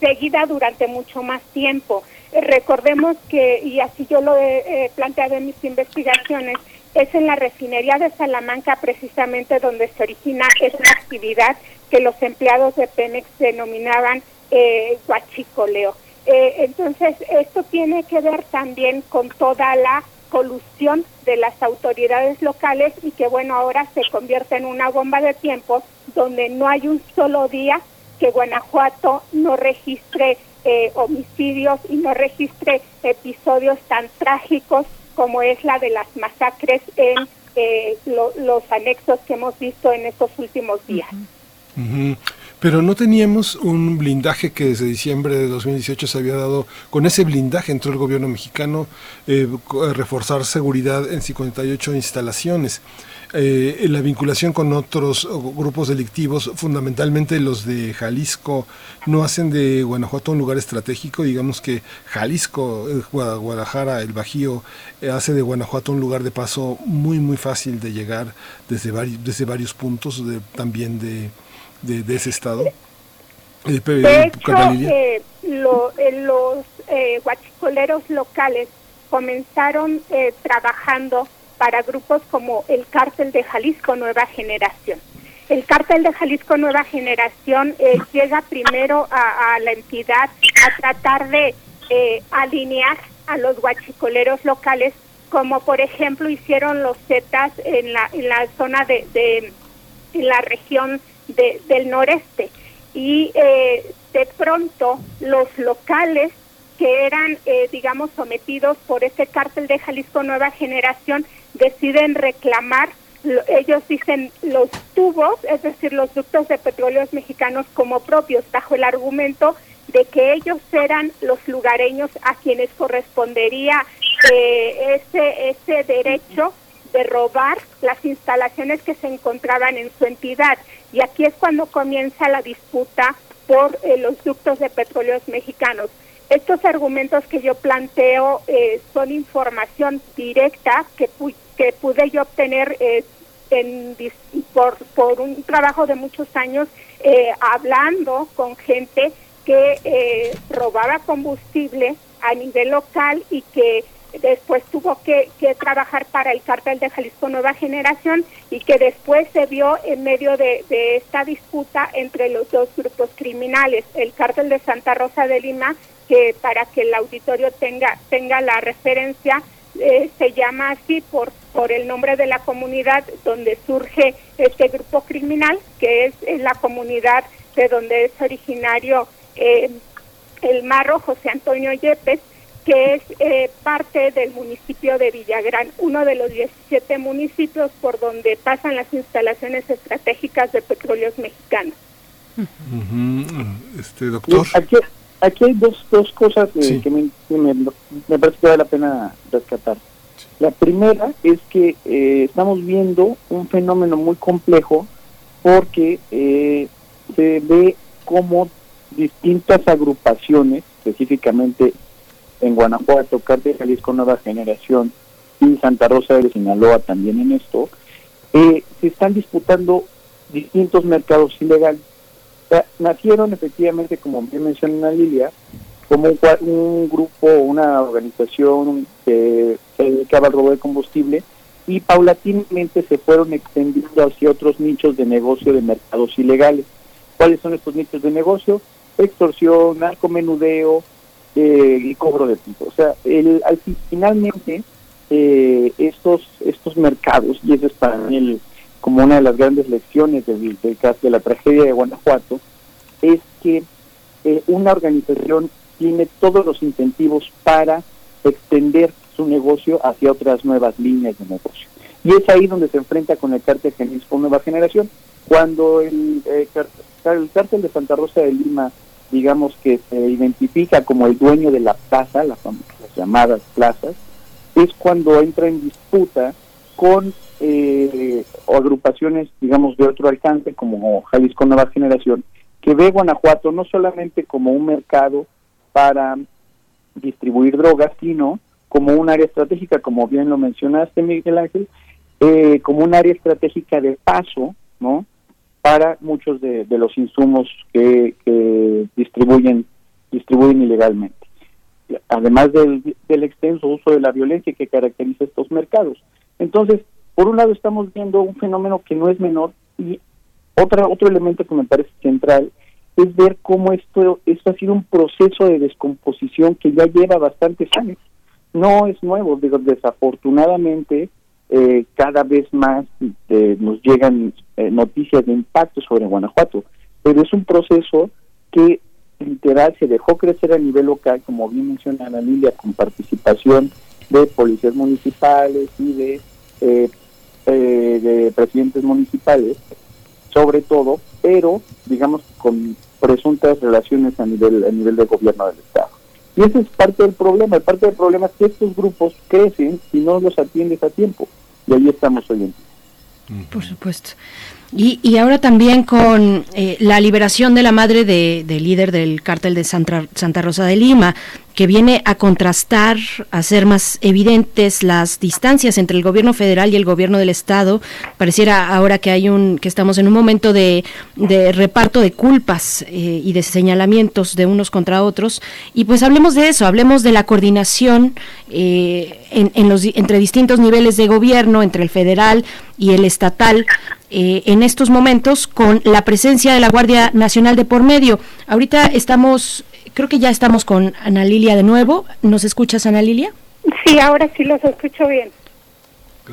seguida durante mucho más tiempo. Recordemos que, y así yo lo he planteado en mis investigaciones, es en la refinería de Salamanca precisamente donde se origina esa actividad que los empleados de Pemex denominaban eh, guachicoleo. Eh, entonces, esto tiene que ver también con toda la colusión de las autoridades locales y que, bueno, ahora se convierte en una bomba de tiempo donde no hay un solo día que Guanajuato no registre eh, homicidios y no registre episodios tan trágicos como es la de las masacres en eh, los anexos que hemos visto en estos últimos días. Pero no teníamos un blindaje que desde diciembre de 2018 se había dado, con ese blindaje entró el gobierno mexicano eh, reforzar seguridad en 58 instalaciones. Eh, la vinculación con otros grupos delictivos, fundamentalmente los de Jalisco, no hacen de Guanajuato un lugar estratégico. Digamos que Jalisco, eh, Guadalajara, el Bajío, hace de Guanajuato un lugar de paso muy, muy fácil de llegar desde, varios, desde varios puntos también de, de, ese estado. De hecho, los guachicoleros locales comenzaron trabajando para grupos como el Cártel de Jalisco Nueva Generación. El Cártel de Jalisco Nueva Generación eh, llega primero a, la entidad a tratar de eh, alinear a los guachicoleros locales, como por ejemplo hicieron los Zetas en la, en la zona de, de en la región de, del noreste. Y eh, de pronto los locales que eran, digamos, sometidos por ese cártel de Jalisco Nueva Generación deciden reclamar, ellos dicen los tubos, es decir, los ductos de petróleos mexicanos como propios, bajo el argumento de que ellos eran los lugareños a quienes correspondería eh, ese, ese derecho de robar las instalaciones que se encontraban en su entidad. Y aquí es cuando comienza la disputa por eh, los ductos de petróleos mexicanos. Estos argumentos que yo planteo eh, son información directa que, que pude yo obtener eh, en, por, por un trabajo de muchos años eh, hablando con gente que eh, robaba combustible a nivel local y que después tuvo que, que, trabajar para el cártel de Jalisco Nueva Generación y que después se vio en medio de, esta disputa entre los dos grupos criminales, el cártel de Santa Rosa de Lima, que para que el auditorio tenga, tenga la referencia, eh, se llama así por, por el nombre de la comunidad donde surge este grupo criminal, que es la comunidad de donde es originario eh, el marro José Antonio Yepes, que es eh, parte del municipio de Villagrán, uno de los 17 municipios por donde pasan las instalaciones estratégicas de petróleos mexicanos. Este doctor aquí hay dos, dos cosas eh, que me, me, parece que vale la pena rescatar. La primera es que eh, estamos viendo un fenómeno muy complejo porque eh, se ve como distintas agrupaciones, específicamente en Guanajuato, Cártel Jalisco Nueva Generación y Santa Rosa de Sinaloa también en esto, se están disputando distintos mercados ilegales nacieron efectivamente, como bien menciona Lilia, como un, grupo, una organización que se dedicaba al robo de combustible, y paulatinamente se fueron extendiendo hacia otros nichos de negocio de mercados ilegales. ¿Cuáles son estos nichos de negocio? Extorsión, narcomenudeo eh, y cobro de tipo. O sea, el, al, finalmente eh, estos estos mercados, y eso es para mí como una de las grandes lecciones del, de la tragedia de Guanajuato, es que eh, una organización tiene todos los incentivos para extender su negocio hacia otras nuevas líneas de negocio. Y es ahí donde se enfrenta con el cártel Jalisco Nueva Generación. Cuando el, eh, el cártel de Santa Rosa de Lima, digamos que se identifica como el dueño de la plaza, las, llamadas plazas, es cuando entra en disputa con eh, agrupaciones, digamos, de otro alcance, como Jalisco Nueva Generación, que ve Guanajuato no solamente como un mercado para distribuir drogas, sino como un área estratégica, como bien lo mencionaste, Miguel Ángel, eh, como un área estratégica de paso, ¿no? Para muchos de, los insumos que, distribuyen distribuyen ilegalmente. Además del, extenso uso de la violencia que caracteriza estos mercados. Entonces, por un lado estamos viendo un fenómeno que no es menor y otra, otro elemento que me parece central es ver cómo esto, esto ha sido un proceso de descomposición que ya lleva bastantes años no es nuevo, desafortunadamente eh, cada vez más eh, nos llegan eh, noticias de impacto sobre Guanajuato, pero es un proceso que literal se dejó crecer a nivel local, como bien menciona Ana con participación de policías municipales y de, de presidentes municipales, sobre todo, pero digamos con presuntas relaciones a nivel a nivel de gobierno del estado. Y ese es parte del problema. Parte del problema es que estos grupos crecen y no los atiendes a tiempo. Y ahí estamos hoy en día. Por supuesto. Y, y ahora también con eh, la liberación de la madre del líder del cártel de Santa, Santa Rosa de Lima, que viene a contrastar, a hacer más evidentes las distancias entre el gobierno federal y el gobierno del estado. Pareciera ahora que hay un, que estamos en un momento de, de reparto de culpas eh, y de señalamientos de unos contra otros. Y pues hablemos de eso, hablemos de la coordinación eh, en, en los, entre distintos niveles de gobierno, entre el federal y el estatal. Eh, en estos momentos con la presencia de la Guardia Nacional de por medio. Ahorita estamos creo que ya estamos con Ana Lilia de nuevo. ¿Nos escuchas, Ana Lilia? Sí, ahora sí los escucho bien.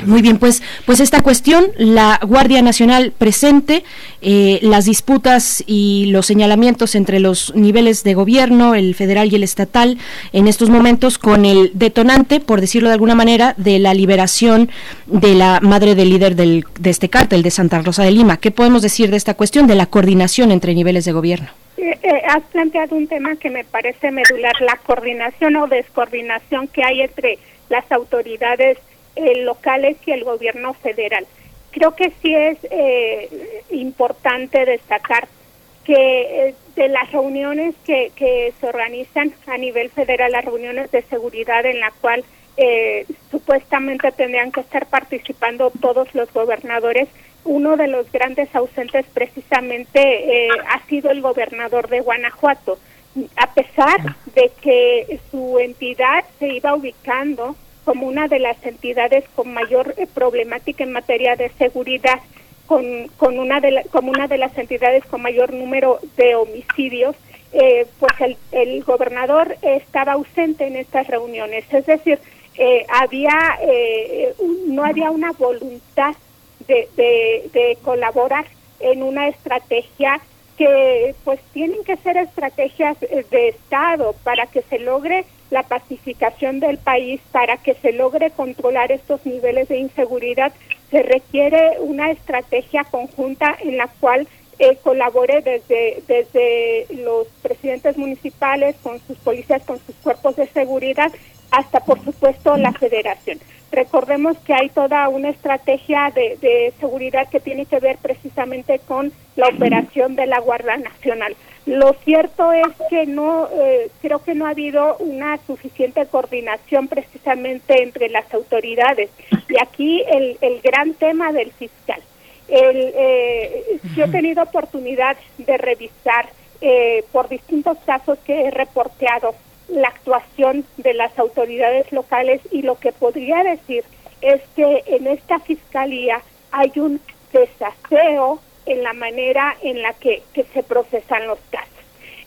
Muy bien, pues, pues esta cuestión, la Guardia Nacional presente, eh, las disputas y los señalamientos entre los niveles de gobierno, el federal y el estatal, en estos momentos con el detonante, por decirlo de alguna manera, de la liberación de la madre del líder del, de este cártel, de Santa Rosa de Lima. ¿Qué podemos decir de esta cuestión, de la coordinación entre niveles de gobierno? Eh, eh, has planteado un tema que me parece medular, la coordinación o descoordinación que hay entre las autoridades eh, locales y el gobierno federal. Creo que sí es importante destacar que de las reuniones que, que se organizan a nivel federal, las reuniones de seguridad en la cual supuestamente tendrían que estar participando todos los gobernadores, uno de los grandes ausentes precisamente eh, ha sido el gobernador de Guanajuato, a pesar de que su entidad se iba ubicando como una de las entidades con mayor eh, problemática en materia de seguridad, con, con una de como una de las entidades con mayor número de homicidios, eh, pues el, el, gobernador estaba ausente en estas reuniones. Es decir, había no había una voluntad de, de, colaborar en una estrategia que pues tienen que ser estrategias eh, de Estado para que se logre la pacificación del país, para que se logre controlar estos niveles de inseguridad, se requiere una estrategia conjunta en la cual eh, colabore desde, desde los presidentes municipales, con sus policías, con sus cuerpos de seguridad, hasta por supuesto la federación. Recordemos que hay toda una estrategia de, seguridad que tiene que ver precisamente con la operación de la Guardia Nacional. Lo cierto es que no, eh, creo que no ha habido una suficiente coordinación precisamente entre las autoridades. Y aquí el, el gran tema del fiscal. El, eh, yo he tenido oportunidad de revisar eh, por distintos casos que he reporteado la actuación de las autoridades locales y lo que podría decir es que en esta fiscalía hay un desaseo en la manera en la que, se procesan los casos.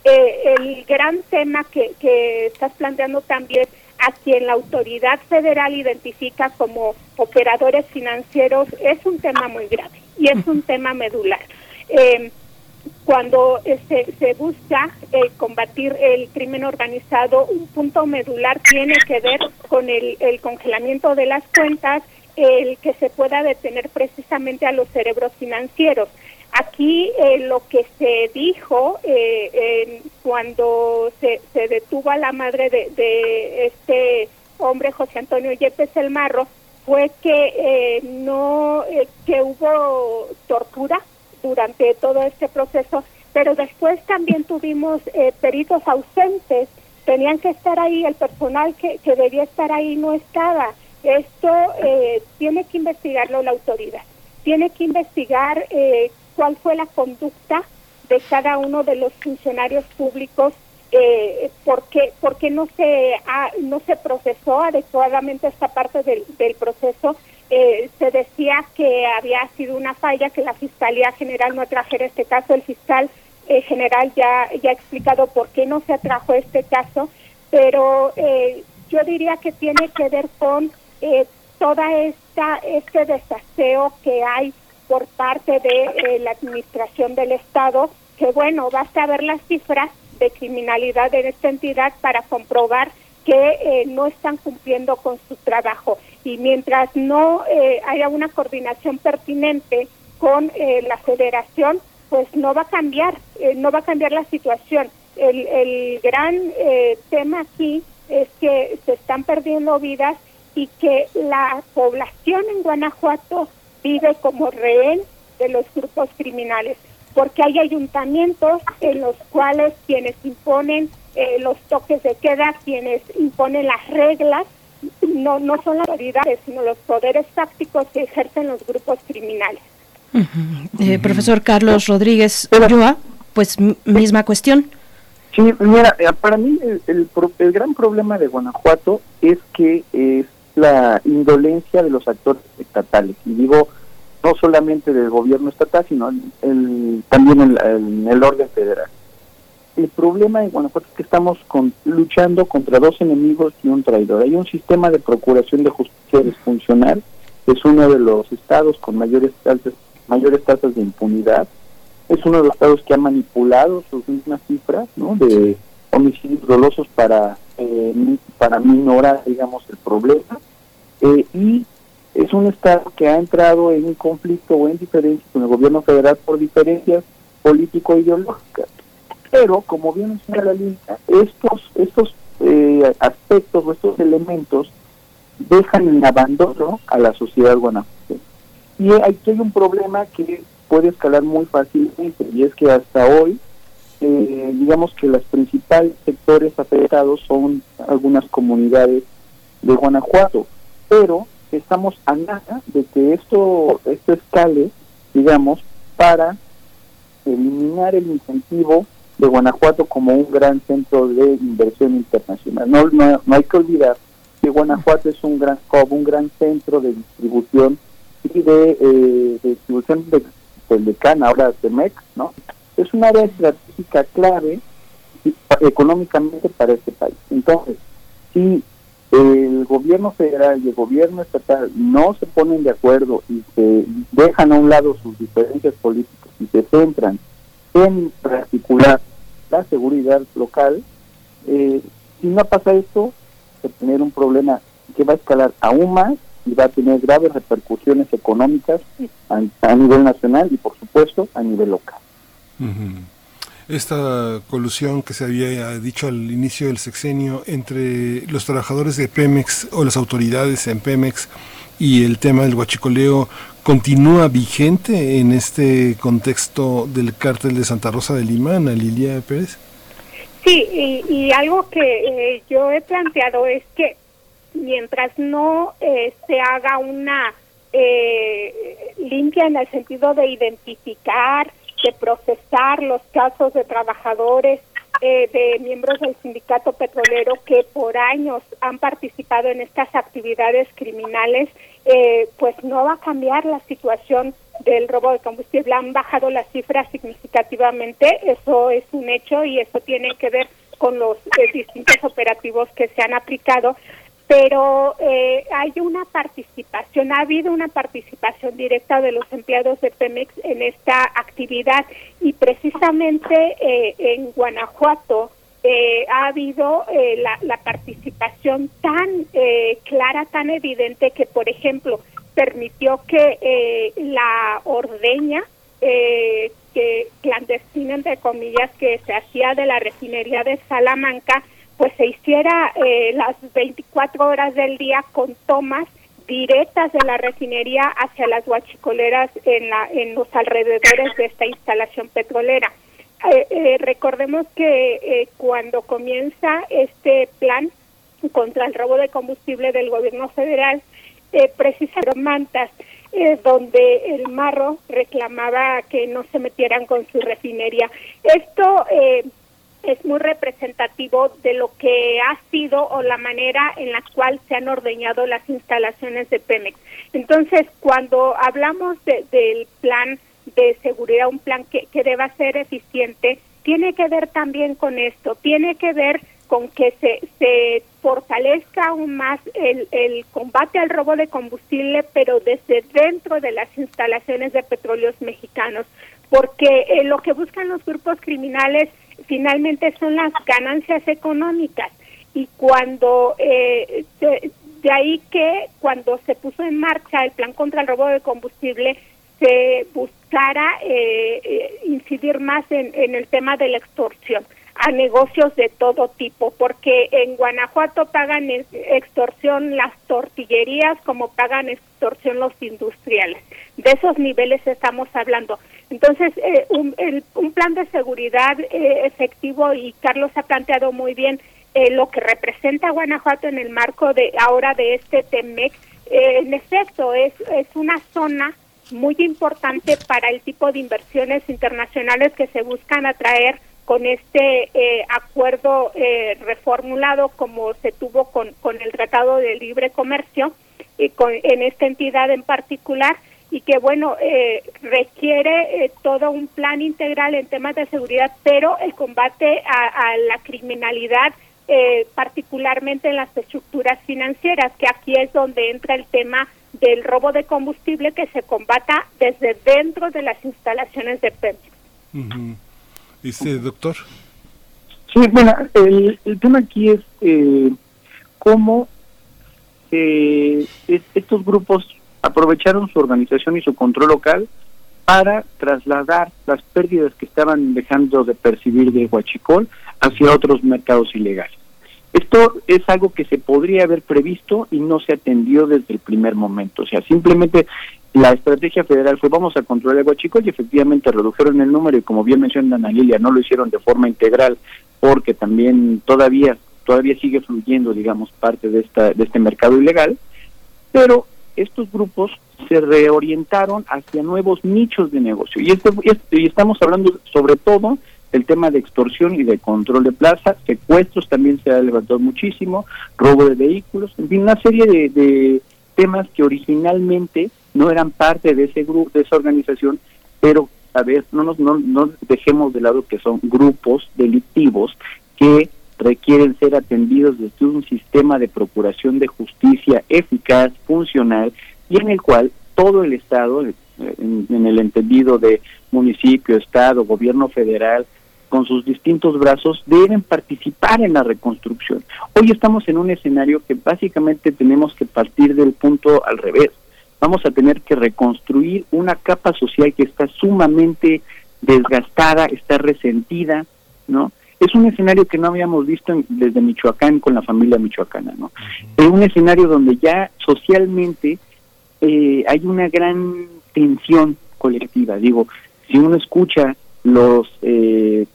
Eh, el gran tema que, que estás planteando también a quien la autoridad federal identifica como operadores financieros es un tema muy grave y es un tema medular. Eh, cuando se, se busca eh, combatir el crimen organizado, un punto medular tiene que ver con el congelamiento de las cuentas, el que se pueda detener precisamente a los cerebros financieros. Aquí eh, lo que se dijo eh, cuando se, detuvo a la madre de, de, este hombre, José Antonio Yepes El Marro, fue que eh, no que hubo tortura durante todo este proceso, pero después también tuvimos peritos ausentes, tenían que estar ahí, el personal que, que debía estar ahí no estaba. Esto tiene que investigarlo la autoridad, tiene que investigar cuál fue la conducta de cada uno de los funcionarios públicos eh, por qué no se no se procesó adecuadamente esta parte del, del proceso. Eh, se decía que había sido una falla que la fiscalía general no atrajera este caso. El fiscal eh, general ya ya ha explicado por qué no se atrajo este caso pero eh, yo diría que tiene que ver con toda esta este desaseo que hay por parte de eh, la administración del Estado, que bueno, basta ver las cifras de criminalidad de esta entidad para comprobar que eh, no están cumpliendo con su trabajo. Y mientras no eh, haya una coordinación pertinente con la federación, pues no va a cambiar, no va a cambiar la situación. El, el gran tema aquí es que se están perdiendo vidas y que la población en Guanajuato vive como rehén de los grupos criminales, porque hay ayuntamientos en los cuales quienes imponen eh, los toques de queda, quienes imponen las reglas, no, no son las autoridades, sino los poderes tácticos que ejercen los grupos criminales. Eh, profesor Carlos Rodríguez pues misma cuestión. Sí, mira, eh, para mí el, el, el, gran problema de Guanajuato es que es la indolencia de los actores estatales. Y digo, no solamente del gobierno estatal, sino el, también en, el orden federal. El problema de Guanajuato es que estamos luchando contra dos enemigos y un traidor. Hay un sistema de procuración de justicia disfuncional, es uno de los estados con mayores tasas, mayores tasas de impunidad, es uno de los estados que ha manipulado sus mismas cifras ¿no? de homicidios dolosos para eh, para minorar, digamos, el problema. Eh, y es un Estado que ha entrado en un conflicto o en diferencia con el gobierno federal por diferencias político-ideológicas. Pero, como bien señala la línea, estos, estos eh, aspectos o estos elementos dejan en abandono a la sociedad guanajuatense. Y aquí hay un problema que puede escalar muy fácilmente, y es que hasta hoy eh, digamos que los principales sectores afectados son algunas comunidades de Guanajuato, pero estamos a nada de que esto, esto escale, digamos, para eliminar el incentivo de Guanajuato como un gran centro de inversión internacional. No, no, hay que olvidar que Guanajuato es un gran un gran centro de distribución y de, eh, distribución de, pues, de cana, ahora de MEX, ¿no? Es un área estratégica clave económicamente para este país. Entonces, si el gobierno federal y el gobierno estatal no se ponen de acuerdo y se dejan a un lado sus diferencias políticas y se centran en particular la seguridad local, eh, si no pasa esto, se va a tener un problema que va a escalar aún más y va a tener graves repercusiones económicas a nivel nacional y por supuesto a nivel local. Esta colusión que se había dicho al inicio del sexenio entre los trabajadores de Pemex o las autoridades en Pemex y el tema del huachicoleo continúa vigente en este contexto del cártel de Santa Rosa de Lima, Ana Lilia Pérez. Sí, y, algo que eh, yo he planteado es que mientras no eh, se haga una eh, limpia en el sentido de identificar, de procesar los casos de trabajadores eh, de miembros del sindicato petrolero que por años han participado en estas actividades criminales, eh, pues no va a cambiar la situación del robo de combustible. Han bajado las cifras significativamente, eso es un hecho y eso tiene que ver con los eh, distintos operativos que se han aplicado pero eh, hay una participación, ha habido una participación directa de los empleados de Pemex en esta actividad y precisamente eh, en Guanajuato eh, ha habido la, la, participación tan clara, tan evidente que, por ejemplo, permitió que la ordeña que clandestina, entre comillas, que se hacía de la refinería de Salamanca, pues se hiciera eh, las 24 horas del día con tomas directas de la refinería hacia las huachicoleras en, la, en los alrededores de esta instalación petrolera. Eh, eh, recordemos que cuando comienza este plan contra el robo de combustible del gobierno federal, precisaron mantas donde el marro reclamaba que no se metieran con su refinería. Esto es muy representativo de lo que ha sido o la manera en la cual se han ordeñado las instalaciones de Pemex. Entonces, cuando hablamos del plan de seguridad, un plan que, que deba ser eficiente, tiene que ver también con esto, tiene que ver con que se, fortalezca aún más el, el combate al robo de combustible, pero desde dentro de las instalaciones de petróleos mexicanos, porque eh, lo que buscan los grupos criminales finalmente son las ganancias económicas y cuando eh, de, ahí que cuando se puso en marcha el plan contra el robo de combustible se buscara eh, eh, incidir más en, en el tema de la extorsión a negocios de todo tipo, porque en Guanajuato pagan extorsión las tortillerías como pagan extorsión los industriales. De esos niveles estamos hablando. Entonces, eh, un, plan de seguridad eh, efectivo y Carlos ha planteado muy bien eh, lo que representa Guanajuato en el marco de ahora de este TEMEC. en efecto, es, es una zona muy importante para el tipo de inversiones internacionales que se buscan atraer con este eh, acuerdo eh, reformulado como se tuvo con, con el Tratado de Libre Comercio y con, en esta entidad en particular y que bueno eh, requiere todo un plan integral en temas de seguridad pero el combate a, la criminalidad particularmente en las estructuras financieras que aquí es donde entra el tema del robo de combustible que se combata desde dentro de las instalaciones de Pemex. Dice, doctor. Sí, bueno, el, tema aquí es eh, cómo eh, estos grupos aprovecharon su organización y su control local para trasladar las pérdidas que estaban dejando de percibir de Huachicol hacia otros mercados ilegales. Esto es algo que se podría haber previsto y no se atendió desde el primer momento. O sea, simplemente la estrategia federal fue vamos a controlar el huachicol y efectivamente redujeron el número y como bien menciona Ana Lilia, no lo hicieron de forma integral porque también todavía todavía sigue fluyendo, digamos, parte de esta de este mercado ilegal, pero estos grupos se reorientaron hacia nuevos nichos de negocio. Y, este, y estamos hablando sobre todo del tema de extorsión y de control de plaza, secuestros también se ha levantado muchísimo, robo de vehículos, en fin, una serie de, de temas que originalmente no eran parte de ese grupo, de esa organización, pero a ver, no nos no, no dejemos de lado que son grupos delictivos que requieren ser atendidos desde un sistema de procuración de justicia eficaz, funcional y en el cual todo el Estado, en, en el entendido de municipio, Estado, gobierno federal, con sus distintos brazos, deben participar en la reconstrucción. Hoy estamos en un escenario que básicamente tenemos que partir del punto al revés vamos a tener que reconstruir una capa social que está sumamente desgastada, está resentida, ¿no? Es un escenario que no habíamos visto desde Michoacán con la familia michoacana, ¿no? Es un escenario donde ya socialmente eh, hay una gran tensión colectiva. Digo, si uno escucha los, eh,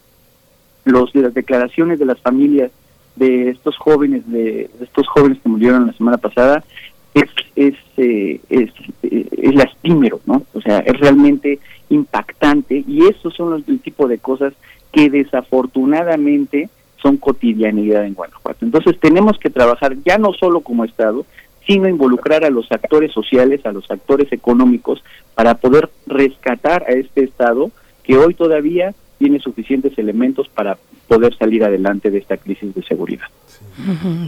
los las declaraciones de las familias de estos jóvenes, de estos jóvenes que murieron la semana pasada, es, es, eh, es, eh, es, lastimero, ¿no? O sea, es realmente impactante y esos son los, el tipo de cosas que desafortunadamente son cotidianidad en Guanajuato. Entonces tenemos que trabajar ya no solo como Estado, sino involucrar a los actores sociales, a los actores económicos, para poder rescatar a este Estado que hoy todavía tiene suficientes elementos para poder salir adelante de esta crisis de seguridad.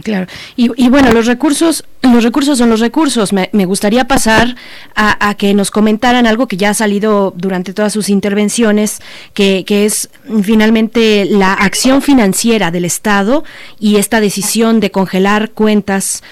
Claro. Y, bueno, los recursos, los recursos son los recursos. Me, gustaría pasar a, que nos comentaran algo que ya ha salido durante todas sus intervenciones, que, que es finalmente la acción financiera del Estado y esta decisión de congelar cuentas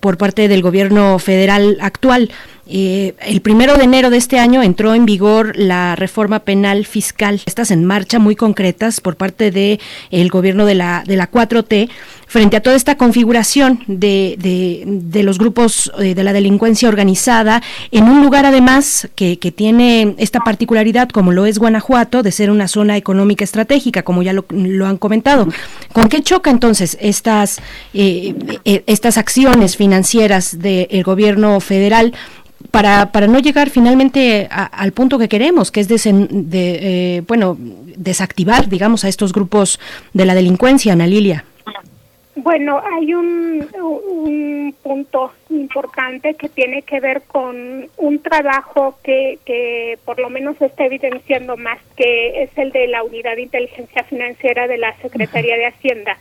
por parte del gobierno federal actual. Eh, el primero de enero de este año entró en vigor la reforma penal fiscal. Estas en marcha muy concretas por parte de el gobierno de la de la 4T frente a toda esta configuración de, de, los grupos eh, de la delincuencia organizada en un lugar además que, que, tiene esta particularidad como lo es Guanajuato de ser una zona económica estratégica como ya lo, lo han comentado. ¿Con qué choca entonces estas eh, estas acciones financieras del gobierno federal? para, para no llegar finalmente al punto que queremos, que es de, eh, bueno, desactivar, digamos, a estos grupos de la delincuencia, Ana Lilia. Bueno, hay un, un punto importante que tiene que ver con un trabajo que, que por lo menos se está evidenciando más, que es el de la Unidad de Inteligencia Financiera de la Secretaría de Hacienda,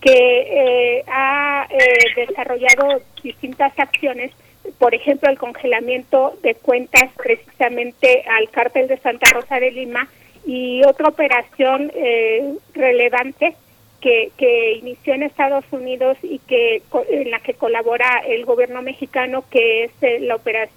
que eh, ha eh, desarrollado distintas acciones por ejemplo, el congelamiento de cuentas precisamente al cártel de Santa Rosa de Lima y otra operación eh, relevante que, que inició en Estados Unidos y que en la que colabora el gobierno mexicano, que es el,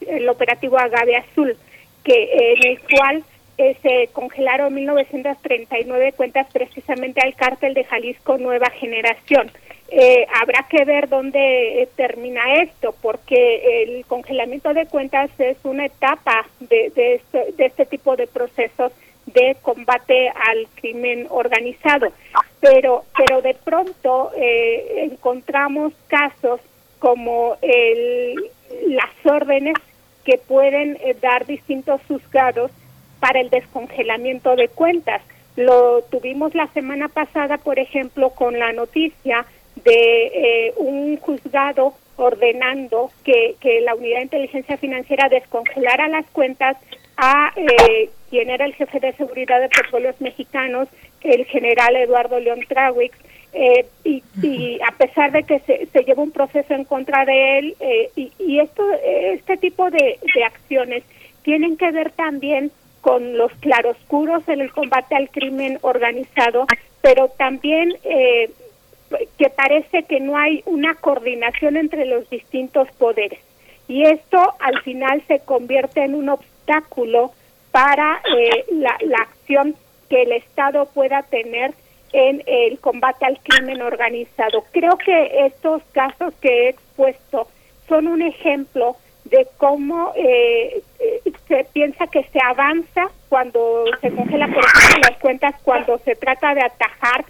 el operativo Agave Azul, que en el cual eh, se congelaron 1939 cuentas precisamente al cártel de Jalisco Nueva Generación. Eh, habrá que ver dónde eh, termina esto, porque el congelamiento de cuentas es una etapa de, de, este, de este tipo de procesos de combate al crimen organizado. Pero, pero de pronto eh, encontramos casos como el, las órdenes que pueden dar distintos juzgados para el descongelamiento de cuentas. Lo tuvimos la semana pasada, por ejemplo, con la noticia de eh, un juzgado ordenando que, que, la unidad de inteligencia financiera descongelara las cuentas a eh, quien era el jefe de seguridad de petróleos mexicanos, el general Eduardo León Trawix, eh, y, a pesar de que se, lleva un proceso en contra de él, y, y, esto, este tipo de, de acciones tienen que ver también con los claroscuros en el combate al crimen organizado, pero también eh, que parece que no hay una coordinación entre los distintos poderes. Y esto al final se convierte en un obstáculo para eh, la, la acción que el Estado pueda tener en el combate al crimen organizado. Creo que estos casos que he expuesto son un ejemplo de cómo eh, eh, se piensa que se avanza cuando se congela las cuentas cuando se trata de atajar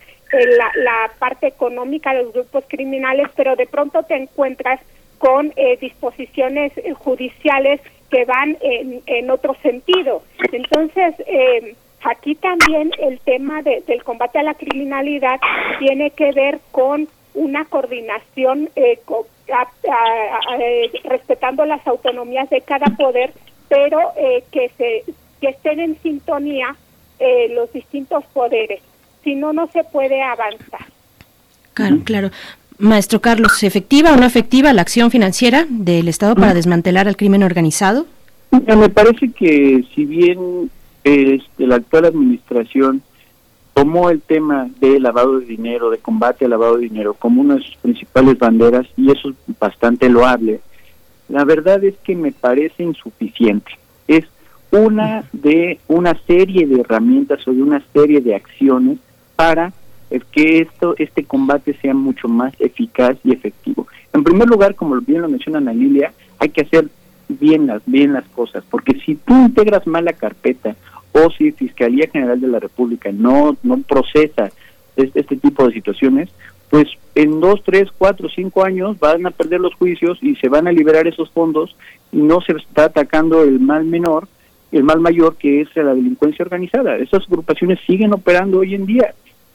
la, parte económica de los grupos criminales, pero de pronto te encuentras con eh, disposiciones eh, judiciales que van en, en otro sentido. Entonces, eh, aquí también el tema del combate a la criminalidad tiene que ver con una coordinación respetando las autonomías de cada poder, pero que se que estén en sintonía los distintos poderes si no, no se puede avanzar. Claro, claro. Maestro Carlos, ¿efectiva o no efectiva la acción financiera del Estado para desmantelar al crimen organizado? Me parece que si bien este, la actual administración tomó el tema de lavado de dinero, de combate al lavado de dinero, como una de sus principales banderas, y eso es bastante loable, la verdad es que me parece insuficiente. Es una de una serie de herramientas o de una serie de acciones para que esto este combate sea mucho más eficaz y efectivo. En primer lugar, como bien lo menciona Ana Lilia, hay que hacer bien las bien las cosas, porque si tú integras mal la carpeta o si Fiscalía General de la República no no procesa este, este tipo de situaciones, pues en dos, tres, cuatro, cinco años van a perder los juicios y se van a liberar esos fondos y no se está atacando el mal menor el mal mayor que es la delincuencia organizada. Esas agrupaciones siguen operando hoy en día,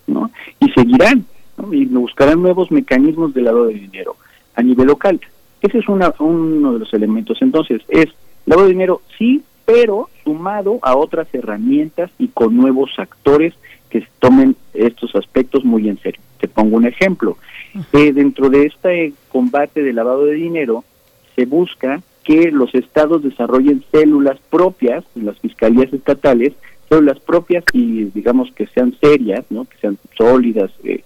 ¿no? Y seguirán. Y buscarán nuevos mecanismos de lavado de dinero a nivel local. Ese es una, uno de los elementos. Entonces, es lavado de dinero, sí, pero sumado a otras herramientas y con nuevos actores que tomen estos aspectos muy en serio. Te pongo un ejemplo. Eh, dentro de este combate de lavado de dinero, se busca que los estados desarrollen células propias, las fiscalías estatales, células propias y digamos que sean serias, ¿no? que sean sólidas, eh,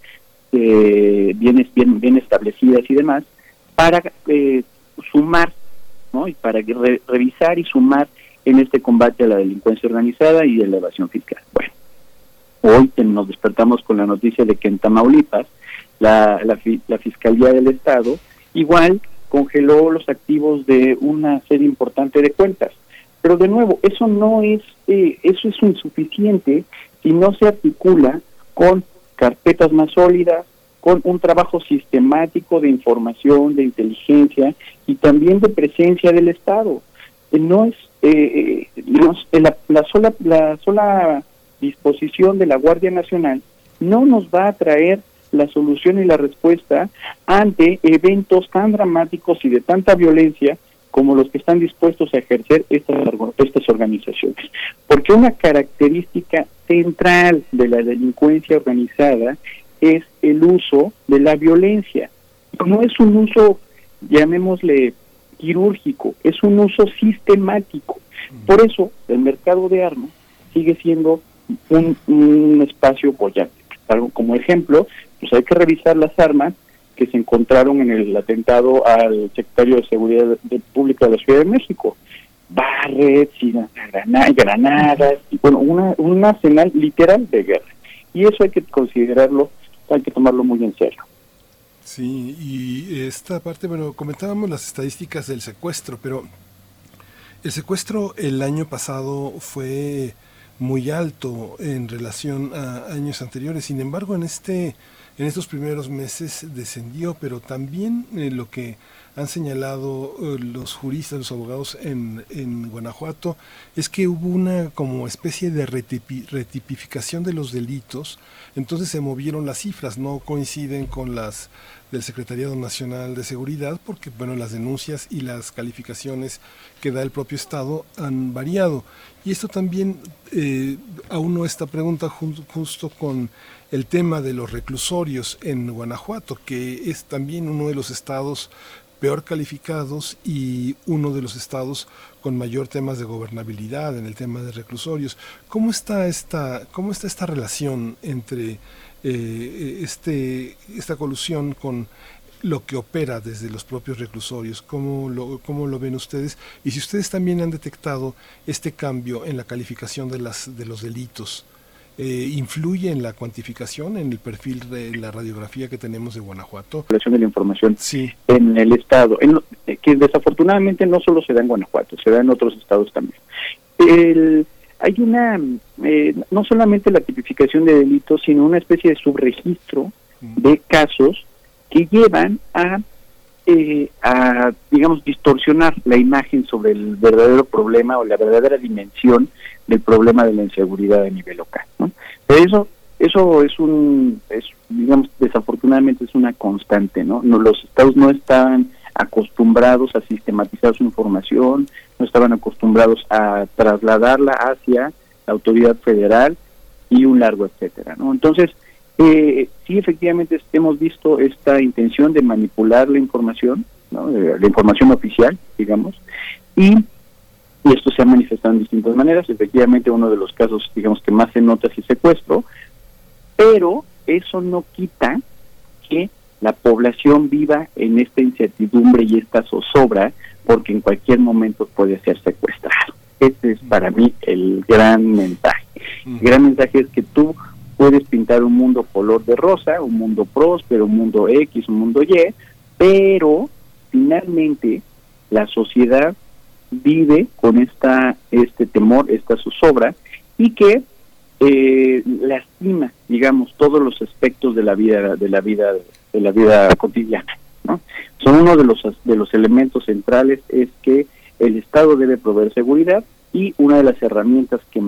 eh, bien, bien, bien establecidas y demás, para eh, sumar, ¿no? y para revisar y sumar en este combate a la delincuencia organizada y a la evasión fiscal. Bueno, hoy nos despertamos con la noticia de que en Tamaulipas la, la, la Fiscalía del Estado igual congeló los activos de una serie importante de cuentas. Pero de nuevo, eso no es, eh, eso es insuficiente si no se articula con carpetas más sólidas, con un trabajo sistemático de información, de inteligencia y también de presencia del Estado. Eh, no es, eh, la, la, sola, la sola disposición de la Guardia Nacional no nos va a traer la solución y la respuesta ante eventos tan dramáticos y de tanta violencia como los que están dispuestos a ejercer estas, estas organizaciones. Porque una característica central de la delincuencia organizada es el uso de la violencia. No es un uso, llamémosle, quirúrgico, es un uso sistemático. Por eso el mercado de armas sigue siendo un, un espacio bollante. Como ejemplo, pues hay que revisar las armas que se encontraron en el atentado al secretario de Seguridad Pública de la Ciudad de México. Barrets y granadas, y bueno, una, un arsenal literal de guerra. Y eso hay que considerarlo, hay que tomarlo muy en serio. Sí, y esta parte, bueno, comentábamos las estadísticas del secuestro, pero el secuestro el año pasado fue muy alto en relación a años anteriores. Sin embargo, en este en estos primeros meses descendió, pero también eh, lo que han señalado eh, los juristas, los abogados en, en, Guanajuato, es que hubo una como especie de retipificación de los delitos, entonces se movieron las cifras, no coinciden con las del Secretariado Nacional de Seguridad, porque bueno, las denuncias y las calificaciones que da el propio Estado han variado. Y esto también eh, no esta pregunta justo con el tema de los reclusorios en Guanajuato, que es también uno de los estados peor calificados y uno de los estados con mayor temas de gobernabilidad en el tema de reclusorios. ¿Cómo está esta, cómo está esta relación entre eh, este, esta colusión con lo que opera desde los propios reclusorios? ¿Cómo lo, ¿Cómo lo ven ustedes? Y si ustedes también han detectado este cambio en la calificación de, las, de los delitos eh, influye en la cuantificación, en el perfil de la radiografía que tenemos de Guanajuato? La de la información sí. en el Estado, en, eh, que desafortunadamente no solo se da en Guanajuato, se da en otros estados también. El, hay una, eh, no solamente la tipificación de delitos, sino una especie de subregistro de casos que llevan a, eh, a, digamos, distorsionar la imagen sobre el verdadero problema o la verdadera dimensión del problema de la inseguridad a nivel local. ¿no? Pero eso, eso es un, es, digamos, desafortunadamente es una constante, ¿no? no los estados no están acostumbrados a sistematizar su información, no estaban acostumbrados a trasladarla hacia la autoridad federal y un largo etcétera, ¿no? Entonces, eh, sí efectivamente hemos visto esta intención de manipular la información, ¿no? Eh, la información oficial, digamos, y esto se ha manifestado en distintas maneras. Efectivamente, uno de los casos, digamos, que más se nota es el secuestro, pero eso no quita que la población viva en esta incertidumbre y esta zozobra, porque en cualquier momento puede ser secuestrado. Ese es para mí el gran mensaje. El gran mensaje es que tú puedes pintar un mundo color de rosa, un mundo próspero, un mundo X, un mundo Y, pero finalmente la sociedad vive con esta este temor, esta zozobra y que eh, lastima, digamos, todos los aspectos de la vida de la vida de la vida cotidiana, ¿no? Son uno de los de los elementos centrales es que el Estado debe proveer seguridad, y una de las herramientas que,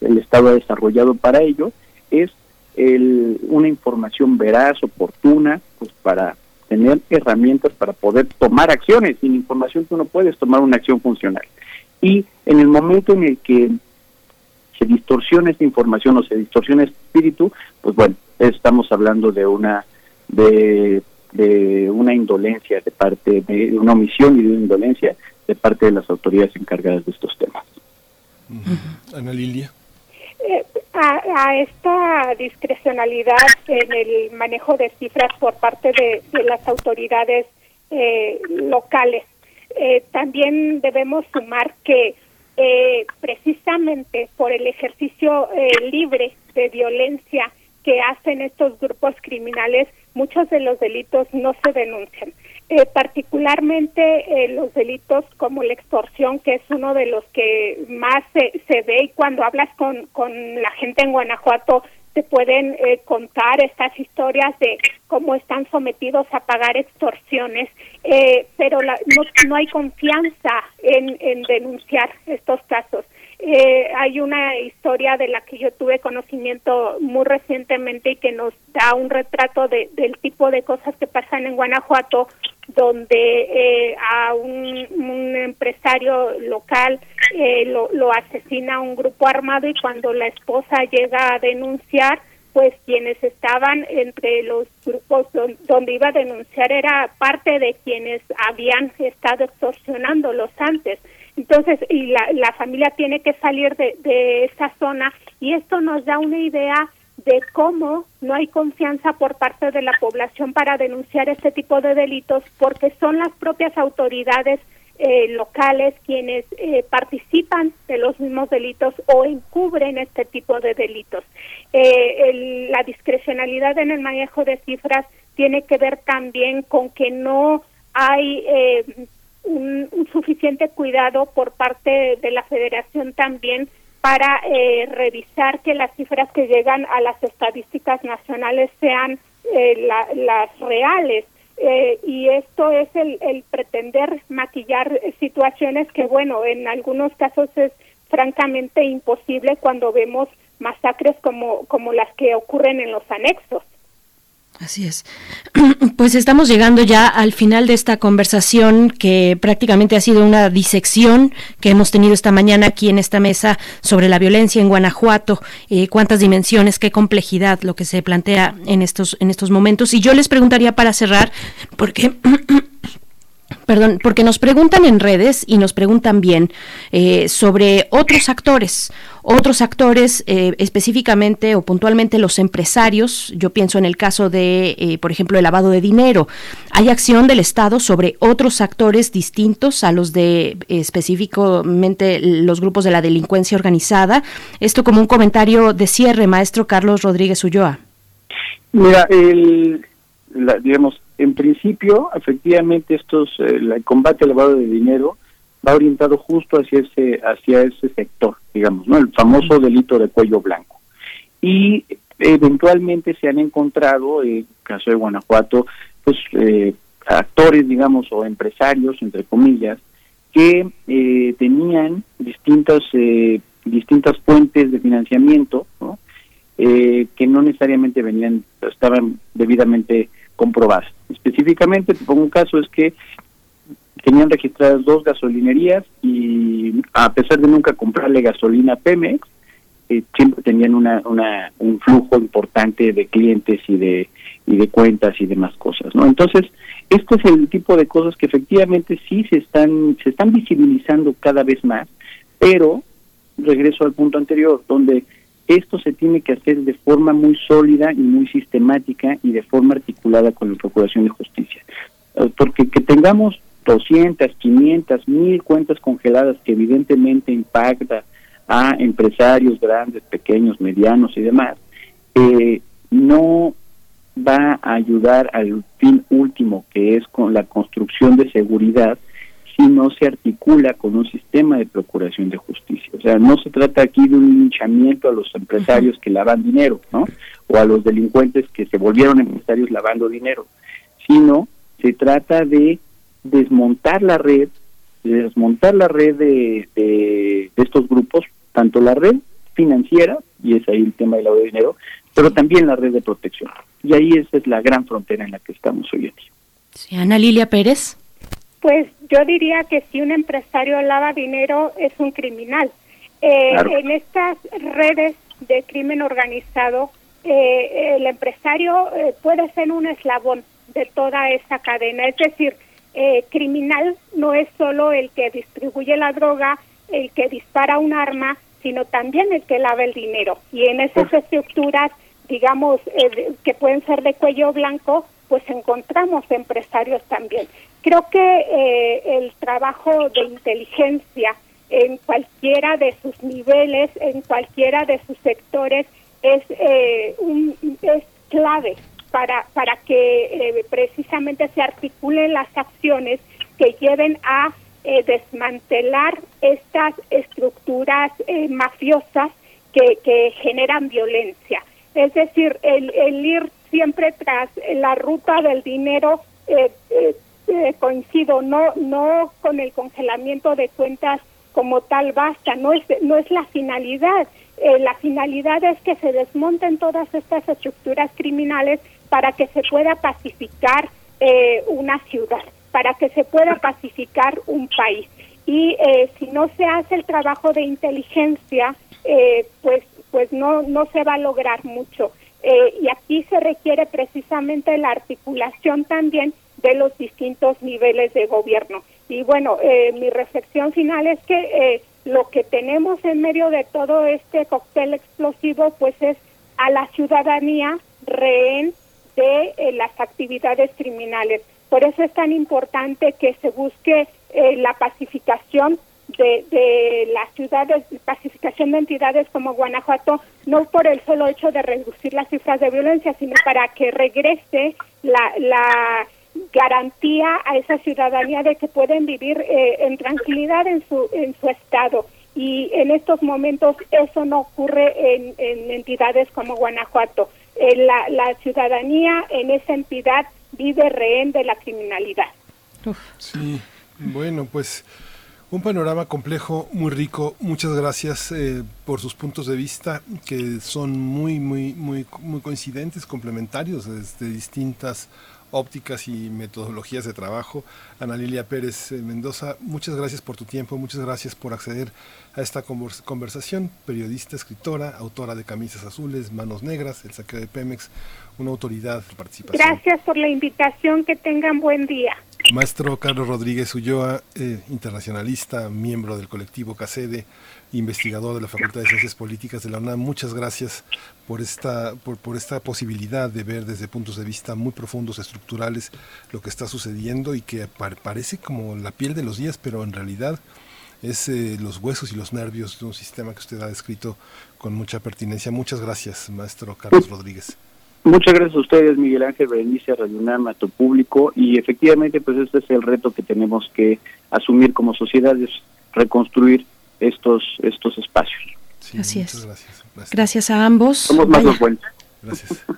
el Estado ha desarrollado para ello es el, una información veraz, oportuna, pues para tener herramientas para poder tomar acciones. Sin información tú no puedes tomar una acción funcional. Y en el momento en el que se distorsiona esta información o se distorsiona el espíritu, pues bueno, estamos hablando de una de, de una indolencia de parte de una omisión y de una indolencia de parte de las autoridades encargadas de estos temas. Ana Lilia. Eh, a, esta discrecionalidad en el manejo de cifras por parte de, las autoridades eh, locales, eh, también debemos sumar que precisamente por el ejercicio libre de violencia que hacen estos grupos criminales, muchos de los delitos no se denuncian. Eh, particularmente eh, los delitos como la extorsión, que es uno de los que más se, se ve y cuando hablas con, con la gente en Guanajuato te pueden eh, contar estas historias de cómo están sometidos a pagar extorsiones, pero la, no, no hay confianza en, en denunciar estos casos. Eh, hay una historia de la que yo tuve conocimiento muy recientemente y que nos da un retrato de, del tipo de cosas que pasan en Guanajuato, donde eh, a un, empresario local eh, lo, lo asesina un grupo armado y cuando la esposa llega a denunciar, pues quienes estaban entre los grupos donde iba a denunciar era parte de quienes habían estado extorsionándolos antes. Entonces, y la, la familia tiene que salir de, de esa zona y esto nos da una idea de cómo no hay confianza por parte de la población para denunciar este tipo de delitos porque son las propias autoridades eh, locales quienes eh, participan de los mismos delitos o encubren este tipo de delitos. Eh, la discrecionalidad en el manejo de cifras tiene que ver también con que no hay un, suficiente cuidado por parte de la federación también para eh, revisar que las cifras que llegan a las estadísticas nacionales sean eh, las reales. Eh, y esto es el, el pretender maquillar situaciones que, bueno, en algunos casos es francamente imposible cuando vemos masacres como, como las que ocurren en los anexos. Así es. Pues estamos llegando ya al final de esta conversación que prácticamente ha sido una disección que hemos tenido esta mañana aquí en esta mesa sobre la violencia en Guanajuato, eh, cuántas dimensiones, qué complejidad lo que se plantea en estos en estos momentos. Y yo les preguntaría para cerrar, porque Perdón, porque nos preguntan en redes y nos preguntan bien eh, sobre otros actores, otros actores eh, específicamente o puntualmente los empresarios. Yo pienso en el caso de, eh, por ejemplo, el lavado de dinero. ¿Hay acción del Estado sobre otros actores distintos a los de específicamente los grupos de la delincuencia organizada? Esto como un comentario de cierre, maestro Carlos Rodríguez Ulloa. Mira, el, digamos, en principio, efectivamente, estos, eh, el combate al lavado de dinero va orientado justo hacia ese, hacia ese sector, digamos, ¿no? El famoso delito de cuello blanco. Y eventualmente se han encontrado, en el caso de Guanajuato, pues eh, actores, digamos, o empresarios, entre comillas, que eh, tenían distintas distintas fuentes de financiamiento, ¿no? que no necesariamente venían, estaban debidamente comprobar. Específicamente, te pongo un caso, es que tenían registradas dos gasolinerías y a pesar de nunca comprarle gasolina a Pemex, eh, siempre tenían una, una, un flujo importante de clientes y de, y de cuentas y demás cosas, ¿no? Entonces, este es el tipo de cosas que efectivamente sí se están, se están visibilizando cada vez más, pero regreso al punto anterior, donde esto se tiene que hacer de forma muy sólida y muy sistemática y de forma articulada con la Procuración de Justicia. Eh, porque que tengamos 200, 500, 1000 cuentas congeladas que evidentemente impacta a empresarios grandes, pequeños, medianos y demás, eh, no va a ayudar al fin último que es con la construcción de seguridad si no se articula con un sistema de procuración de justicia. O sea, no se trata aquí de un linchamiento a los empresarios que lavan dinero, ¿no? O a los delincuentes que se volvieron empresarios lavando dinero, sino se trata de desmontar la red, desmontar la red de, de, estos grupos, tanto la red financiera, y es ahí el tema del lavado de dinero, pero también la red de protección. Y ahí esa es la gran frontera en la que estamos hoy en día. Sí, Ana Lilia Pérez. Pues yo diría que si un empresario lava dinero es un criminal. Eh, en estas redes de crimen organizado, eh, el empresario eh, puede ser un eslabón de toda esa cadena. Es decir, criminal no es solo el que distribuye la droga, el que dispara un arma, sino también el que lava el dinero. Y en esas estructuras, digamos, que pueden ser de cuello blanco, pues encontramos empresarios también. Creo que eh, el trabajo de inteligencia en cualquiera de sus niveles, en cualquiera de sus sectores, es, eh, un, es clave para, para que eh, precisamente se articulen las acciones que lleven a desmantelar estas estructuras mafiosas que, que generan violencia. Es decir, el, el ir siempre tras la ruta del dinero eh, eh, eh, coincido no no con el congelamiento de cuentas como tal basta no es no es la finalidad. La finalidad es que se desmonten todas estas estructuras criminales para que se pueda pacificar una ciudad para que se pueda pacificar un país. Y si no se hace el trabajo de inteligencia pues pues no no se va a lograr mucho. Eh, y aquí se requiere precisamente la articulación también de los distintos niveles de gobierno. Y bueno, eh, mi reflexión final es que eh, lo que tenemos en medio de todo este cóctel explosivo, pues es a la ciudadanía rehén de las actividades criminales. Por eso es tan importante que se busque la pacificación de, de las ciudades, pacificación de entidades como Guanajuato, no por el solo hecho de reducir las cifras de violencia, sino para que regrese la, la garantía a esa ciudadanía de que pueden vivir eh, en tranquilidad en su, en su estado. Y en estos momentos eso no ocurre en, en entidades como Guanajuato. Eh, la, la ciudadanía en esa entidad vive rehén de la criminalidad. Sí, bueno, pues un panorama complejo, muy rico. Muchas gracias eh, por sus puntos de vista que son muy, muy, muy, muy coincidentes, complementarios desde distintas ópticas y metodologías de trabajo. Ana Lilia Pérez eh, Mendoza, muchas gracias por tu tiempo, muchas gracias por acceder a esta conversación. Periodista, escritora, autora de Camisas Azules, Manos Negras, El Saqueo de Pemex, una autoridad de participación. Gracias por la invitación, que tengan buen día. Maestro Carlos Rodríguez Ulloa, eh, internacionalista, miembro del colectivo CACEDE, investigador de la Facultad de Ciencias Políticas de la UNAM, muchas gracias por esta, por, esta posibilidad de ver desde puntos de vista muy profundos, estructurales, lo que está sucediendo y que parece como la piel de los días, pero en realidad es eh, los huesos y los nervios de un sistema que usted ha descrito con mucha pertinencia. Muchas gracias, maestro Carlos Rodríguez. Muchas gracias a ustedes, Miguel Ángel, Berenice, Radio a tu público. Y efectivamente, pues este es el reto que tenemos que asumir como sociedad, es reconstruir estos, estos espacios. Así es. Gracias. gracias. a ambos. Somos más los buenos. Gracias.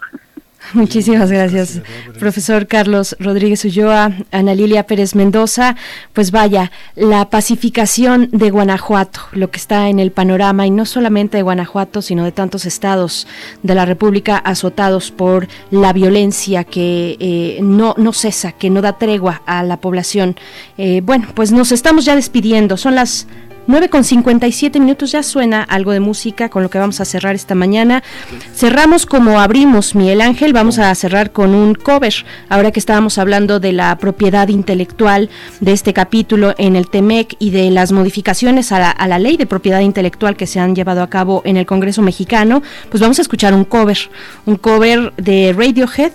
Muchísimas gracias, profesor Carlos Rodríguez Ulloa, Ana Lilia Pérez Mendoza. Pues vaya, la pacificación de Guanajuato, lo que está en el panorama, y no solamente de Guanajuato, sino de tantos estados de la República azotados por la violencia que eh, no, no cesa, que no da tregua a la población. Eh, bueno, pues nos estamos ya despidiendo. Son las 9 con 57 minutos ya suena algo de música con lo que vamos a cerrar esta mañana. Cerramos como abrimos, Miguel Ángel, vamos a cerrar con un cover. Ahora que estábamos hablando de la propiedad intelectual de este capítulo en el TEMEC y de las modificaciones a la, ley de propiedad intelectual que se han llevado a cabo en el Congreso mexicano, pues vamos a escuchar un cover, un cover de Radiohead.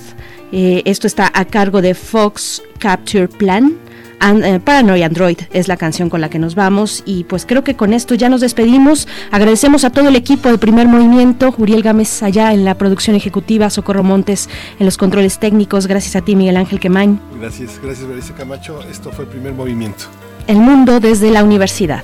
Eh, esto está a cargo de Fox Capture Plan eh, Paranoia Android es la canción con la que nos vamos y pues creo que con esto ya nos despedimos. Agradecemos a todo el equipo de Primer Movimiento, Uriel Gámez allá en la producción ejecutiva, Socorro Montes en los controles técnicos. Gracias a ti, Miguel Ángel Quemain. Gracias, gracias, Berenice Camacho. Esto fue Primer Movimiento. El mundo desde la universidad.